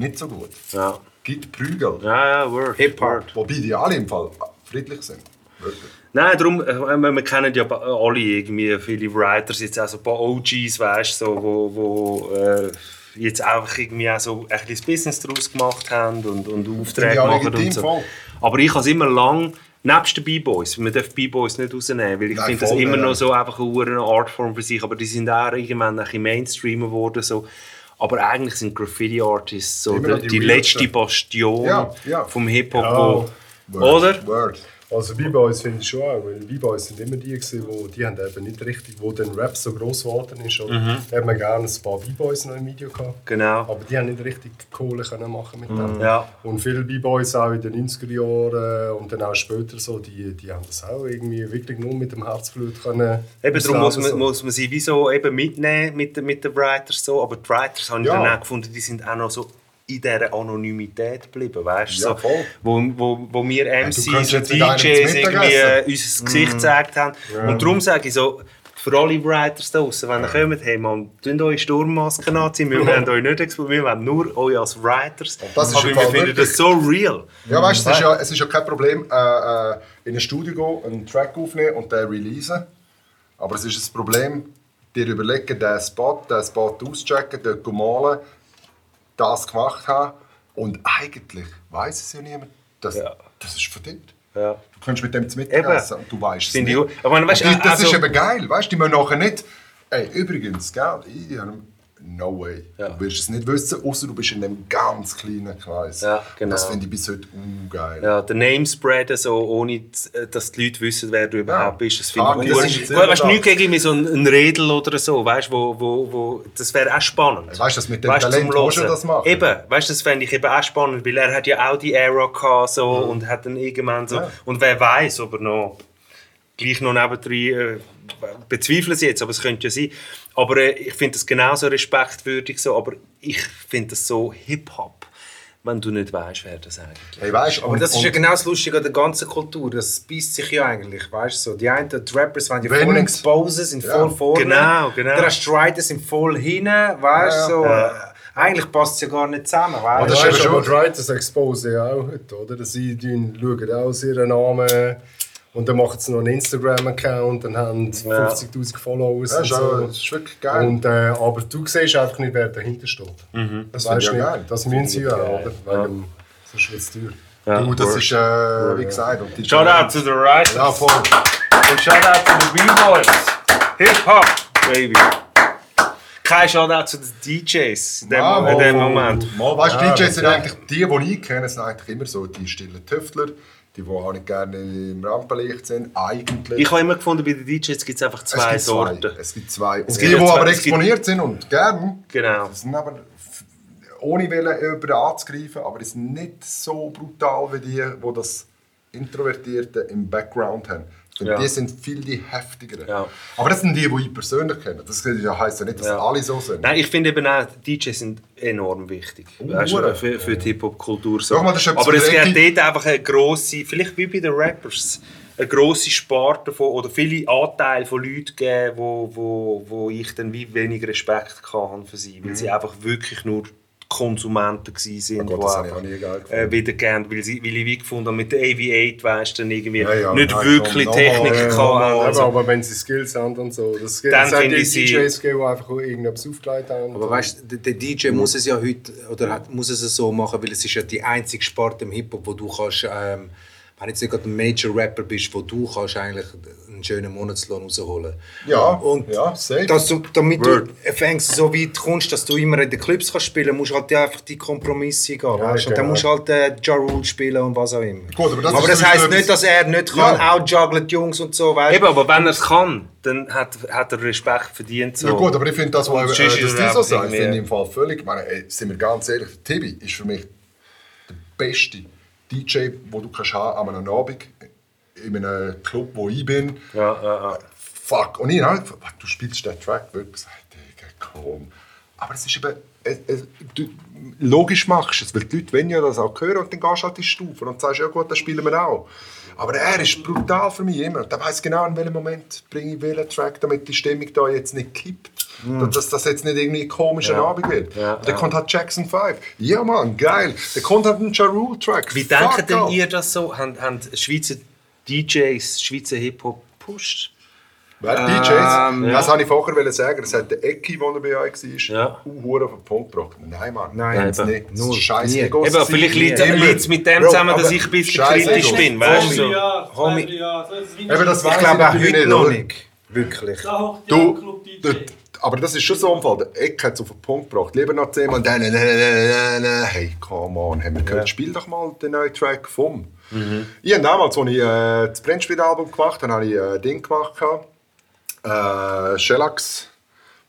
nicht so gut. Ja. Gibt Prügel. Ja, ja, Word. Hip-Hop. Wobei die alle im Fall friedlich sind. Wirklich. Nein, darum, äh, wir, kennen ja ba- alle irgendwie, viele Writers, jetzt auch so ein paar OGs, weißt du, so, wo, wo äh, jetzt einfach irgendwie auch so ein bisschen Business daraus gemacht haben und, und Aufträge Ja, machen und so. voll. Aber ich habe es immer lang, nebst den B-Boys, man darf B-Boys nicht rausnehmen, weil ich finde das immer ja. noch so einfach eine Artform für sich, aber die sind auch irgendwann ein bisschen Mainstreamer geworden, so. Aber eigentlich sind Graffiti-Artists so die, die letzte Bastion Ja, ja. vom Hip-Hop, Ja. wo... Word, Oder? Word. Also B-Boys finde ich schon auch, weil B-Boys sind immer die gewesen, wo die haben eben nicht richtig, wo der Rap so gross geworden ist. Oder? Mhm. Da hat man gerne ein paar B-Boys noch im Video gehabt. Genau. Aber die haben nicht richtig Kohle können machen mit dem. Ja. Und viele B-Boys auch in den 90er Jahren und dann auch später so, die, die haben das auch irgendwie wirklich nur mit dem Herzblut können. Eben, darum muss man, so. muss man sie wie so eben mitnehmen mit, den- mit den Writers. So. Aber die Writers habe ich Ja. dann auch gefunden, die sind auch noch so in dieser Anonymität geblieben. Weißt? Ja, so, wo, wo, wo wir MCs und DJs irgendwie äh, unser Gesicht gezeigt haben. Und darum sage ich so, für alle Writers da draußen, wenn ihr kommt, hey man, tun eure Sturmmasken anziehen, wir wollen euch nicht expo, wir wollen nur euch als Writers. das ist Aber wir finden wirklich- das so real. Ja, weißt du, es, ja, es ist ja kein Problem, äh, äh, in ein Studio gehen, einen Track aufnehmen und den releasen. Aber es ist ein Problem, dir überlegen, den Spot, den Spot auschecken, dort malen, das gemacht haben. Und eigentlich weiß es ja niemand. Das, Ja. das ist verdient. Ja. Du kannst mit dem zu Mittag Eben. essen und du weißt es nicht. ich auch. Aber weißt das also- ist eben geil, weißt du? Die müssen nachher nicht... Ey, übrigens, gell, ich habe... No way. Ja. Du wirst es nicht wissen, außer du bist in einem ganz kleinen Kreis. Ja, genau. Das finde ich bis heute ungeil. Ja, der Namespreader, so, ohne z- dass die Leute wissen, wer du überhaupt bist, das finde Ah, ich das gut. Weißt du, immer nicht gegen mich so ein, Redel oder so, weißt du, wo, wo, wo, das wäre auch spannend. Weißt du, das mit dem Weißt Talent du Hören. das machen? Eben, weißt du, das fände ich eben auch spannend, weil er hat ja auch die Era gehabt so, und hat dann irgendwann so, und wer weiß, ob er noch gleich noch nebendrin, äh, bezweifle es jetzt, aber es könnte ja sein. Aber äh, ich finde das genauso respektwürdig so, aber ich finde das so Hip-Hop, wenn du nicht weißt, wer das eigentlich ist. Hey, weißt, Aber das ist ja genau das Lustige an der ganzen Kultur. Das beißt sich ja eigentlich, weißt du? So. Die einen die Rappers ja Wenn- voll exposen, sind Ja. voll vorne. Genau, genau. Der Strider sind voll hinten, weißt du? Ja, So. ja. Äh, Eigentlich passt es ja gar nicht zusammen, weißt das du? ist Weißt, aber schon- die Writers expose ja auch heute, oder? Sie schauen auch ihren Namen und dann machen sie noch einen Instagram-Account und haben 50'000 Followers das und ist, auch, so. das ist wirklich geil. Und, äh, aber du siehst einfach nicht, wer dahinter steht. Das finde ich weißt ja du geil. nicht. Das müssen sie ja, oder? Wegen, sonst wird es teuer. du, das ist, äh, wie gesagt... Und die Shout out to the Writers Ja, voll. und shout out to the B-Boys. Hip-Hop, baby. Kein Shout out zu den DJs in dem, Ja, in dem mal- Moment. Mal, weißt du, Ja, DJs sind ja. eigentlich die, die ich kenne, sind eigentlich immer so die stillen Tüftler, die, die auch nicht gerne im Rampenlicht sind, eigentlich. Ich habe immer gefunden, bei den DJs gibt es einfach es zwei gibt Sorten. Zwei. Es gibt zwei. Es die, gibt die zwei- aber es gibt- exponiert sind und gern, Genau. das sind aber ohne Wille über anzugreifen, aber es sind nicht so brutal wie die, die das Introvertierte im Background haben. Finde, Ja. Die sind viel die heftigeren. Ja. Aber das sind die, die ich persönlich kenne. Das heisst ja nicht, dass alle so sind. Nein, ich finde eben auch, DJs sind enorm wichtig weißt du, Hure. für, für die Hip-Hop-Kultur. So. Aber es gibt dort einfach eine grosse, vielleicht wie bei den Rappers, eine grosse Sparte von, oder viele Anteile von Leuten geben, wo, wo, wo ich dann wie wenig Respekt hatte für sie, weil sie einfach wirklich nur Konsumenten gewesen sind. Oh Gott, die das habe ich einfach, äh, wieder gern, weil, sie, weil ich wie gefunden habe, mit der AV8 weißt du dann irgendwie Ja, ja, nicht nein, wirklich komm, Technik nochmal, kann. also- Aber, aber wenn sie Skills haben und so, das Dann finde die ich sie- DJs, gegeben, die einfach irgendetwas aufgelegt haben. Aber weißt du, der, der DJ muss es ja heute, oder hat, muss es so machen, weil es ist ja die einzige Sparte im Hip-Hop, wo du kannst, ähm, wenn du jetzt nicht gerade ein Major-Rapper bist, wo du kannst eigentlich einen schönen Monatslohn rausholen Ja, Und ja, safe. dass du, damit Word. du fängst so weit kommst, dass du immer in den Clubs kannst spielen, musst du halt einfach die Kompromisse gehen. weißt? Und dann genau. musst du halt äh, Ja Rule spielen und was auch immer. Gut, aber das ist das heisst nicht, dass er nicht Ja. kann, auch jugglen die Jungs und so. Weißt? Eben, aber wenn er es kann, dann hat, hat er Respekt verdient. So. Ja gut, aber ich finde das, was äh, das ist er die so irgendwie- finde ich im Fall völlig. Ich meine, ey, sind wir ganz ehrlich, Tibi ist für mich der beste DJ, den du kannst haben an einem Abend in einem Club, wo ich bin. Ja, ja, ja. Fuck. Und ich habe «Was, du spielst den Track wirklich. Ich Digga, komm. Aber es ist eben, es, es, du, logisch machst du es, weil die Leute ja das auch hören und dann gehst du halt die Stufe und sagst, ja gut, das spielen wir auch. Aber er ist brutal für mich immer. Und der weiß genau, in welchem Moment bringe ich welchen Track, damit die Stimmung da jetzt nicht kippt. Dass das jetzt nicht irgendwie ein komischer Ja. Abend wird. Ja, und dann ja. kommt halt Jackson 5. Ja, Mann, geil. Dann kommt halt ein Ja Rule Track. Wie denkt Fuck denn off. ihr das so? Haben, haben Schweizer DJs Schweizer Hip-Hop gepusht? Wer DJs? Das wollte ich vorher sagen. Das hat der Ecki, der bei euch war, Ja. Hure auf den Punkt gebracht. Nein, Mann. Nein, eben. nicht. Das ist scheiße. Eben, sein. vielleicht liegt es mit dem Bro, zusammen, dass ich ein bisschen kritisch Ego. bin. Weißt du? Homie. das Eben, das Ich weiss glaube auch heute nicht, noch nicht. Wirklich. Du, aber das ist schon so ein Fall. Der Eck hat es auf den Punkt gebracht. Lieber noch zehnmal, nein, hey, come on, haben wir gehört, spiel doch mal den neuen Track vom. Ich habe damals, als ich äh, das Brennspiel-Album gemacht habe, habe ich ein Ding gemacht. Äh, Shellax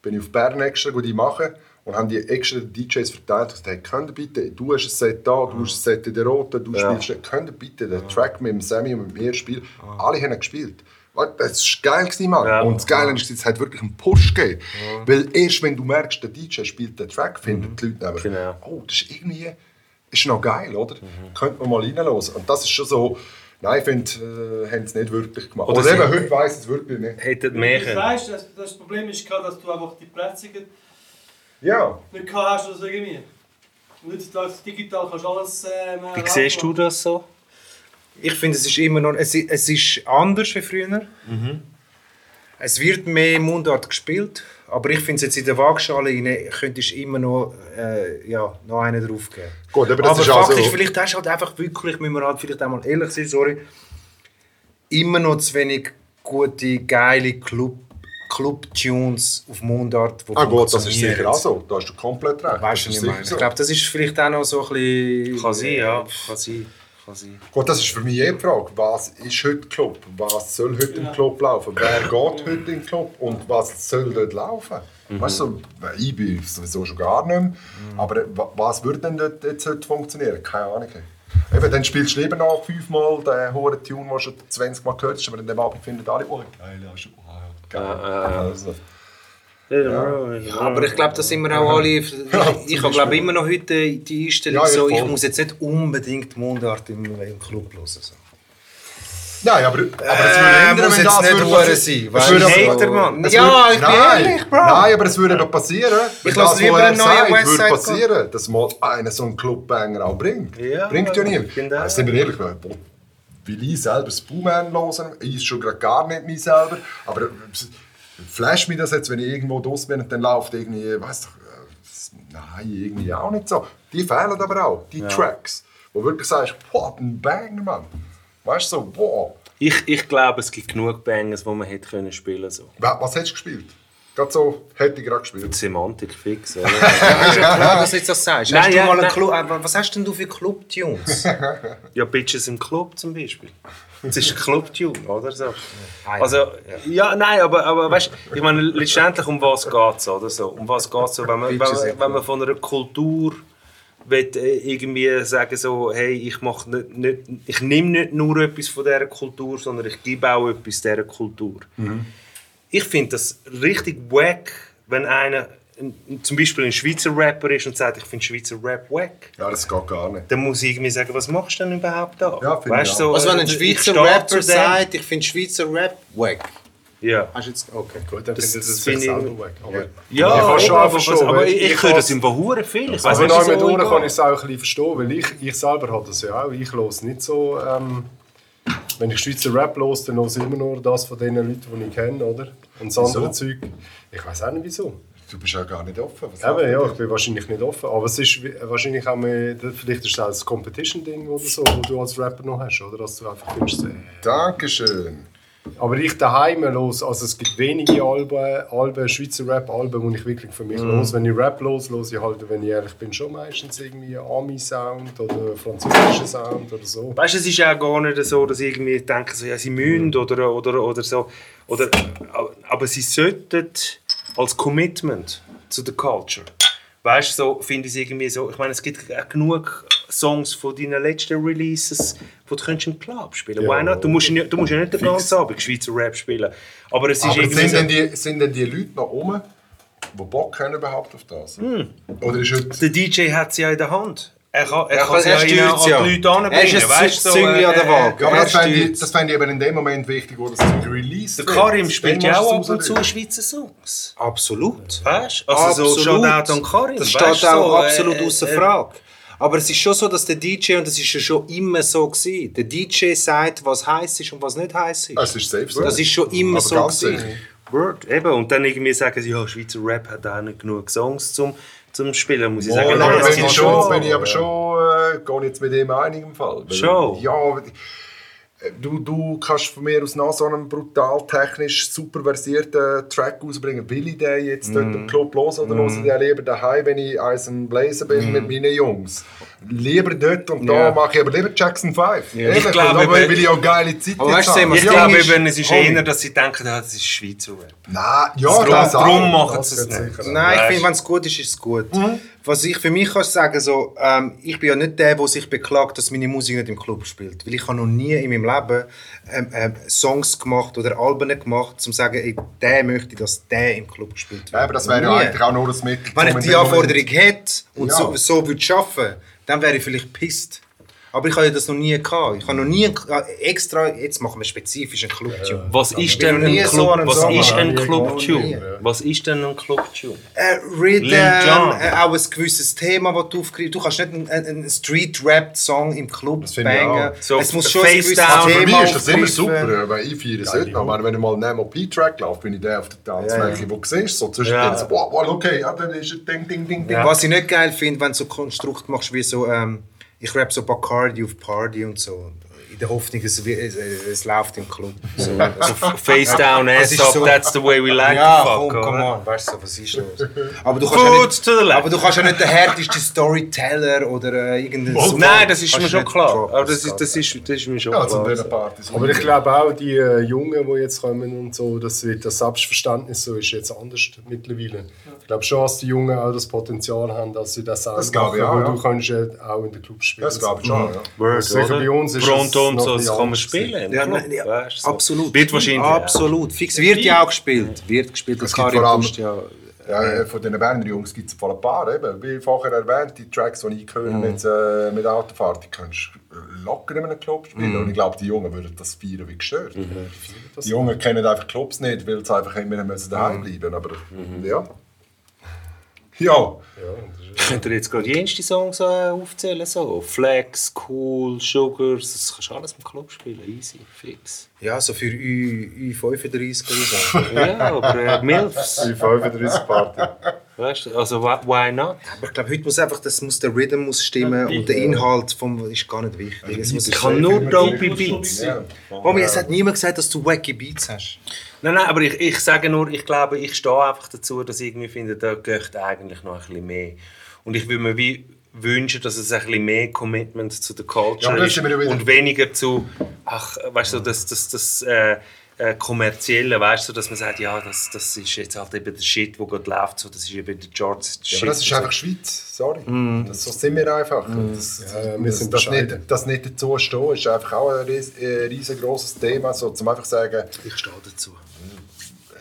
bin ich auf Bern extra die machen und haben die extra DJs verteilt. Und gesagt, könnt ihr bitte, du hast ein Set da, du hast ein Set in der Roten, du spielst, könnt ihr bitte den Track mit dem Sammy und mit mir spielen. Alle haben gespielt. Das war geil, gewesen, Mann. Ja. Und das Geile ist, es hat wirklich einen Push gegeben. Weil erst wenn du merkst, der DJ spielt den Track, finden die Leute aber, Genau. oh, das ist irgendwie ist noch geil, oder? Könnte man mal reinhören. Und das ist schon so, Nein, ich finde, äh, haben es nicht wirklich gemacht. Oder Oder, eben, heute weiss es wirklich nicht. Hätten mehr Das, können. weißt, das, das Problem ist, dass du einfach die Plätze Ja. nicht gehabt hast oder so irgendwie. Und heutzutage digital kannst du alles äh, Wie siehst du das so? Ich finde, es ist immer noch, es, es ist anders als früher. Es wird mehr Mundart gespielt, aber ich finde es jetzt in der Waagschale rein, könntest du immer noch, äh, ja, noch einen draufgeben. Gut, aber das aber ist Fakt also- ist, vielleicht hast du halt einfach wirklich, müssen wir halt vielleicht einmal ehrlich sein, sorry, immer noch zu wenig gute, geile Club, Club-Tunes auf Mundart, die Ah gut, das ist sicher auch so. Da hast du komplett recht. Weißt du, was ich meine? so. Ich glaube, das ist vielleicht auch noch so ein bisschen... Kann sein, ja. Kann sein. Kann sein. Gut, das ist für mich eh die Frage. Was ist heute Club? Was soll heute im Club laufen? Wer (laughs) geht heute in den Club? Und was soll dort laufen? Weißt du, ich bin sowieso schon gar nicht mehr. Aber äh, wa- was würde denn dort jetzt heute funktionieren? Keine Ahnung. Eben, dann spielst du lieber noch fünfmal den hohen Tune, den du schon 20 Mal gehört hast, aber an dem Abend finden alle, oh geil, ja, schon, oh, geil. Also, Ja, Aber ich glaube, da sind wir auch alle. (laughs) Ich, ich habe glaube immer noch heute die Einstellung Ja, ja, so, ich muss jetzt nicht unbedingt Mundart im, im Club hören. So. Nein, aber, aber es würde Äh, ändern, muss wenn jetzt das nicht würde passieren. sein. Es weißt würde du? Hater, Mann. es Ja, würde- ich bin nein, ehrlich, Bro. Nein, aber es würde eben passieren. wenn lasse das, lieber er einen neuen Westside würde Gun. passieren, dass mal einer so einen Clubbanger auch bringt. Ja, bringt ja ich niemand. finde auch. Also, sind wir ehrlich, weil will ich selber das Boomman hören, ich ist schon gerade gar nicht mich selber, aber flash mich das jetzt, wenn ich irgendwo draus bin und dann läuft irgendwie, weißt du, äh, nein, irgendwie auch nicht so. Die fehlen aber auch, die Tracks, wo wirklich sagst, what ein Banger, Mann. Weißt du, so, wow. Ich, ich glaube, es gibt genug Bangers, die man hätte können spielen so. Wa- Was hast du gespielt? Gerade so, hätte ich gerade gespielt. Semantik fix, oder? (laughs) Ja, du jetzt das sagst. Nein, hast ja, du mal einen. Club, äh, was hast denn du für Club-Tunes? (laughs) ja, Bitches im Club zum Beispiel. Das ist ein Club-Tune, oder so. Also, ja, nein, aber, aber weißt du, ich meine, letztendlich um was geht es, oder so? Um was geht es so, wenn man, wenn, man, wenn man von einer Kultur will, äh, irgendwie sagen so, hey, ich mach nicht, nicht, ich nehme nicht nur etwas von dieser Kultur, sondern ich gebe auch etwas dieser Kultur. Ich finde das richtig wack, wenn einer ein- zum Beispiel ein Schweizer Rapper ist und sagt, ich finde Schweizer Rap wack Ja, das geht gar nicht. dann muss ich irgendwie sagen, was machst du denn überhaupt da? Ja, finde weißt, ich so, Was, wenn ein ich Schweizer Rapper sagt, ich finde Schweizer Rap wack. Ja. Hast du jetzt, okay. Gut, dann Das- das es finde ich- selber weg. Aber Ja, ich kann schon aber, verstehen, aber ich, ich ich höre das im Verhuren viel. Ich Also wenn wieso mit Uhren ich kann ich es auch ein bisschen verstehen, weil ich, ich selber habe das ja auch. Ich höre nicht so... Ähm, wenn ich Schweizer Rap höre, dann höre ich immer nur das von den Leuten, die ich kenne, oder? Und das andere Zeug... Ich weiß auch nicht, wieso. Du bist ja gar nicht offen. Was Eben, ja, ich bin wahrscheinlich nicht offen. Aber es ist wahrscheinlich auch mehr... Vielleicht ist es auch ein Competition-Ding oder so, wo du als Rapper noch hast, oder? Dass du einfach findest... Äh, Dankeschön. Aber ich daheim los, also es gibt wenige Alben, Alben Schweizer Rap-Alben, die ich wirklich für mich Mhm. los. Wenn ich Rap los, los ich halt, wenn ich ehrlich bin, schon meistens irgendwie Ami-Sound oder französischen Sound oder so. Weißt du, es ist auch gar nicht so, dass ich irgendwie denke, so, ja, sie müssen oder, oder, oder so. Oder, aber sie sollten als Commitment zu der Culture. Weißt du, so finde ich es irgendwie so. Ich meine, es gibt genug Songs von deinen letzten Releases, wo du könntest im Club spielen Ja. Why not? Du musst, ja nicht- du musst ja nicht den ganzen Abend Schweizer Rap spielen. Aber es ist Aber irgendwie sind so, denn, die, sind denn die Leute noch rum, die Bock haben überhaupt auf das? Hm. Oder ist heute... der DJ hat sie ja in der Hand. Er kann, er Er kann sie ja er ihnen an ja. die Leute anbringen. Er ist ein weißt du, so, Züngli an der äh, Waage. Ja, aber Er das fände ich, das fände ich eben in dem Moment wichtig, wo das Zeug released Der wird. Karim spielt ja auch ab und zu. Schweizer Songs. Absolut. Weißt du? Also so Absolut. Shoutout an Karim. Das weißt steht du, auch so, äh, absolut äh, außer äh, Frage. Aber es ist schon so, dass der DJ, und das ist ja schon immer so gewesen, der DJ sagt, was heiß ist und was nicht heiß ist. Es ist so. Das ist schon immer Aber so ganz gewesen. sicher. Word. Eben. Und dann irgendwie sagen sie, ja, Schweizer Rap hat auch nicht genug Songs zum, zum Spielen. Muss ich sagen, Ja, nein, bin ich, schon, bin ich aber schon, äh, gehe jetzt mit dem einig im Fall. Weil- Schon? Ja, du, du kannst von mir aus noch so einen brutal technisch super versierten Track rausbringen. Will ich den jetzt dort Mhm. im Club los oder höre ich den lieber daheim, wenn ich eins am Blazen bin Mhm. mit meinen Jungs? Lieber dort und da mache ich aber lieber Jackson 5. Ehrlich, Ich glaube, eben- will ich auch geile Zeit Aber weißt haben. Ich Das glaube, eben, es ist eher, dass sie denken, ah, das ist Schweizer Rap. Nein, ja, Drum, das auch. drum machen Das sie es nicht. sicher. Nein, ich finde, wenn es gut ist, ist es gut. Was ich für mich kann sagen, so, ähm, ich bin ja nicht der, der sich beklagt, dass meine Musik nicht im Club spielt. Weil ich habe noch nie in meinem Leben ähm, ähm, Songs gemacht oder Alben gemacht, um zu sagen, ey, der möchte, dass der im Club gespielt wird. Ja, aber das wäre ja eigentlich auch nur das Mittel. Wenn ich die Anforderung hätte und Ja. so, so würde arbeiten, dann wäre ich vielleicht pisst. Aber ich habe ja das noch nie gehabt. Ich habe noch nie äh, extra, jetzt machen wir spezifisch einen Club-Tune. Was ist denn noch ein Club, was ist. Club-Tune? Was ist denn ein Club-Tune? Äh, Rhythm, äh, auch ein gewisses Thema, das du aufgreifst. Du kannst nicht einen, einen Street-Rap-Song im Club finde ich bangen. So es muss schon ein gewisses down. Für Thema mich ist das immer super, weil ich feiere es nicht. Aber wenn ich mal einen MOP-Track laufe, bin ich der auf der Tanzfläche, wo du siehst, so zwischen Ja. so, wow, wow, okay, ja, dann ist es ding, ding, ding, ding. Was ich nicht geil finde, wenn du so Konstrukt machst wie so, ähm, ich rap so Bacardi auf Party und so. In der Hoffnung, es, es, es läuft im Club. So. Also, Face down, (laughs) ass ist up, so- that's the way we like ja, to fuck. komm, come on, weißt du, was ist los? (laughs) Aber du kannst ja nicht, aber du kannst ja nicht der härteste Storyteller oder äh, irgendein... Oh, nein, das ist mir schon klar. Aber das ist, das ist, das ist mir schon Ja, klar. Partys. Aber ich glaube auch, die äh, Jungen, die jetzt kommen und so, das, wird, das Selbstverständnis so ist jetzt anders mittlerweile. Ich glaube schon, dass die Jungen auch das Potenzial haben, dass sie das auch Das ich machen, auch, wo ja. du kannst ja auch in den Club spielen. Das glaube ich schon, ja. Word, Sicher oder? bei uns ist Pronto noch so, das kann man spielen. Ja, nein, ja, so. absolut. Wird wahrscheinlich. Absolut. Fix. Wird ja auch gespielt. Wird gespielt. Es Das gibt Kari vor allem- Bust, ja. Ja, von den Berner Jungs gibt es ein paar. Eben. Wie vorher erwähnt, die Tracks, die ich höre mit, äh, mit Autofahrt, die kannst du locker in einem Club spielen. Und ich glaube, die Jungen würden das feiern wie gestört. Die Jungen kennen einfach Clubs nicht, weil sie einfach immer müssen daheim bleiben Aber ja. Ja. Könnt ihr jetzt gerade jenste Songs äh, aufzählen? So? Flex, Cool, Sugars, das kannst du alles im Club spielen. Easy, fix. Ja, so für Ü, Ü35 oder so. (laughs) Ja, aber äh, Milfs, Die 35 Party. weißt du, also why- not? Aber ich glaube, heute muss einfach, das muss der Rhythm muss stimmen und der Inhalt vom, ist gar nicht wichtig. Es muss Ich kann nur dopey Beats. ja. Mami, es hat niemand gesagt, dass du wacky Beats hast. Nein, nein, aber ich, ich sage nur, ich glaube, ich stehe einfach dazu, dass ich irgendwie finde, da geht eigentlich noch ein bisschen mehr. Und ich würde mir wie wünschen, dass es ein bisschen mehr Commitment zu der Ja, Culture ist wir ja wieder- und weniger zu, ach, weißt du, das, das, das äh, äh, kommerzielle, weißt du, dass man sagt, ja, das, das ist jetzt halt eben der Shit, der gerade läuft, so, das ist eben der Charts Ja, Shit. aber das ist einfach Schweiz, sorry. Das, so sind wir einfach. Das, Ja, wir das, sind das, nicht, das nicht dazu stehen, ist einfach auch ein äh, riesengroßes Thema. So, zum einfach sagen, Ich stehe dazu.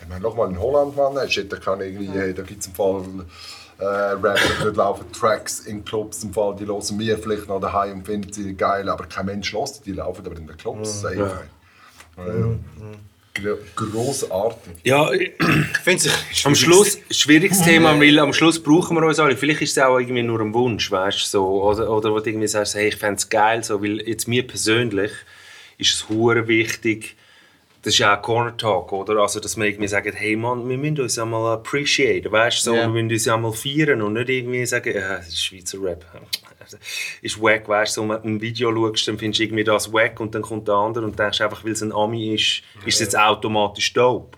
ich meine, nochmal in Holland, Mann, hey, shit, da, kann irgendwie, hey, da gibt es im Fall äh, Rapper, dort laufen Tracks in Clubs, im Fall, die hören wir vielleicht noch daheim und finden sie geil, aber kein Mensch hört die, die laufen aber in den Clubs. safe, hey. Äh, gro- Grossartig. Ja, ich- finde es Am Schluss, schwieriges (laughs) Thema, weil am Schluss brauchen wir uns alle. Vielleicht ist es auch irgendwie nur ein Wunsch, weißt du, so. Oder, oder wo du irgendwie sagst, hey, ich fände es geil, so, weil jetzt mir persönlich ist es hure wichtig, das ist ja auch Corner Talk, oder? Also, dass wir irgendwie sagen, hey Mann, wir müssen uns ja mal appreciaten, weißt du, so, Ja. wir müssen uns ja mal feiern und nicht irgendwie sagen, ja, das ist Schweizer Rap. (laughs) ist wack, weißt du, so, wenn du ein Video schaust, dann findest du irgendwie das wack und dann kommt der andere und denkst einfach, weil es ein Ami ist, ist es jetzt automatisch dope.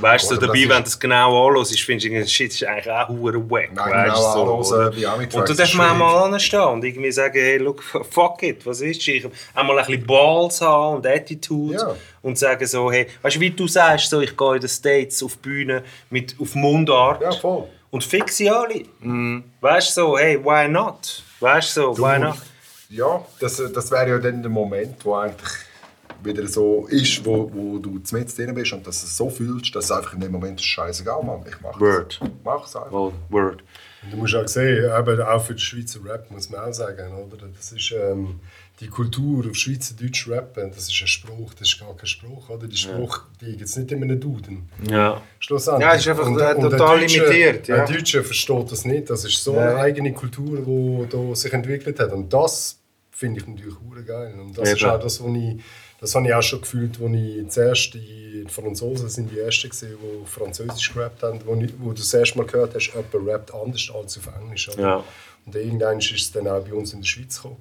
Weißt du, so dabei, wenn du es genau anhörst, findest du, shit, ist eigentlich auch hure wack. Nein, weißt genau du, anhören, Und du darfst mal schwierig. mal anstehen und irgendwie sagen, hey, look, fuck it, was ist ich Einmal ein bisschen Balls haben und Attitude Ja. und sagen so, hey, weißt du, wie du sagst, so, ich gehe in den States auf die Bühne mit, auf Mundart Ja, voll. und fix sie alle. Weißt du, so, hey, why not? Weißt du, so, why not? Ja, das, das wäre ja dann der Moment, wo eigentlich wieder so ist, wo, wo du mit drin bist und dass du es so fühlst, dass es einfach in dem Moment ist scheißegal, Mann, ich mach's. Word. Mach's einfach. Oh, word. Und du musst auch sehen, eben auch für den Schweizer Rap muss man auch sagen, oder? Das ist ähm, die Kultur auf Schweizerdeutsch rappen, das ist ein Spruch, das ist gar kein Spruch, oder? Die Spruch, die gibt es nicht in einem Duden. Ja. Schlussendlich. Ja, es ist einfach, äh, der total Deutsche- limitiert, ja. Der Deutsche versteht das nicht. Das ist so eine eigene Kultur, die sich entwickelt hat. Und das finde ich natürlich hure geil. Und das ist Eben. auch das, was ich, das habe ich auch schon gefühlt, als ich zuerst die Franzosen sind die ersten gesehen, die Französisch gerappt haben, wo, ich, wo du das erste Mal gehört hast, jemand rappt anders als auf Englisch. Ja. Und irgendwann ist es dann auch bei uns in der Schweiz gekommen.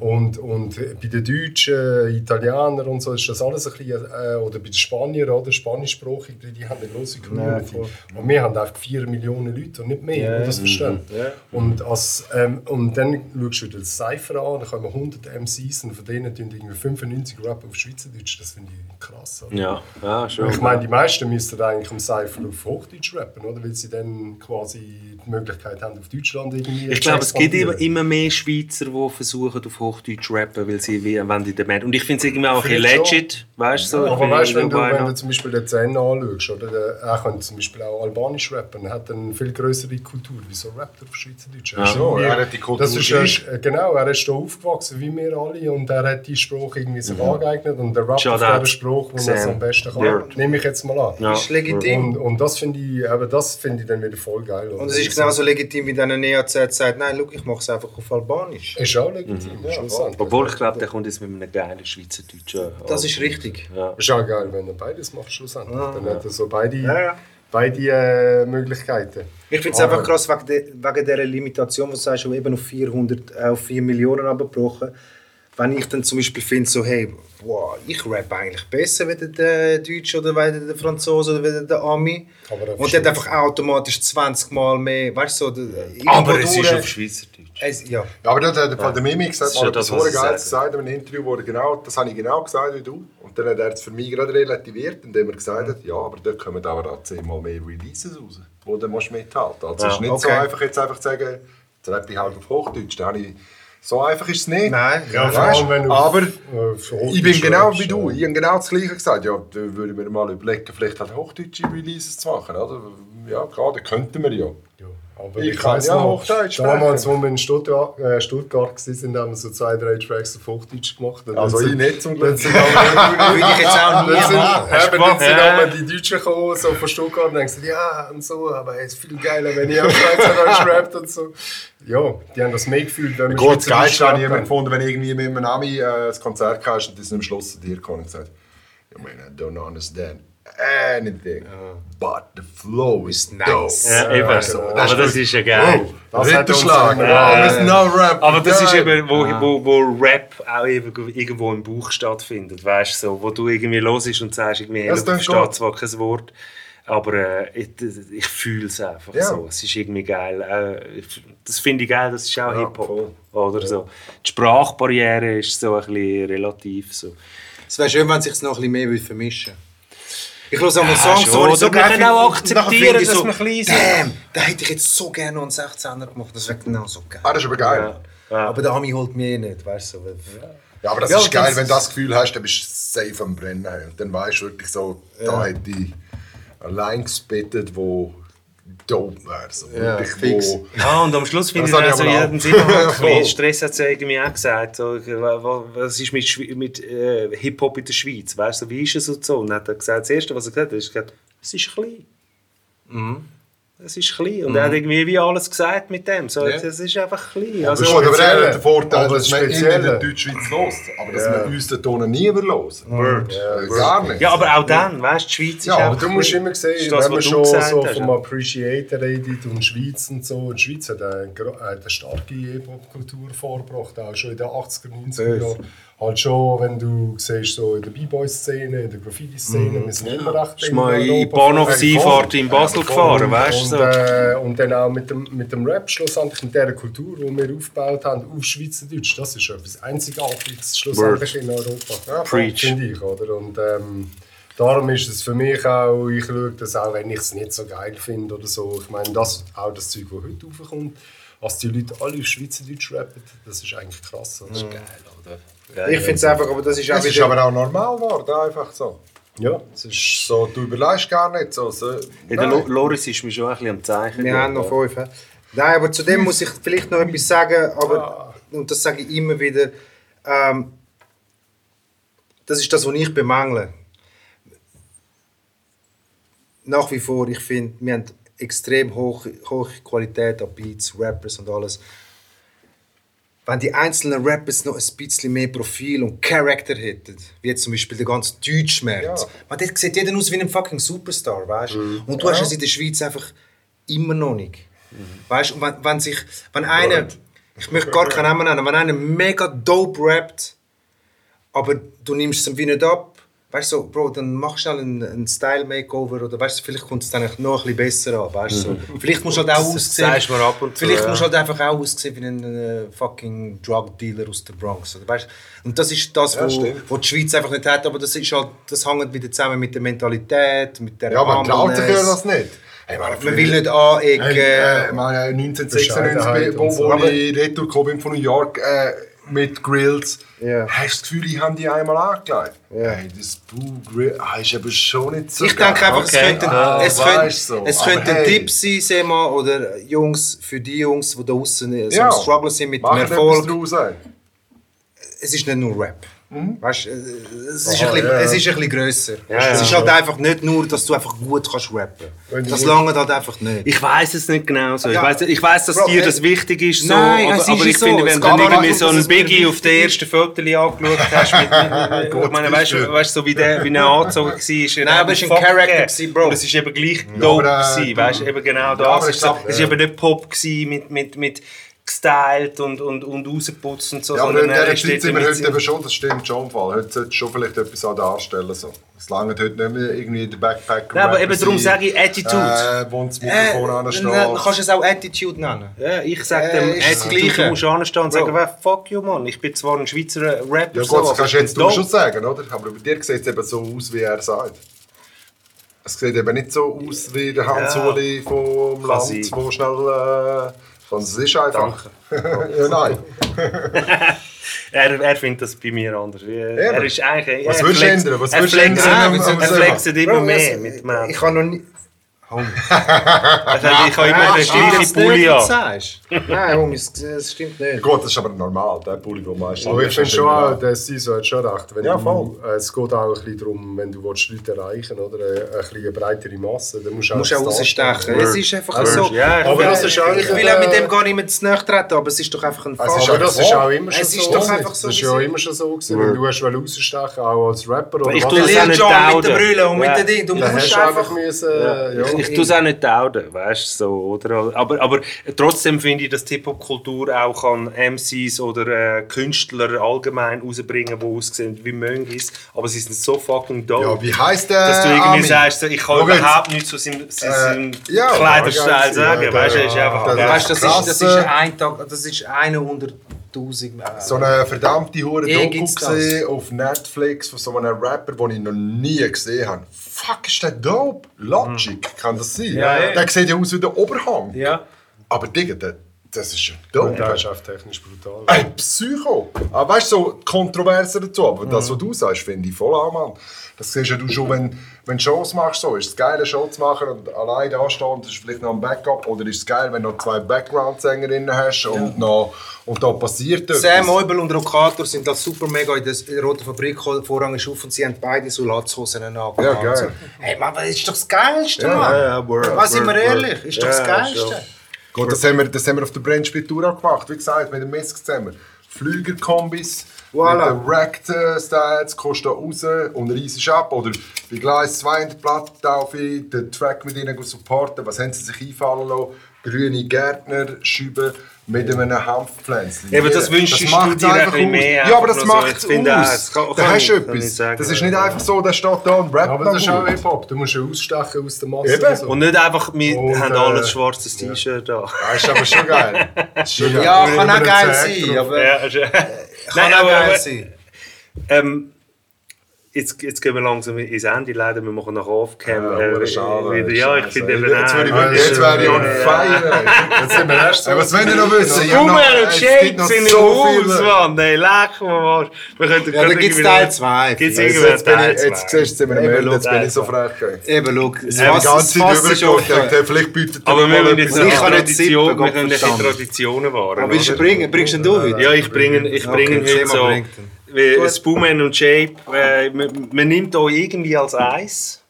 Und, und äh, bei den Deutschen, Italienern und so ist das alles ein bisschen, äh, oder bei den Spaniern, oder Spanischsprachig, die haben eine große Community. und wir haben einfach 4 Millionen Leute und nicht mehr, die das verstehen. Und, als, ähm, und dann schaust du wieder das Cypher an, dann kommen 100 MCs und von denen tun irgendwie 95 Rap auf Schweizerdeutsch. Das finde ich krass. Oder? Ja, ja, schon. Ich meine, die meisten müssten eigentlich am Cypher auf Hochdeutsch rappen, oder? weil sie dann quasi die Möglichkeit haben, auf Deutschland irgendwie Ich aber es gibt immer, immer mehr Schweizer, die versuchen, auf Hochdeutsch zu rappen, weil sie wie, wenn die den. Und ich finde es irgendwie auch ein legit, weißt du? so. Ich Aber weißt du, wenn, du- wenn du zum Beispiel den Zen anschaust, oder? Der, er könnte zum Beispiel auch Albanisch rappen, er hat eine viel größere Kultur. Wieso rappt er auf Schweizerdeutsch? Er ist Schon, irgendwie- er hat die Kultur das ist, gleich. äh, Genau, er ist hier aufgewachsen wie wir alle und er hat die Sprache irgendwie sich angeeignet und er rappt Shout auf out der Sprache, wo er am besten kann. Word. Nehme ich jetzt mal an. Ja. ist legitim. Und, und das finde ich, aber das finde ich dann wieder voll geil. Und es ist genauso legitim, wie dann ein EAZ sagt, nein, schau, ich mache es einfach auf Albanisch. Ist auch legitim, schlussendlich. Obwohl ich glaube, der kommt jetzt mit einem geilen Schweizerdeutschen. Das ist richtig. Ja. Ist auch geil, wenn er beides macht schlussendlich. Dann hat er so beide, Ja, ja. beide äh, Möglichkeiten. Ich finde es einfach krass wegen, de, wegen dieser Limitation, was du sagst, eben auf 400, äh, auf 4 Millionen abgebrochen. Wenn ich dann zum Beispiel finde, so, hey, wow, ich rappe eigentlich besser wie der Deutsche oder wie der Franzose oder wie der Ami. Aber Und der hat einfach automatisch 20 Mal mehr, weißt du, so, der- Aber es ist auf Schweizerdeutsch. es, ja. Ja, aber der, der, der, der Mimi gesagt, Das ist mal ja das, sage. gesagt in einem Interview, wo er genau, das habe ich genau gesagt wie du. Und dann hat er es für mich gerade relativiert, indem er gesagt hat, ja, aber dort kommen auch gerade zehnmal mehr Releases raus, wo du musst mithalten Also es Ja, ist nicht so okay. einfach, jetzt einfach zu sagen, jetzt rappe ich halt auf Hochdeutsch. Da habe ich, so einfach ist es nicht. Nein, Ja, Weißt, du aber auf- auf Hochdeutsch ich bin genau wie du. ja. Ich habe genau das Gleiche gesagt. Ja, da würde ich mir mal überlegen, vielleicht halt hochdeutsche Releases zu machen. Oder? Ja, klar, das könnten wir ja. Ja, aber Ich ich, kann weiß ja noch, Hochdeutsch damals, sprechen. wo wir in Stuttgart, äh, Stuttgart waren, haben wir so zwei, drei Tracks auf Hochdeutsch gemacht. Und Also dann ich sind- nicht zum Dann Glück. sind aber- (laughs) Würde ich jetzt auch nie Dann sind, eben, dann sind aber die Deutschen gekommen, so von Stuttgart, und haben gesagt, ja, und so, aber es ist viel geiler, wenn ihr auf Schweizerdeutsch (laughs) rappt und so. Ja, die haben das mehr gefühlt, wenn wir Gut, das Geilste habe ich immer rappen. gefunden, wenn irgendwie mit einem Ami äh, ein Konzert hast und die sind am Schluss zu dir gekommen und gesagt, I mean, I don't understand anything, but the flow is nice. Ja, eben. so, aber das ist ja geil. Das hat uns Ritterschlag, wir sind no rap. Aber das ist eben, wo, wo, wo Rap auch eben irgendwo im Bauch stattfindet, weißt du, so, wo du irgendwie los ist und sagst, irgendwie, ich verstehe zwar kein Wort, aber äh, ich, ich fühle es einfach Ja. so. Es ist irgendwie geil. Äh, das finde ich geil, das ist auch Ja, Hip-Hop. Oder so. Die Sprachbarriere ist so ein bisschen relativ so. Es wäre schön, wenn sich noch ein bisschen mehr würde vermischen Ich höre einmal Ja, Songs, schon, ich so können finde, auch akzeptieren, ich dass so, wir klein sind. Damn, da hätte ich jetzt so gerne noch einen 16er gemacht. Das wäre genau so geil. Ah, das ist aber geil. Ja, Aber der Ami holt mich eh nicht, weißt du. So, weil- aber das Ja, ist geil, das wenn du das Gefühl hast, dann bist du safe am Brennen. Und dann weißt du wirklich so, da hätte ich allein gespittet, wo dope wäre. So, Ja, fix. Ja, und am Schluss finde ich Das (laughs) dann habe so ich aber jeden. Sinn. Stress hat es ja irgendwie auch gesagt. So, wa- wa- was ist mit, mit äh, Hip-Hop in der Schweiz? Weißt du, wie ist es und so? Und dann hat er gesagt, das Erste, was er gesagt hat, ist, gesagt, es ist klein. Mhm. Es ist klein. Und er hat irgendwie wie alles gesagt mit dem. So, Ja. Es ist einfach klein. Das Also, ist aber speziell. eher der Vorteil, Aber dass man in der Deutschschweiz los, aber dass man uns den Ton nie hören. Word. Äh, Gar nicht. ja, aber auch dann, weißt du, die Schweiz ist Ja, aber du musst immer sehen, ist das, wenn man was du schon so hast, vom ja. Appreciator redet und Schweiz und so. Und die Schweiz hat eine, eine starke Hip-Hop-Kultur vorgebracht, auch schon in den 80er, 90er Jahren. Halt schon, wenn du siehst, so in der B-Boy-Szene, in der Graffiti-Szene, wir sind immer recht Bist mal in Bahnhofseinfahrt in Basel gefahren, weißt du? und, äh, und dann auch mit dem, mit dem Rap schlussendlich, mit dieser Kultur, die wir aufgebaut haben, auf Schweizerdeutsch, das ist etwas Einzigartiges schlussendlich in Europa. Ja, Preach. Finde ich, oder? Und ähm, darum ist es für mich auch, ich schaue das auch, wenn ich es nicht so geil finde oder so. Ich meine, das, auch das Zeug, das heute raufkommt, was die Leute alle auf Schweizerdeutsch rappen, das ist eigentlich krass, das ist geil, oder? Ich finde es einfach, aber das ist auch Es ist wieder... aber auch normal geworden, einfach so. Ja, es ist... So, du überlegst gar nicht so. so Ja, der nein. Loris ist mir schon ein bisschen am Zeichen. Wir haben noch fünf. hä? Nein, aber zu dem muss ich vielleicht noch etwas sagen, aber, und das sage ich immer wieder, ähm, das ist das, was ich bemängle. Nach wie vor, ich finde, wir haben extrem hohe, hohe Qualität an Beats, Rappers und alles. Wenn die einzelnen Rappers noch ein bisschen mehr Profil und Charakter hätten, wie jetzt zum Beispiel der ganze Deutschschmerz, Ja. man, dort sieht jeder aus wie ein fucking Superstar, weißt du? Und du hast es in der Schweiz einfach immer noch nicht. Weißt du, und wenn, wenn sich, wenn einer, ich möchte gar keinen Namen nennen, wenn einer mega dope rappt, aber du nimmst es ihm wie nicht ab, weißt du, so, Bro, dann mach schnell einen, einen Style-Makeover oder weißt du, vielleicht kommt es dann noch ein bisschen besser an, weißt du. So. Vielleicht musst du halt auch Das aussehen, sagst du mir ab und zu, vielleicht ja. musst du halt einfach auch aussehen wie ein äh, fucking Drug-Dealer aus der Bronx, oder, weißt du. Und das ist das, Ja, wo, stimmt. wo die Schweiz einfach nicht hat, aber das ist halt, das hängt wieder zusammen mit der Mentalität, mit der Ja, man traut sich ja das nicht. Hey, man, Man will nicht anecken. Hey, äh, ich meine, 1996, Bescheidenheit wo, und wo so. ich retour gekommen bin von New York äh, mit Grills, Ja. hast du das Gefühl, ich habe die einmal angelegt. Ja. Hey, das Boo Grill ah, ist aber schon nicht so Ich denke geil. einfach, es Okay. könnte, Ah, es könnte, so. es könnte ein hey. Tipp sein, Sema, oder Jungs, für die Jungs, die da draußen so Ja. sind mit dem Erfolg. Es ist nicht nur Rap. Weißt, äh, es, ist Aha, ein bisschen, ja. es ist ein bisschen grösser. ja. Es ist halt einfach nicht nur, dass du einfach gut kannst rappen. Du Das lange halt einfach nicht. Ich weiß es nicht genau so. Ich Ja. weiß, ich weiß, dass Bro, dir ey. das wichtig ist, so, Nein, aber, es ist aber ja ich so. finde, wenn du irgendwie nicht so einen Biggie auf den ersten Fotos angeschaut hast, (laughs) mit, ich meine, weißt du, weißt, so wie der wie er angezogen war, ist er Nein, aber es war ein gewesen, Bro. Es war eben gleich dope, aber, äh, weißt du, eben genau das. es ist eben nicht Pop gewesen, mit, mit, mit gestylt und, und, und rausgeputzt und so, Ja, aber in sondern er dieser ist Zeit sind wir heute eben schon, das stimmt schon im Fall. Heute sollte schon vielleicht etwas auch darstellen. So. Es langt heute nicht mehr irgendwie der Backpacker. Nein, aber eben darum sage ich Attitude. Äh, wo das Mikrofon äh, ansteht. dann kannst du es auch Attitude nennen. Ja, ich sage Äh, dem, das Attitude, du musst anstehen und sagen. «Well, fuck you, Mann, ich bin zwar ein Schweizer Rapper, Ja so, gut, das kannst jetzt du dope.» schon sagen, oder? Aber bei dir sieht es eben so aus, wie er sagt. Es sieht eben nicht so aus wie der Hans Ja. Uli vom Land, wo schnell... Es ist einfach... ja, nein. (laughs) Er, er findet das bei mir anders. Er ist eigentlich... Was er würdest du ändern? Was er würdest du flext- ändern, Nein, Er zu flext immer mehr mit dem. Ich kann noch nie... (laughs) Also, ich habe immer den gleichen Pulli an. sagst. Nein, Homie, es- es stimmt nicht. Gut, das ist aber normal, der Pulli, den meistens... Aber ich finde schon auch, der Siso hat schon recht. Wenn Ja, du, voll. äh, es geht auch ein bisschen darum, wenn du willst, Leute erreichen oder äh, eine breitere Masse, dann musst du Du musst auch das rausstechen. Es ist einfach so. Ja, Aber das ist auch ich will auch mit dem gar nicht mehr zu nahe treten, aber es ist doch einfach ein ist Fall. Aber das ist auch immer schon Es ist so. doch gewesen. einfach so Das ist ja immer schon so gewesen. Wenn du hast rausstechen, auch als Rapper oder Ich tue auch das auch nicht mit der Brille und mit dem Ding. Du musst einfach ja. Ich, tue es auch nicht dauern, weißt du, so, oder? Aber, aber trotzdem finde ich, dass die Hip-Hop-Kultur auch an MCs oder äh, Künstler allgemein rausbringen, die aussehen wie Möngis, aber sie sind so fucking dope. Ja, wie heisst der dass du irgendwie Armin? sagst, so, ich kann jetzt. überhaupt nichts zu seinem, zu seinem ja, Kleiderstyle ja, sagen, ja, weißt du, der- ist einfach. Weißt das ist, das ist ein Tag, das ist eine hunderttausend. äh, So eine verdammte hure Doku gesehen auf Netflix von so einem Rapper, den ich noch nie gesehen habe. Fuck, ist der dope? Logic, kann das sein? Ja, ja. Der sieht ja aus wie der Oberhang. Ja. Aber Digga, der, das ist ja dope. das ist auch technisch brutal. Ein Psycho. Aber weißt du, so kontroverser dazu. Aber das, was du sagst, finde ich voll auch, Mann. Das siehst ja du schon, wenn, wenn du Shows machst. So. Ist es geil, eine Show zu machen und allein da stehen und das ist vielleicht noch ein Backup? Oder ist es geil, wenn du noch zwei Background-Sängerinnen hast und, noch, und da passiert etwas? Sam Eubel und Rokator sind da super mega in der Roten Fabrik ist auf und sie haben beide so Latzhosen angehabt. Ja, geil. Hey, Mann, das ist doch das Geilste, Ja, Mann. ja, ja, word, Was sind wir ehrlich? Ist doch das Ja, Geilste. Gut, das haben wir, das haben wir auf der Brennspieltour auch gemacht. Wie gesagt, mit dem Misk zusammen. Flügerkombis, Voilà. mit den Wrecked-Styles, kommst da raus und reisest ab. Oder bei Gleis 2 in der Platte darf ich den Track mit ihnen supporten. Was haben sie sich einfallen lassen? Grüne Gärtner-Scheiben mit einem Hanfpflänzchen. Eben, das wünschst du macht's dir ein einfach aus. mehr, Ja, aber das so. macht es Ich finde aus. das kann- da hast du etwas. sagen, das ist ja. nicht einfach so, der steht da und rappt Aber das ist auch. Hip-Hop. Du musst ja ausstechen aus der Masse. Eben. So. Und nicht einfach, wir Und, haben äh, alle ein schwarzes T-Shirt da. Das ist aber schon geil. (laughs) Das schon geil. Ja, kann auch geil sein, aber Ja, kann Nein, auch aber, geil aber sein. ähm, jetzt, jetzt gehen wir langsam ins Ende leider. Wir machen nach Off-Cam. Ja, äh, schade, wieder. Ja, ich finde eben Jetzt würde ich jetzt wäre ich on fire. Jetzt sind wir erst. (laughs) Ey, was wollt ihr noch wissen? Boomer und es gibt Shake noch sind im so Haus, Mann. Ey, leck mal was. Wir könnten Ja, da gibt es Teil 2. Gibt's Jetzt, Teil ich, jetzt siehst du, jetzt sind wir am Eben, jetzt bin ich so frech. Eben, schau, das Ich habe die Fass- ganze ist offen. Vielleicht bietet Aber er wir mal müssen jetzt nicht Tradition, sippen, wir können nicht in. Traditionen wahren. Aber? Bringst du ihn wieder? Ja, ich bringe, Thema heute so. Wie Spoonman und Shape, äh, man, man nimmt auch irgendwie als eins,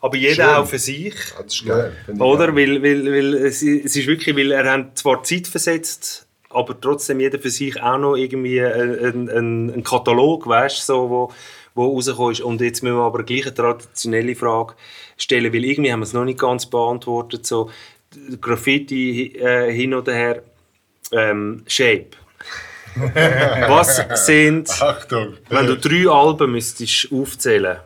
aber jeder Schön. auch für sich. Das ist geil. Oder? Weil, weil, weil es, ist wirklich, weil er hat zwar Zeit versetzt, aber trotzdem jeder für sich auch noch irgendwie einen ein, ein Katalog, weißt, so, wo, wo rausgekommen ist. Und jetzt müssen wir aber gleich eine traditionelle Frage stellen, weil irgendwie haben wir es noch nicht ganz beantwortet. So, Graffiti äh, hin oder her, ähm, Shape. Was sind, Achtung. wenn du drei Alben müsstest aufzählen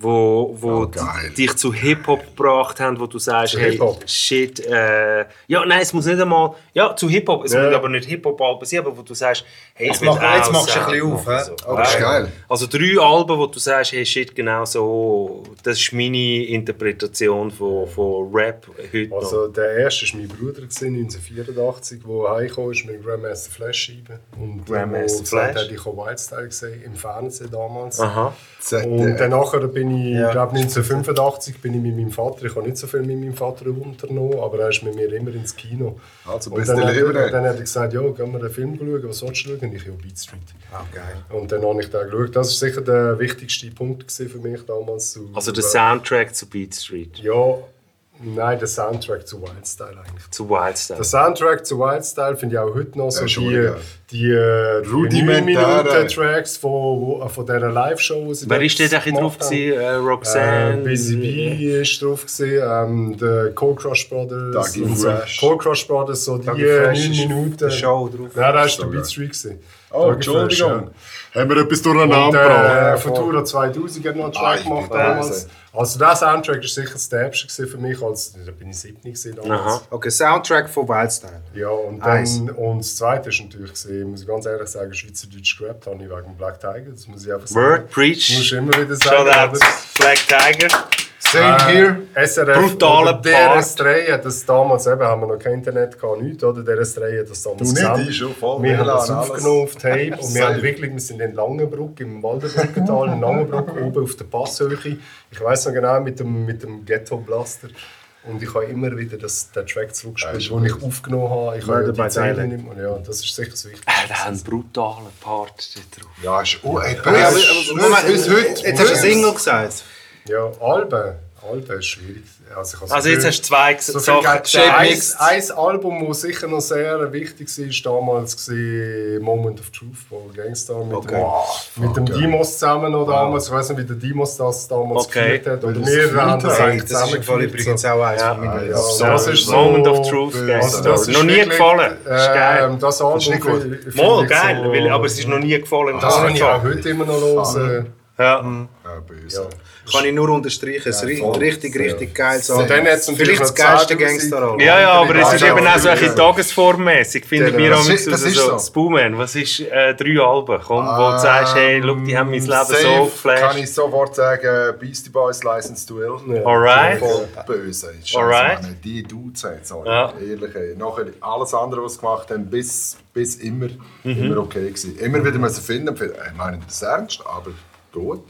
wo, wo Oh, dich zu Hip-Hop gebracht haben, wo du sagst, Zu hey, shit, äh, ja, nein, es muss nicht einmal, ja, zu Hip-Hop, es Ja. muss aber nicht Hip-Hop-Alben sein, aber wo du sagst, hey, Jetzt mach- jetzt machst du ein bisschen auf, hä? so. Das ist geil. Also drei Alben, wo du sagst, hey, shit, genau so, das ist meine Interpretation von, von Rap heute noch. Also der erste war mein Bruder, gewesen, 1984, der heimgekommen ist mit Grandmaster Flash scheibe Und Grandmaster wo gesagt Flash? hat, ich habe Wildstyle gesehen, im Fernsehen damals. Aha. Und dann nachher bin ich, Ja. glaube 1985 bin ich mit meinem Vater, ich habe nicht so viel mit meinem Vater unternommen, aber er ist mit mir immer ins Kino. Also und bist dann, du hat, lieber er- dann hat er gesagt, ja, gehen wir einen Film schauen, was sollst du schauen? Ich, ja, Beat Street. Ah, geil. Und dann habe ich den geschaut. Das war sicher der wichtigste Punkt für mich damals. Zu, Also der Soundtrack zu Beat Street, Ja, nein, der Soundtrack zu Wildstyle eigentlich. zu Wildstyle. Der Soundtrack zu Wildstyle finde ich auch heute noch so die, die, äh, die Rudimentäre. 9-Minuten-Tracks von, äh, von dieser Live-Show. die Wer ist denn da drauf gewesen? Äh, Äh, Roxanne? Busy B ist drauf gewesen, ähm, der Cold Crush Brothers. Dougie und so. Fresh. Cold Crush Brothers, so die Dougie äh, Fresh 9 ist auf Minuten. Show drauf. Nein, da So der geil. Oh, Entschuldigung. Haben wir etwas durcheinander äh, gebracht? Futura 2000 hat noch einen Track gemacht damals. Also der Soundtrack war sicher das gewesen für mich, als da bin ich 7 gewesen damals. Aha. Okay, Soundtrack von Wildstyle. Ja, und, dann, und das Zweite ist natürlich, gewesen, muss ich ganz ehrlich sagen, Schweizerdeutsch gerappt habe ich wegen Black Tiger, das muss ich einfach sagen. Word, Muss Preach, ich immer wieder sagen. Shoutout, Black Tiger. Same here. SRF Brutaler oder DRS3 hat das damals, eben, haben wir noch kein Internet gehabt, nichts, oder? DRS3 hat das damals Du nicht, gesendet. ich schon, voll Wir haben das alles. aufgenommen auf Tape (laughs) und wir haben wirklich, wir sind in Langenbruck, im Waldenbrückental, in Langenbruck, (laughs) oben auf der Passhöhe. Ich weiß noch genau, mit dem, mit dem Ghetto Blaster. Und ich habe immer wieder das, den Track zurückgespielt, den ich aufgenommen habe. Ich habe ja die Zeilen nicht mehr. Ja, das ist sicher das Wichtigste. Er hat einen brutalen Part da drauf. Ja, ist... Oh, ey, Ja, aber, aber. Moment, Bis heute. Jetzt hast du Single gesagt. Ja, Alben. Alben ist schwierig. Also, Also jetzt hast du zwei so Sachen gesagt. ein, ein Album, das sicher noch sehr wichtig war, damals war Moment of Truth von Gangstar mit Okay. dem, mit dem Dimos zusammen noch damals. Ich weiß nicht, wie der Dimos das damals Okay. geführt hat. Oder das wir haben das eigentlich Das ist im Fall zusammen übrigens auch eins Ja. von meinen Ja, Songs. das ist so, Moment of Truth, Also das ist noch nie wirklich, gefallen. Das ist geil. Das Album ist nicht gut. Mal, geil, so- weil, aber es ist noch nie gefallen. Das Gar kann nicht ich auch gefallen. heute immer noch hören. Ja. Ja, böse. Kann ich nur unterstreichen. Es ist voll. richtig, richtig geil. So. Und dann hat's Vielleicht das geilste Zeit, Gangster-Album. Ja, ja, aber es ist Ja, eben auch so ein bisschen ja. tagesformmäßig. Finden wir Das ist- das so, ist so. so. Das was ist äh, drei Alben? Komm, wo du sagst, hey, look, die haben mein Leben Safe so kann geflasht. ich sofort sagen, Beastie Boys License to Ill. Alright. Voll böse. Scheiße, Alright. Die Dudes haben so. Ja. Ehrlich, ey. Nachher alles andere, was sie gemacht haben, bis, bis immer, Mhm. immer okay gewesen. Immer wieder müssen finden, ich meine das ernst, aber gut.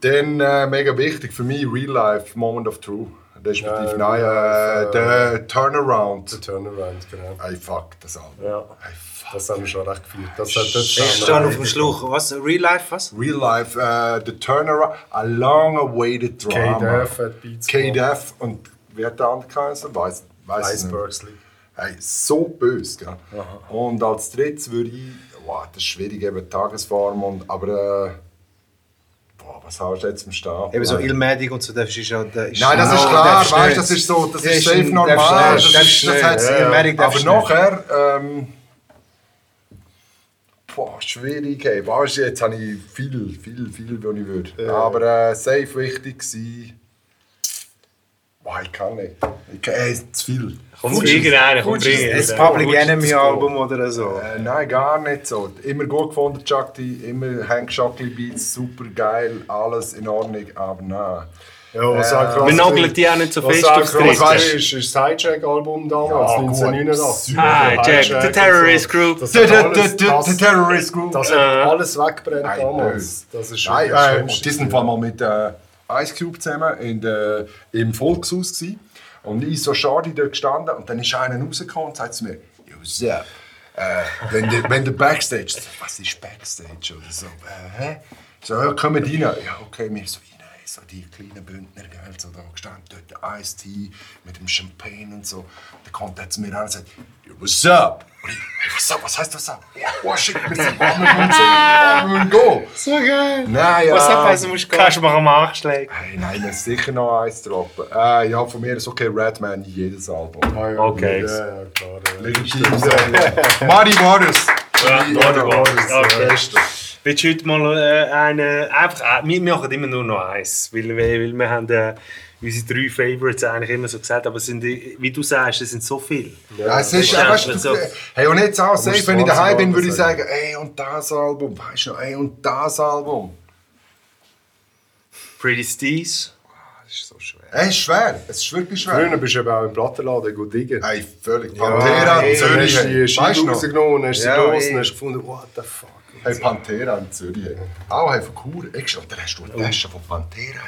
Dann äh, mega wichtig für mich, Real Life, Moment of True. Respektive, Ja, nein, Real äh, der Turnaround. Der Turnaround, genau. Ey, fuck, das Album. Ja. Ey, fuck. Das haben wir schon recht gefühlt. Das hat dort Ich stehe auf dem Schluch. Was? Real Life, was? Real Life, äh, The Turnaround, a long awaited drama. K-Def hat Beats K-Def und wer hat der andere geheißen? Weiß, weiß es nicht. Icebergsley. Hey, so böse, gell? Und als drittes würde ich, wow, das ist schwierig, eben Tagesform und, aber, äh, was hast du jetzt im Stab? Eben so Ilmatic und so, das ist ja... Das Nein, das ist klar, weißt, nicht. das ist so, das Das ist ist safe normal, das, ist, das nicht. hat Ja, Ilmatic Aber nachher, ähm, boah, schwierig, hey, weißt jetzt habe ich viel, viel, viel, was ich würde. Aber äh, safe wichtig gewesen, boah, ich kann nicht, ich kann, ey, zu viel. Komm, irgendeinen, komm. Das Public Enemy Album oder so. Äh, nein, gar nicht so. Immer gut gefunden, Chuck D, immer Hank Shockley Beats, super geil, alles in Ordnung, aber nein. Ja, was Äh, auch Wir nageln ist- die auch nicht so was fest auch aufs Dritte. ist, ist das Hijack-Album damals, Ja, gut. 1989. Ah, Jack, Hijack The Terrorist. Group. Alles, der Terrorist Group. das hat alles weggebrennt Nein, damals. Das ist Nein, schon das äh, die sind vor allem mal mit äh, Ice Cube zusammen in der, im Volkshaus gewesen. Und ich so schade dort gestanden und dann ist einer rausgekommen und sagt zu mir, yo, Sepp, äh, wenn der, wenn der Backstage, was ist Backstage oder so, äh? So, ja, kommen rein. Ja, okay, wir so so die kleinen Bündner, gell, so da gestanden, dort der Ice-Tea mit dem Champagne und so. Dann kommt er zu mir an und sagt, yo, what's up? Und ich, hey, what's up, was heißt what's up? Oh shit, wir sind, oh, wir müssen, müssen gehen. So geil. Nein, ja. Was hat also musst du Kannst du mal am Anschlägen? Hey, nein, wir sicher noch eins droppen. Äh, ja, von mir ist okay, Redman, jedes Album. Ah, ja, Okay. Ja, ja, klar. Ja. Legitim. Marty Waters. Ja, Marty Waters, Waters. okay. Willst du heute mal äh, einen, einfach, äh, wir machen immer nur noch eins, weil, weil, weil wir haben äh, unsere drei Favorites eigentlich immer so gesagt, aber sind, die- wie du sagst, es sind so viele. Ja, es ist, Ja, ja, weißt du, so- hey, und jetzt auch, safe, wenn ich 20 daheim bin, würde ich sagen. ey, und das Album, weißt du noch, ey, und das Album. Pretty Steez. Das ist so schwer. Ey, es ist schwer, es ist wirklich schwer. Früher bist du eben auch im Plattenladen gut diggen. Ey, völlig. Pantera, Dann Zürich, hast du die hey, Scheibe weißt du noch? rausgenommen, hast sie Ja, los und hast gefunden, what the fuck. Hey, Pantera in Zürich. Auch hey, von Chur, extra. Und dann hast du eine Tasche von Pantera.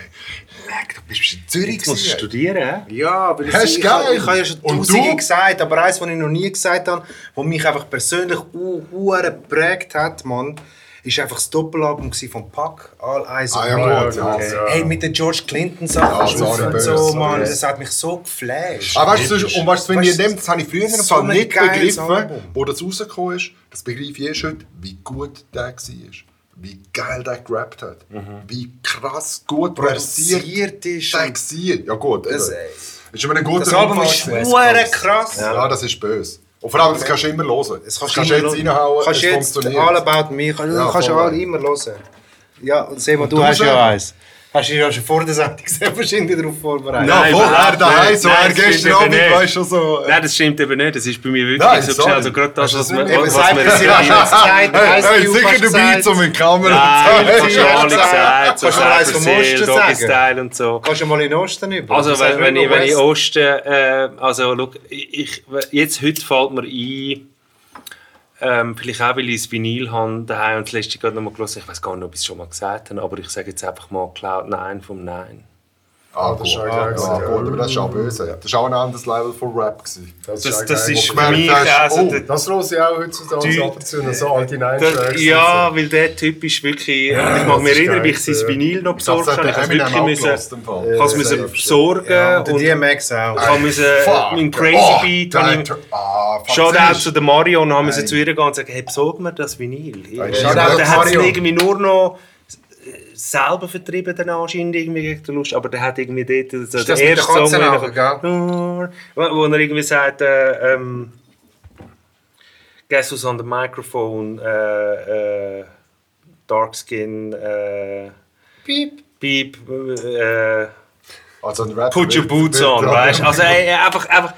Leck, du bist in Zürich Jetzt musst du studieren, hä? Ja, weil Hast ich, ich, geil. ich, ich habe ja schon tausende gesagt, aber eins, was ich noch nie gesagt habe, was mich einfach persönlich u- hure geprägt hat, Mann, ist einfach das Doppelalbum von Puck, All Eyes on Ah, ja, Me. gut, ja. okay. Hey, mit den George Clinton Sachen Ja, sorry, und so. Mann, das hat mich so geflasht. Aber weißt du, und weißt du, wenn Weißt ihr nehmt, das habe ich früher so Fall nicht begriffen, Album. wo das rausgekommen ist. Das begreife ich erst heute, wie gut der war. Wie geil der gerappt hat. Wie krass gut produziert Produziert ist der war. Ja gut, Das, ey. ist immer ein guter Das Album ist krass. Ja. das ist böse. Und vor allem, das kannst du immer hören. Das kannst, kannst du jetzt reinhauen, kannst es jetzt funktioniert. All About Me, kannst, Ja, kannst du immer hören. Ja, und Simon, du, du hast ja eins. Hast du dich ja schon vor der Sendung (laughs) sehr wahrscheinlich darauf vorbereitet. Ja, Nein, er überhaupt daheim, so, Nein, er das stimmt gestern Abend, nicht. weißt du, so... äh, Nein, das stimmt eben nicht. Das ist bei mir wirklich Nein, so sorry. Also gerade das, Hast du was das man... Was man hast du Hey, sicher hast dabei, um in die Kamera Nein, zu das ist Ja, alles sag- gesagt. So Kannst du mal eins vom Osten sagen? Und so. Kannst du mal in den Osten über? Also Du wenn, ich, wenn ich. Osten, äh, also look, ich, jetzt heute fällt mir ein, ähm, vielleicht auch, weil ich das Vinyl habe daheim und das letzte gerade noch mal gelesen, ich weiß gar nicht, ob ich es schon mal gesagt habe, aber ich sage jetzt einfach mal Cloud 9 vom 9. Ah, das ja, ja, gut, aber das ist auch böse. Das war auch ein anderes Level von Rap. Gewesen. Das, das geil. ist für mich also oh, der, Das höre ich auch heutzutage ab und zu, so alte der, Nine-Tracks. ja, weil der Typ ist wirklich, und ich mag mich das erinnern, wie ich sein ja. Vinyl noch besorgt Das habe, hat ich der habe es wirklich müssen, besorgen Ja, und der und ich DMX auch. mein Crazy Oh, Beat, der- Shoutout zu der Mario und haben Hey. zu ihr gehen und sagen, hey, besorg mir das Vinyl. Ja, Shoutout der hat es irgendwie nur noch selber vertrieben, dann anscheinend irgendwie gegen den Lust, aber der hat irgendwie dort so das mit der Katzenauge, wo, wo er irgendwie sagt, äh, ähm, Guess who's on the microphone, äh, äh, Dark Skin, äh, Piep. Beep, äh, Also Put your boots on, weißt du? Also ey, einfach, einfach,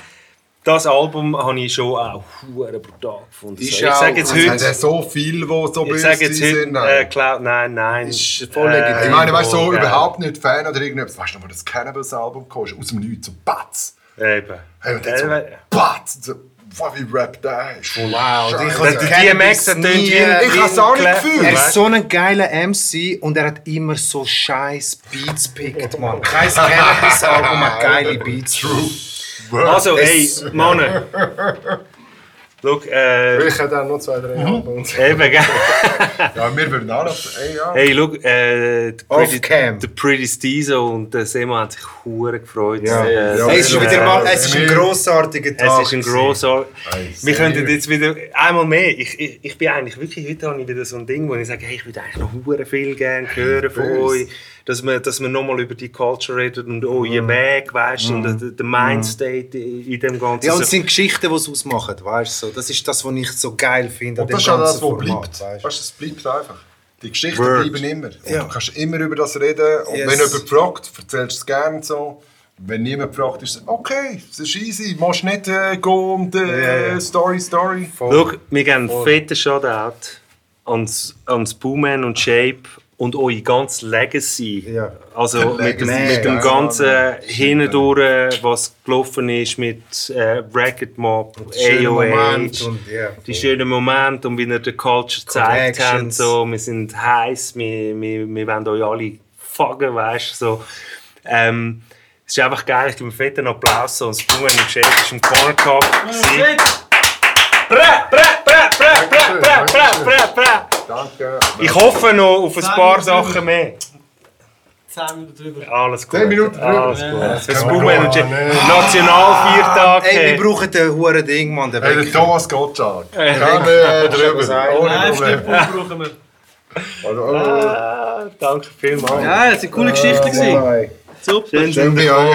das Album habe ich schon auch hure brutal gefunden. Ist ich auch- sage jetzt Es hat ja heute, so viel, die so ich böse sage jetzt sind. heute, äh, nein. Cloud, nein, nein. Ist voll legitim. Ich meine, weißt du, so geil. überhaupt nicht Fan oder irgendetwas. Weißt du noch, wo das Cannabis-Album kam? Aus dem Nichts, so Batz. Eben. Hey, und dann so Äh, Batz. So, wow, wie Rap der ist. Wow, und ich Scheiße. habe Der Cannabis DMX hat nie- Ich habe es auch nicht gefühlt. Er ist so ein geiler MC und er hat immer so scheiß Beats pickt, man. Kein (laughs) Cannabis-Album hat geile Beats. Also, ey, Es- Mann. Schau, äh, Ich hätte auch noch zwei, drei Albums. eben, gell? Ja, wir würden auch noch. Ey, ja. Hey, schau, äh, Off-cam. der Pretty Steezo und der Semo haben sich hure gefreut. Ja. Äh, Ja, Hey, es ist wieder mal, es ist ein grossartiger Tag. Es ist ein. Hey, Wir könnten jetzt wieder einmal mehr. Ich, ich, ich bin eigentlich wirklich heute habe ich wieder so ein Ding, wo ich sage, hey, ich würde eigentlich noch hure viel gerne hören von euch, dass wir, dass wir nochmal über die Culture reden und auch ihr Weg, weißt du, und der, der Mindstate in in dem Ganzen. Ja, und es sind Geschichten, die es ausmachen, weißt du? Das ist das, was ich so geil finde an Und dem das ist auch das, was Format, bleibt. weißt du, es bleibt einfach. Die Geschichten Word. bleiben immer. Ja. Du kannst immer über das reden. Und Yes. wenn jemand fragt, erzählst du es gerne so. Wenn niemand fragt, ist es okay, es ist easy. Du musst nicht äh, gehen und äh, ja. Story, Story. Schau, wir geben einen fetten Shoutout ans, ans Booman und Shape und eure ganze Legacy. Ja. Also mit dem, Legacy, mit dem ja. ganzen Hindurch, was gelaufen ist mit äh, Racket Mob, und ja. die schönen Momente und wie ihr die Culture gezeigt habt. So, wir sind heiß, wir, wir, wir wollen euch alle faggen, weißt du. So. Ähm, es ist einfach geil, ich gebe einen fetten Applaus. So, und das Booman und Shape ist im Corner Talk. Gewesen. Brä, brä, brä, brä, brä, brä, brä, brä, brä. Danke. Ich hoffe noch auf ein Zehn paar Minuten Sachen mehr. 10 Minuten drüber. Alles gut. Zehn Minuten drüber. Alles gut. Ja. Fürs Kann Boomen man und gar nicht. Nationalviertag. Ey, wir hey. brauchen den huren Ding, Mann. Der Hey, der Wecker. Thomas Gottschalk. Hey, Kann äh, was drüber. sagen? Ohne Nein, Problem. Stimmpunkt brauchen wir. Also, äh, Ah, danke vielmals. Ja, das sind coole Geschichten. gewesen. Bye. Super. Schön, Schön bei euch.